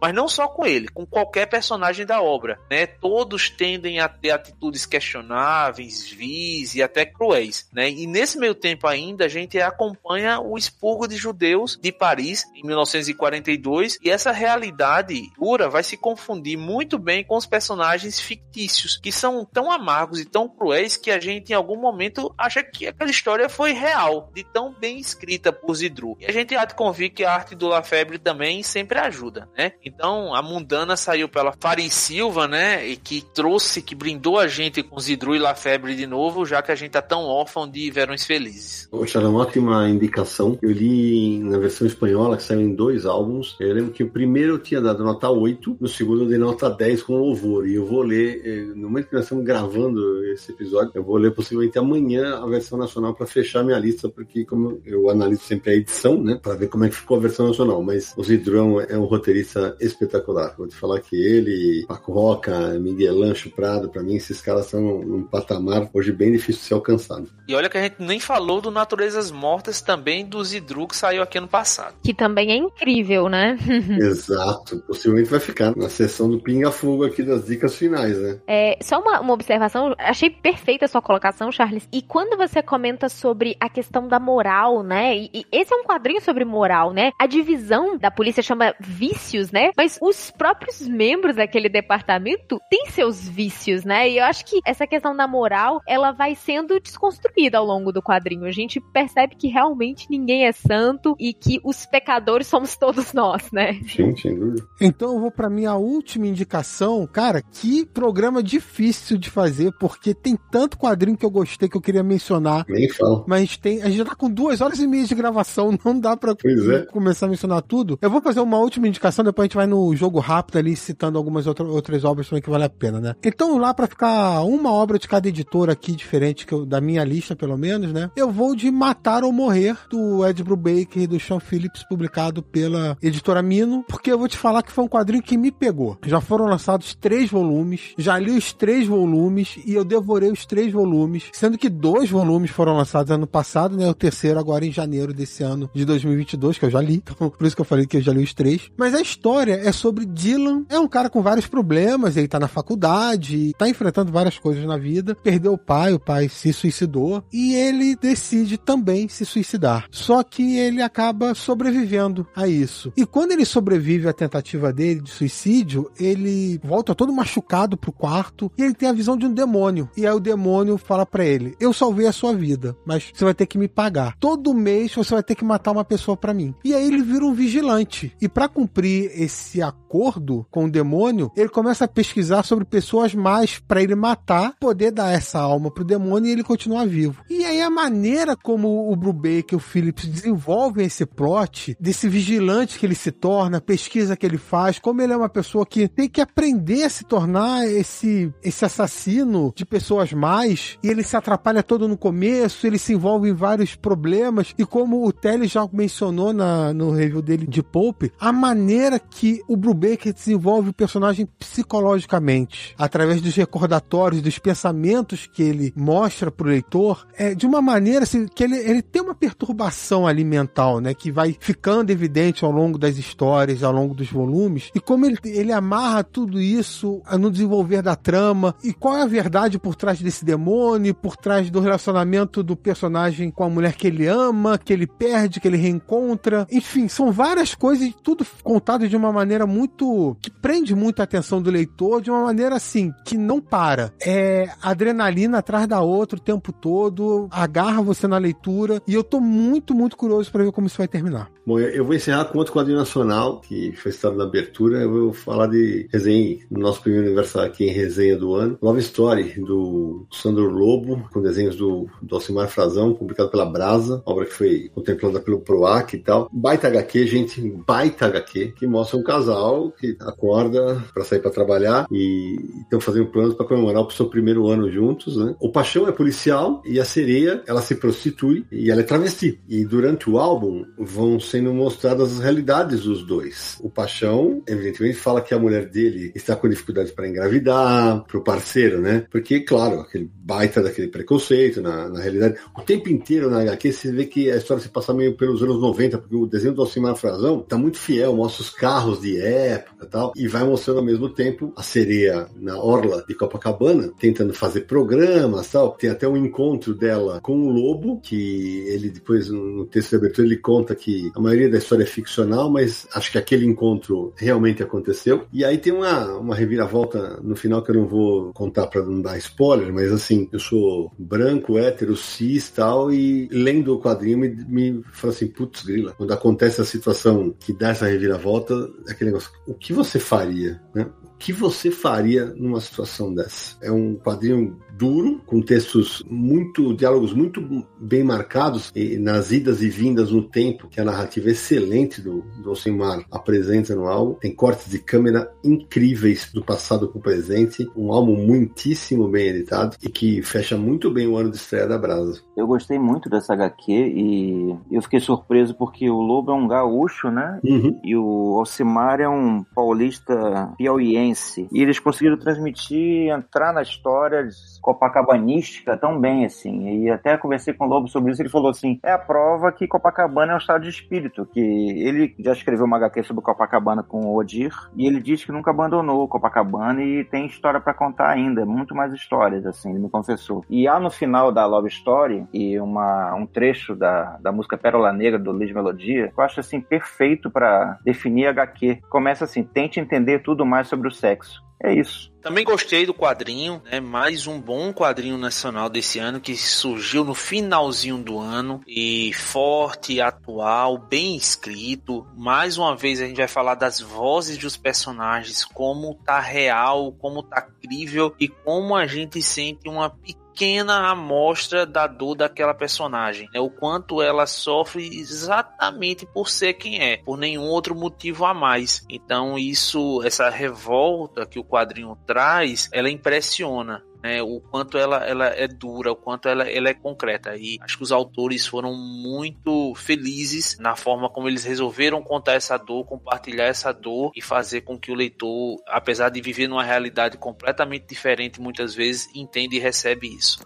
mas não só com ele, com qualquer personagem da obra, né? Todos tendem a ter atitudes questionáveis, vis e até cruéis, né? E nesse meio tempo ainda a gente acompanha o expurgo de judeus de Paris em 1942 e essa realidade pura vai se confundir muito bem com os personagens fictícios que são tão amargos e tão cruéis que a gente em algum momento acha que aquela história foi real, de tão bem escrita por Zidru. E a gente há de convir que a arte do Lafebre também sempre ajuda, né? Então a Mundana saiu pela Faris Silva, né? E que trouxe, que brindou a gente com Zidru e Lafebre de novo, já que a gente tá tão órfão de Verões Felizes. Poxa, uma ótima indicação. Eu li na versão espanhola espanhola, que saiu em dois álbuns. Eu lembro que o primeiro eu tinha dado nota 8, no segundo eu dei nota 10 com louvor. E eu vou ler, eh, no momento que nós estamos gravando esse episódio, eu vou ler possivelmente amanhã a versão nacional para fechar minha lista, porque como eu analiso sempre a edição, né, para ver como é que ficou a versão nacional. Mas o Zidrão é um roteirista espetacular. Vou te falar que ele, Paco Roca, Miguel Lancho Prado, para mim esses caras são num patamar hoje bem difícil de ser alcançado. E olha que a gente nem falou do Naturezas Mortas também do Zidru que saiu aqui ano passado. Que também é incrível, né? Exato. Possivelmente vai ficar na sessão do pinga-fogo aqui das dicas finais, né? É, só uma, uma observação, achei perfeita a sua colocação, Charles. E quando você comenta sobre a questão da moral, né? E, e esse é um quadrinho sobre moral, né? A divisão da polícia chama vícios, né? Mas os próprios membros daquele departamento têm seus vícios, né? E eu acho que essa questão da moral, ela vai sendo desconstruída ao longo do quadrinho. A gente percebe que realmente ninguém é santo e que os pecadores somos todos nós, né? Sim, sem dúvida. Então eu vou para minha última indicação. Cara, que programa difícil de fazer, porque tem tanto quadrinho que eu gostei que eu queria mencionar. Nem falo. Mas tem, a gente já tá com duas horas e meia de gravação, não dá pra é. começar a mencionar tudo. Eu vou fazer uma última indicação, depois a gente vai no jogo rápido ali, citando algumas outra, outras obras também que vale a pena, né? Então lá para ficar uma obra de cada editora aqui diferente que eu, da minha lista, pelo menos, menos, né? Eu vou de Matar ou Morrer, do Ed Brubaker e do Sean Phillips, publicado pela editora Mino, porque eu vou te falar que foi um quadrinho que me pegou. Já foram lançados três volumes, já li os três volumes e eu devorei os três volumes, sendo que dois volumes foram lançados ano passado, né? O terceiro agora em janeiro desse ano de 2022, que eu já li, então por isso que eu falei que eu já li os três. Mas a história é sobre Dylan, é um cara com vários problemas, ele tá na faculdade, tá enfrentando várias coisas na vida, perdeu o pai, o pai se suicidou e ele decide também se suicidar. Só que ele acaba sobrevivendo a isso. E quando ele sobrevive à tentativa dele de suicídio, ele volta todo machucado pro quarto e ele tem a visão de um demônio. E aí o demônio fala para ele: "Eu salvei a sua vida, mas você vai ter que me pagar. Todo mês você vai ter que matar uma pessoa para mim". E aí ele vira um vigilante. E para cumprir esse acordo com o demônio, ele começa a pesquisar sobre pessoas mais para ele matar, poder dar essa alma pro demônio e ele continuar vivo. E aí a maneira como o Brubaker e o Phillips desenvolvem esse plot, desse vigilante que ele se torna, a pesquisa que ele faz, como ele é uma pessoa que tem que aprender a se tornar esse, esse assassino de pessoas mais, e ele se atrapalha todo no começo, ele se envolve em vários problemas, e como o Telly já mencionou na, no review dele de Pope, a maneira que o Brubaker desenvolve o personagem psicologicamente, através dos recordatórios, dos pensamentos que ele mostra pro leitor, é de uma maneira assim, que ele, ele tem uma perturbação ali mental, né, que vai ficando evidente ao longo das histórias, ao longo dos volumes, e como ele, ele amarra tudo isso no desenvolver da trama, e qual é a verdade por trás desse demônio, por trás do relacionamento do personagem com a mulher que ele ama, que ele perde, que ele reencontra, enfim, são várias coisas, tudo contado de uma maneira muito, que prende muito a atenção do leitor, de uma maneira assim, que não para. É adrenalina atrás da outra o tempo todo, agarra você na leitura, e eu tô muito, muito curioso para ver como isso vai terminar. Bom, eu vou encerrar com outro quadrinho nacional, que foi citado na abertura. Eu vou falar de resenha, no nosso primeiro aniversário aqui em resenha do ano. Love Story, do Sandro Lobo, com desenhos do, do Alcimar Frazão, publicado pela Brasa, obra que foi contemplada pelo PROAC e tal. Baita HQ, gente, baita HQ, que mostra um casal que acorda para sair para trabalhar e estão fazendo planos para comemorar o seu primeiro ano juntos, né? O Paixão é policial e a sereia, ela se prostitui e ela é travesti. E durante o álbum vão sendo mostradas as realidades dos dois. O Paixão, evidentemente, fala que a mulher dele está com dificuldade para engravidar, pro parceiro, né? Porque, claro, aquele baita daquele preconceito na, na realidade. O tempo inteiro na HQ você vê que a história se passa meio pelos anos 90, porque o desenho do Alcimar Frazão tá muito fiel, mostra os carros de época e tal, e vai mostrando ao mesmo tempo a sereia na orla de Copacabana, tentando fazer programas tal. Tem até um encontro dela com o lobo, que ele depois, no texto de abertura, ele conta que a maioria da história é ficcional, mas acho que aquele encontro realmente aconteceu. E aí tem uma, uma reviravolta no final que eu não vou contar para não dar spoiler, mas assim, eu sou branco, hétero, cis tal, e lendo o quadrinho me, me fala assim, putz grila, quando acontece a situação que dá essa reviravolta, é aquele negócio, o que você faria, né? O que você faria numa situação dessa? É um quadrinho duro, com textos muito, diálogos muito bem marcados, e nas idas e vindas no tempo, que a narrativa excelente do, do Alcimar apresenta no álbum. Tem cortes de câmera incríveis do passado para o presente. Um álbum muitíssimo bem editado e que fecha muito bem o ano de estreia da Brasa. Eu gostei muito dessa HQ e eu fiquei surpreso porque o Lobo é um gaúcho, né? Uhum. E o Alcimar é um paulista piauiense. E eles conseguiram transmitir, entrar na história copacabanística tão bem, assim. E até conversei com o Lobo sobre isso, ele falou assim, é a prova que Copacabana é um estado de espírito, que ele já escreveu uma HQ sobre Copacabana com o Odir, e ele diz que nunca abandonou Copacabana e tem história para contar ainda, muito mais histórias, assim, ele me confessou. E há no final da Love Story, e uma, um trecho da, da música Pérola Negra, do Liz Melodia, que eu acho, assim, perfeito para definir HQ. Começa assim, tente entender tudo mais sobre o sexo. É isso. Também gostei do quadrinho, né? Mais um bom quadrinho nacional desse ano que surgiu no finalzinho do ano e forte, atual, bem escrito. Mais uma vez a gente vai falar das vozes dos personagens, como tá real, como tá crível e como a gente sente uma pequena pequena amostra da dor daquela personagem, né? O quanto ela sofre exatamente por ser quem é, por nenhum outro motivo a mais. Então isso, essa revolta que o quadrinho traz, ela impressiona né, o quanto ela, ela é dura, o quanto ela, ela é concreta. E acho que os autores foram muito felizes na forma como eles resolveram contar essa dor, compartilhar essa dor e fazer com que o leitor, apesar de viver numa realidade completamente diferente muitas vezes, entenda e recebe isso.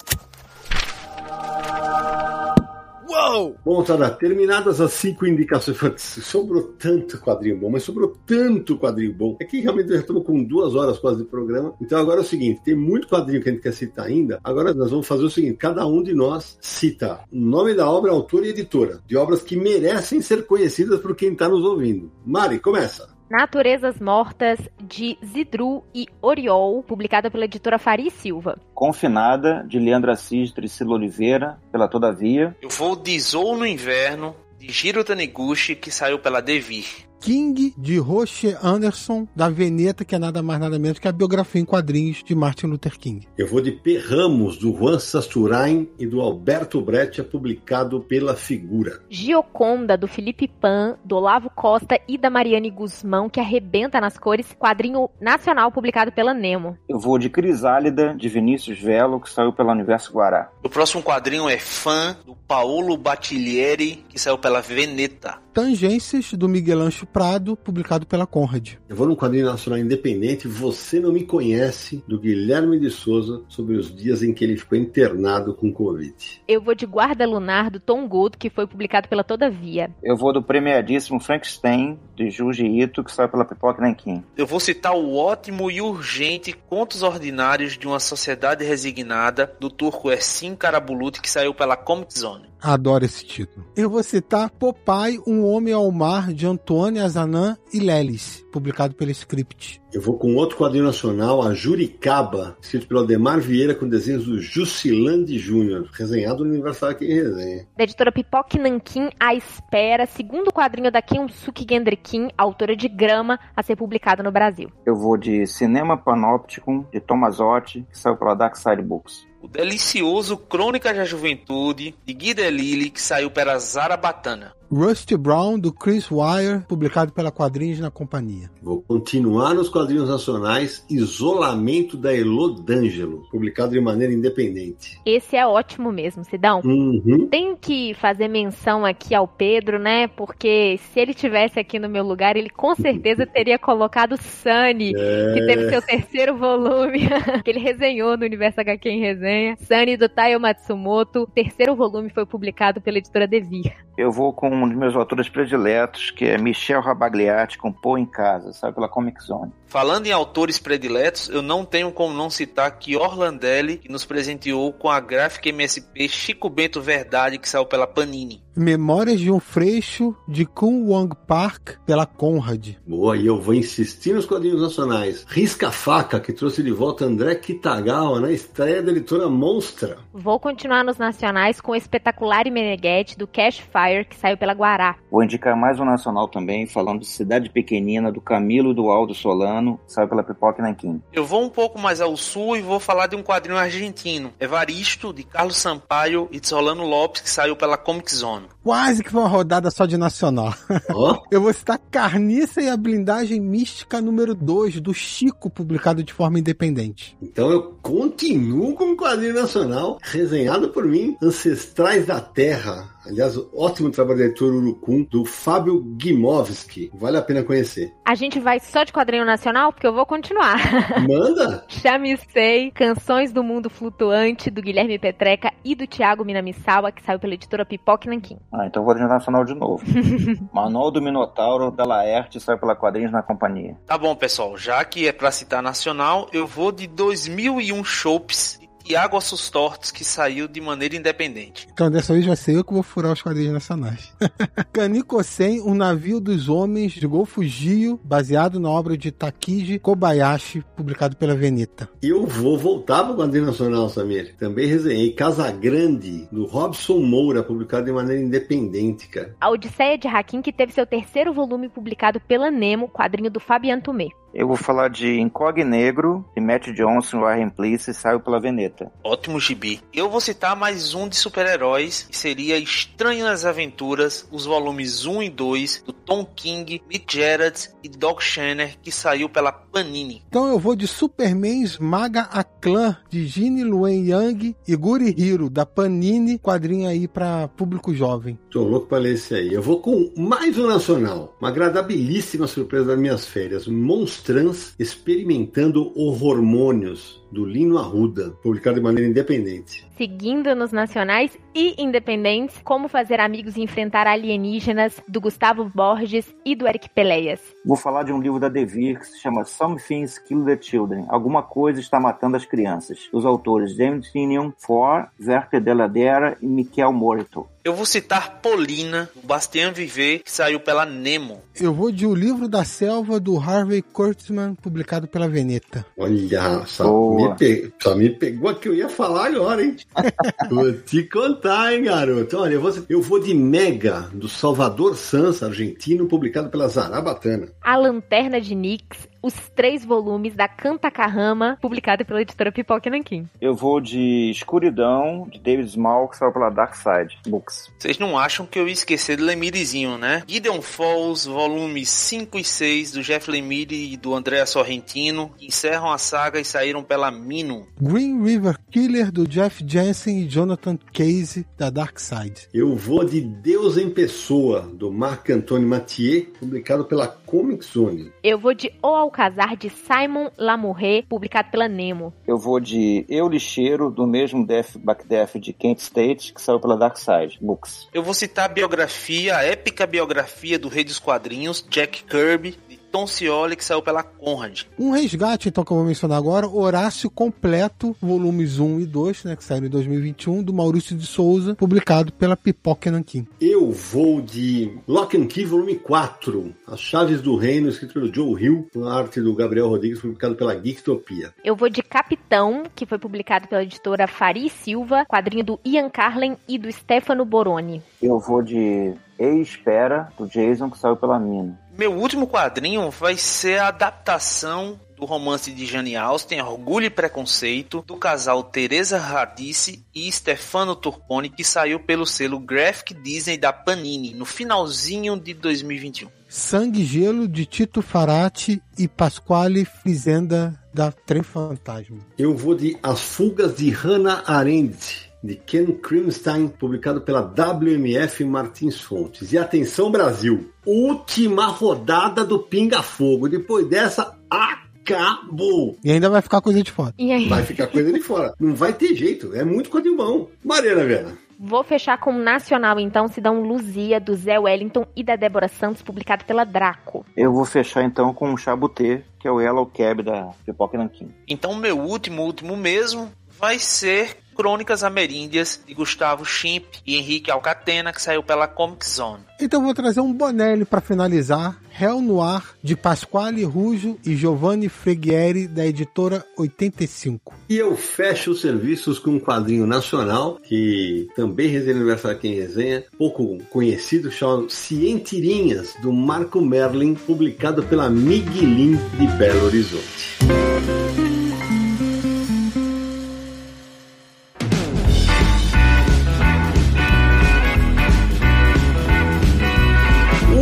Uou! Bom, Tada, terminadas as cinco indicações, sobrou tanto quadrinho bom, mas sobrou tanto quadrinho bom. É que realmente já estamos com duas horas quase de programa. Então agora é o seguinte: tem muito quadrinho que a gente quer citar ainda. Agora nós vamos fazer o seguinte: cada um de nós cita o nome da obra, autor e editora, de obras que merecem ser conhecidas por quem está nos ouvindo. Mari, começa. Naturezas Mortas, de Zidru e Oriol, publicada pela editora Faria Silva. Confinada, de Leandro Assis, Priscila Oliveira, pela Todavia. Eu vou de Zou no Inverno, de Jiro Taniguchi, que saiu pela Devir. King de Roche Anderson, da Veneta, que é nada mais nada menos que a biografia em quadrinhos de Martin Luther King. Eu vou de Perramos, do Juan Sasturain e do Alberto Breccia, publicado pela Figura. Gioconda, do Felipe Pan, do Olavo Costa e da Mariane Guzmão, que arrebenta nas cores, quadrinho nacional publicado pela Nemo. Eu vou de Crisálida, de Vinícius Velo, que saiu pela Universo Guará. O próximo quadrinho é Fã, do Paulo Battiglieri, que saiu pela Veneta. Tangências, do Miguel Ancho Prado, publicado pela Conrad. Eu vou num quadrinho nacional independente, Você Não Me Conhece, do Guilherme de Souza, sobre os dias em que ele ficou internado com Covid. Eu vou de Guarda Lunar, do Tom Gould, que foi publicado pela Todavia. Eu vou do premiadíssimo Frankenstein, de Juji Ito, que saiu pela Pipoca Nankin. Eu vou citar o ótimo e urgente Contos Ordinários de uma Sociedade Resignada, do turco Ersin Karabulut, que saiu pela Comic Zone. Adoro esse título. Eu vou citar Popeye, Um Homem ao Mar, de Antônio Azanan e Lelis, publicado pela Script. Eu vou com outro quadrinho nacional, a Juricaba, escrito pelo Ademar Vieira, com desenhos do Jusilande Júnior, resenhado no Universal aqui em resenha. Da editora Pipoque Nankin, A Espera, segundo quadrinho da Kensuke Gendrikin, autora de Grama, a ser publicado no Brasil. Eu vou de Cinema Panopticon, de Tomazotti, que saiu pela Dark Side Books. O delicioso Crônicas da Juventude, de Guy Delisle, que saiu pela Zarabatana. Rusty Brown, do Chris Wire, publicado pela Quadrinhos na Companhia. Vou continuar nos quadrinhos nacionais Isolamento da Elodângelo, publicado de maneira independente. Esse é ótimo mesmo, Sidão. Uhum. Tenho que fazer menção aqui ao Pedro, né? Porque se ele tivesse aqui no meu lugar, ele com certeza teria colocado Sunny, É. que teve seu terceiro volume, que ele resenhou no Universo HQ em resenha. Sunny do Taiyo Matsumoto. O terceiro volume foi publicado pela editora Devir. Eu vou com um dos meus autores prediletos, que é Michel Rabagliati, com Pô em Casa, saiu pela Comic Zone. Falando em autores prediletos, eu não tenho como não citar que Orlandelli, que nos presenteou com a gráfica MSP Chico Bento Verdade, que saiu pela Panini. Memórias de um Freixo, de Kun Wong Park, pela Conrad. Boa, e eu vou insistir nos quadrinhos nacionais. Risca Faca, que trouxe de volta André Kitagawa na estreia da editora Monstra. Vou continuar nos nacionais com o espetacular Meneghetti do Cash Fire, que saiu pela Guará. Vou indicar mais um nacional também, falando de Cidade Pequenina, do Camilo do Aldo Solano, saiu pela Pipoca Nanquim. Eu vou um pouco mais ao sul e vou falar de um quadrinho argentino, Evaristo, de Carlos Sampaio e de Solano Lopes, que saiu pela Comic Zone. Quase que foi uma rodada só de nacional. Ó, Eu vou citar Carniça e a Blindagem Mística número 2, do Chico, publicado de forma independente. então eu continuo com o quadrinho nacional, resenhado por mim, Ancestrais da Terra. Aliás, ótimo trabalho do editor Urucum, do Fábio Gimovski. Vale a pena conhecer. A gente vai só de quadrinho nacional, porque eu vou continuar. Manda! Chamisei, Canções do Mundo Flutuante, do Guilherme Petreca e do Thiago Minamisawa, que saiu pela editora Pipoque Nanquim. Ah, então eu vou de nacional de novo. Manual do Minotauro, da Laerte, saiu pela Quadrinhos na Companhia. Tá bom, pessoal, já que é pra citar nacional, eu vou de 2001 Chopes Tiago Ossos Tortos, que saiu de maneira independente. Então dessa vez vai ser eu que vou furar os quadrinhos nacionais. Kaniko-sen, um navio dos homens de Golfo Gio, baseado na obra de Takiji Kobayashi, publicado pela Veneta. Eu vou voltar para o quadrinho nacional, Samir. Também resenhei Casa Grande, do Robson Moura, publicado de maneira independente, cara. A Odisseia de Hakim, que teve seu terceiro volume publicado pela Nemo, quadrinho do Fabian Tumé. Eu vou falar de Incog Negro, de Matt Johnson e Warren Plice, saiu pela Veneta. Ótimo gibi. Eu vou citar mais um de super-heróis, que seria Estranhas Aventuras, os volumes 1 e 2, do Tom King, Mick Gerard e Doc Shanner, que saiu pela Panini. Então eu vou de Superman Esmaga a Clã, de Gene Luen Yang e Guri Hiro, da Panini, quadrinho aí para público jovem. Tô louco pra ler esse aí. Eu vou com mais um nacional. Uma agradabilíssima surpresa das minhas férias. Monstrans experimentando os hormônios do Lino Arruda, publicado de maneira independente. Seguindo nos nacionais e independentes, Como Fazer Amigos e Enfrentar Alienígenas, do Gustavo Borges e do Eric Peleias. Vou falar de um livro da Devir que se chama Some Things Kill the Children. Alguma coisa está matando as crianças. Os autores James Tinian, For, Werther Deladera e Miquel Morito. Eu vou citar Polina, do Bastian Viver, que saiu pela Nemo. Eu vou de O Livro da Selva, do Harvey Kurtzman, publicado pela Veneta. Olha, só me, pe... só me pegou a que eu ia falar agora, hein? vou te contar, hein, garoto? Olha, eu vou, eu vou de Mega, do Salvador Sanz, argentino, publicado pela Zarabatana. A Lanterna de Nix, os três volumes da Canta Carrama, publicado pela editora Pipoca Nankin. Eu vou de Escuridão, de David Small, que saiu pela Dark Side Books. Vocês não acham que eu ia esquecer do Lemirizinho, né? Gideon Falls, volumes 5 e 6, do Jeff Lemire e do André Sorrentino, que encerram a saga e saíram pela Mino. Green River Killer, do Jeff Jensen e Jonathan Casey, da Dark Side. Eu vou de Deus em Pessoa, do Marc Antoine Mathieu, publicado pela Comic Zone. Eu vou de O Alcazar, de Simon Lamoureux, publicado pela Nemo. Eu vou de Eu Lixeiro, do mesmo Death Back Death de Kent State, que saiu pela Dark Side Books. Eu vou citar a biografia, a épica biografia do Rei dos Quadrinhos, Jack Kirby, Scioli, que saiu pela Conrad. Um resgate, então, que eu vou mencionar agora, Horácio Completo, volumes 1 e 2, né, que saíram em 2021, do Maurício de Souza, publicado pela Pipoca Nankin. Eu vou de Lock and Key, volume 4, As Chaves do Reino, escrito pelo Joe Hill, com a arte do Gabriel Rodrigues, publicado pela Geektopia. Eu vou de Capitão, que foi publicado pela editora Fari Silva, quadrinho do Ian Carlin e do Stefano Boroni. Eu vou de E Espera, do Jason, que saiu pela Mina. Meu último quadrinho vai ser a adaptação do romance de Jane Austen, Orgulho e Preconceito, do casal Teresa Radice e Stefano Turpone, que saiu pelo selo Graphic Disney da Panini, no finalzinho de 2021. Sangue e Gelo, de Tito Farati e Pasquale Frizenda, da Trem Fantasma. Eu vou de As Fugas de Hannah Arendt, de Ken Krimstein, publicado pela WMF Martins Fontes. E atenção, Brasil! Última rodada do Pinga Fogo. Depois dessa, acabou! E ainda vai ficar coisa de fora. E aí? Vai ficar coisa de fora. Não vai ter jeito. É muito quadrinho bom. Mariana Vera. Vou fechar com o Nacional, então, se dá um Luzia, do Zé Wellington e da Débora Santos, publicado pela Draco. Eu vou fechar então com o Chabutê, que é o Yellow Cab da Pipoca Nankin. Então, meu último, último mesmo, vai ser Crônicas Ameríndias, de Gustavo Schimp e Henrique Alcatena, que saiu pela Comic Zone. Então vou trazer um Bonelli para finalizar. Hell Noir, de Pasquale Rujo e Giovanni Freghieri, da editora 85. E eu fecho os serviços com um quadrinho nacional, que também resenha aniversário aqui em resenha, pouco conhecido, chamado Cientirinhas, do Marco Merlin, publicado pela Miguelin de Belo Horizonte.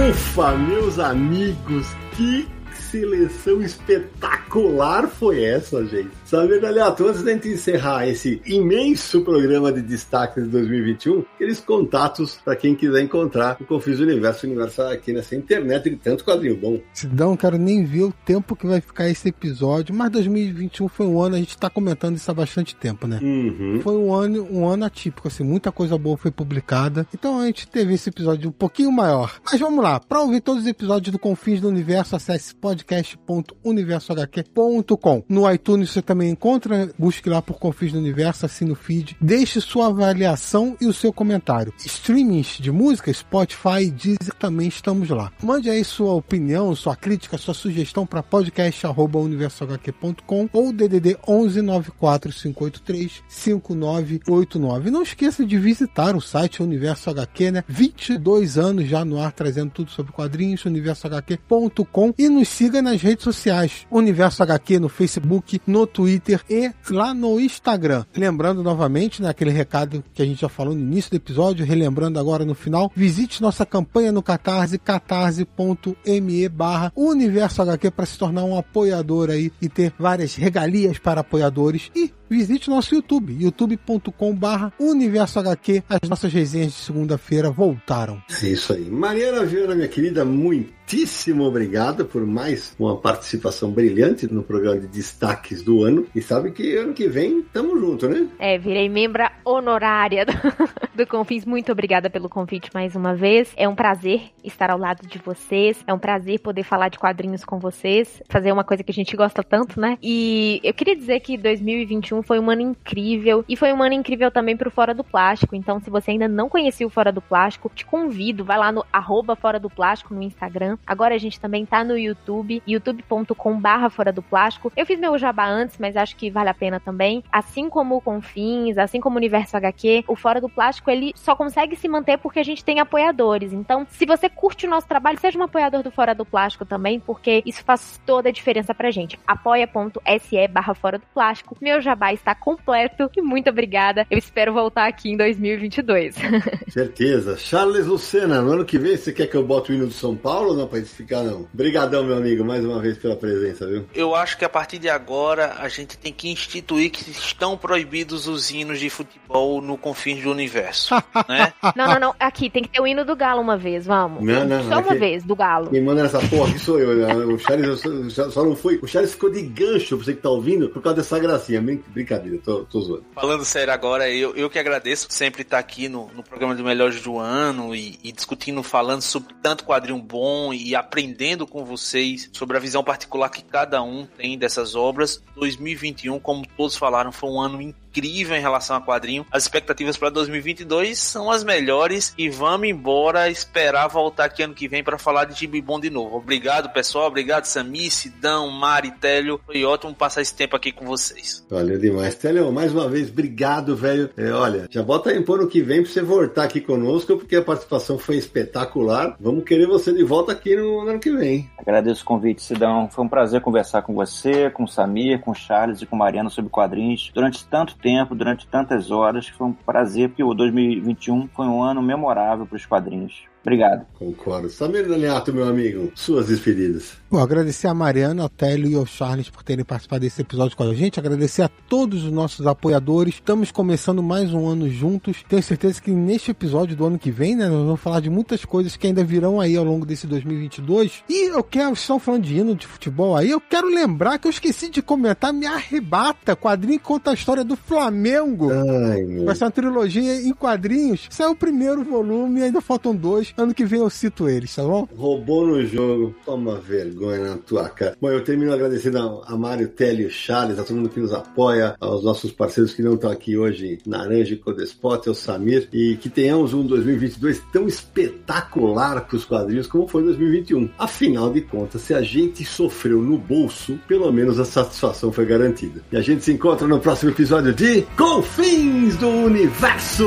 Ufa, meus amigos, que seleção espetacular foi essa, gente. Sabe, Aliato, antes da gente encerrar esse imenso programa de destaques de 2021, aqueles contatos para quem quiser encontrar o Confis Universo Universal aqui nessa internet de tanto quadrinho bom. Não quero nem ver o tempo que vai ficar esse episódio, mas 2021 foi um ano, a gente tá comentando isso há bastante tempo, né? Uhum. Foi um ano, um ano atípico, assim, muita coisa boa foi publicada. Então a gente teve esse episódio um pouquinho maior. Mas vamos lá, para ouvir todos os episódios do Confins do Universo, acesse podcast.universohq.com. No iTunes você também também encontra, busque lá por Confins do Universo, assine o feed, deixe sua avaliação e o seu comentário. Streamings de música, Spotify, Deezer, também estamos lá. Mande aí sua opinião, sua crítica, sua sugestão para podcast@universohq.com ou DDD 11 94 583 5989. Não esqueça de visitar o site Universo HQ, né? 22 anos já no ar trazendo tudo sobre quadrinhos, universohq.com e nos siga nas redes sociais. Universo HQ no Facebook, no Twitter e lá no Instagram. Lembrando novamente, né, aquele recado que a gente já falou no início do episódio, relembrando agora no final, visite nossa campanha no Catarse, catarse.me barra Universo HQ para se tornar um apoiador aí e ter várias regalias para apoiadores e visite nosso YouTube, youtube.com barra Universo HQ. As nossas resenhas de segunda-feira voltaram. Isso aí. Mariana Viana, minha querida, muitíssimo obrigado por mais uma participação brilhante no programa de destaques do ano. E sabe que ano que vem tamo junto, né? É, virei membra honorária do, do Confins. Muito obrigada pelo convite mais uma vez. É um prazer estar ao lado de vocês. É um prazer poder falar de quadrinhos com vocês. Fazer uma coisa que a gente gosta tanto, né? E eu queria dizer que 2021 foi um ano incrível. E foi um ano incrível também pro Fora do Plástico. Então, se você ainda não conhecia o Fora do Plástico, te convido. Vai lá no arroba Fora do Plástico no Instagram. Agora a gente também tá no YouTube, youtube.com barra Fora do Plástico. Eu fiz meu jabá antes, mas acho que vale a pena também. Assim como o Confins, assim como o Universo HQ, o Fora do Plástico, ele só consegue se manter porque a gente tem apoiadores. Então, se você curte o nosso trabalho, seja um apoiador do Fora do Plástico também, porque isso faz toda a diferença pra gente. apoia.se barra Fora do Plástico. Meu jabá está completo e muito obrigada. Eu espero voltar aqui em 2022. Certeza. Charles Lucena, no ano que vem você quer que eu bote o hino de São Paulo ou não pra ficar não? Obrigadão, meu amigo, mais uma vez pela presença, viu? Eu acho que a partir de agora a gente tem que instituir que estão proibidos os hinos de futebol no confins do universo, né? Não, não, não. Aqui, tem que ter o hino do Galo uma vez, vamos. Não, não, Só uma aqui- vez, do Galo. Quem manda nessa porra aqui sou eu. né? O Charles só, só não foi. O Charles ficou de gancho pra você que tá ouvindo por causa dessa gracinha. Brin- Brincadeira, tô, tô zoando. Falando sério agora, eu, eu que agradeço sempre estar aqui no, no programa do Melhores do Ano e, e discutindo, falando sobre tanto quadrinho bom e aprendendo com vocês sobre a visão particular que cada um tem dessas obras. 2021, como todos falaram, foi um ano incrível em relação a quadrinho. As expectativas para 2022 são as melhores e vamos embora esperar voltar aqui ano que vem para falar de Gibi Bom de novo. Obrigado, pessoal. Obrigado, Sami, Sidão, Mari, Télio. Foi ótimo passar esse tempo aqui com vocês. Valeu demais. Télio, mais uma vez, obrigado, velho. É, olha, já bota aí pro ano que vem pra você voltar aqui conosco, porque a participação foi espetacular. Vamos querer você de volta aqui no ano que vem. Agradeço o convite, Sidão. Foi um prazer conversar com você, com o Samir, com o Charles e com o Mariano sobre quadrinhos durante tanto tempo, durante tantas horas. Foi um prazer, porque o 2021 foi um ano memorável para os quadrinhos. Obrigado. Concordo. Samir Daniato, meu amigo, suas despedidas. Bom, agradecer a Mariana, ao Télio e ao Charles por terem participado desse episódio com a gente. Agradecer a todos os nossos apoiadores. Estamos começando mais um ano juntos. Tenho certeza que neste episódio do ano que vem, né, nós vamos falar de muitas coisas que ainda virão aí ao longo desse 2022. E eu quero, estão falando de hino de futebol aí, eu quero lembrar que eu esqueci de comentar Me Arrebata, quadrinho que conta a história do Flamengo. Ai, meu. Vai ser uma trilogia em quadrinhos. Saiu o primeiro volume, ainda faltam dois. Ano que vem eu cito eles, tá bom? Roubou no jogo. Toma vergonha na tua cara. Bom, eu termino agradecendo a Mário, Télio, Charles, a todo mundo que nos apoia, aos nossos parceiros que não estão aqui hoje, Naranja e Codespot, ao Samir, e que tenhamos um 2022 tão espetacular para os quadrinhos como foi 2021. Afinal de contas, se a gente sofreu no bolso, pelo menos a satisfação foi garantida. E a gente se encontra no próximo episódio de Confins do Universo!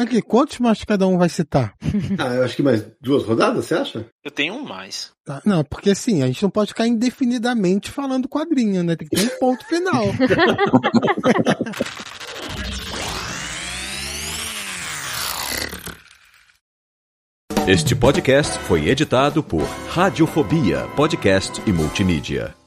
Aqui, quantos mais cada um vai citar? Ah, eu acho que mais duas rodadas, você acha? Eu tenho um mais. Tá? Não, porque assim, a gente não pode ficar indefinidamente falando quadrinho, né? Tem que ter um ponto final. Este podcast foi editado por Radiofobia, podcast e multimídia.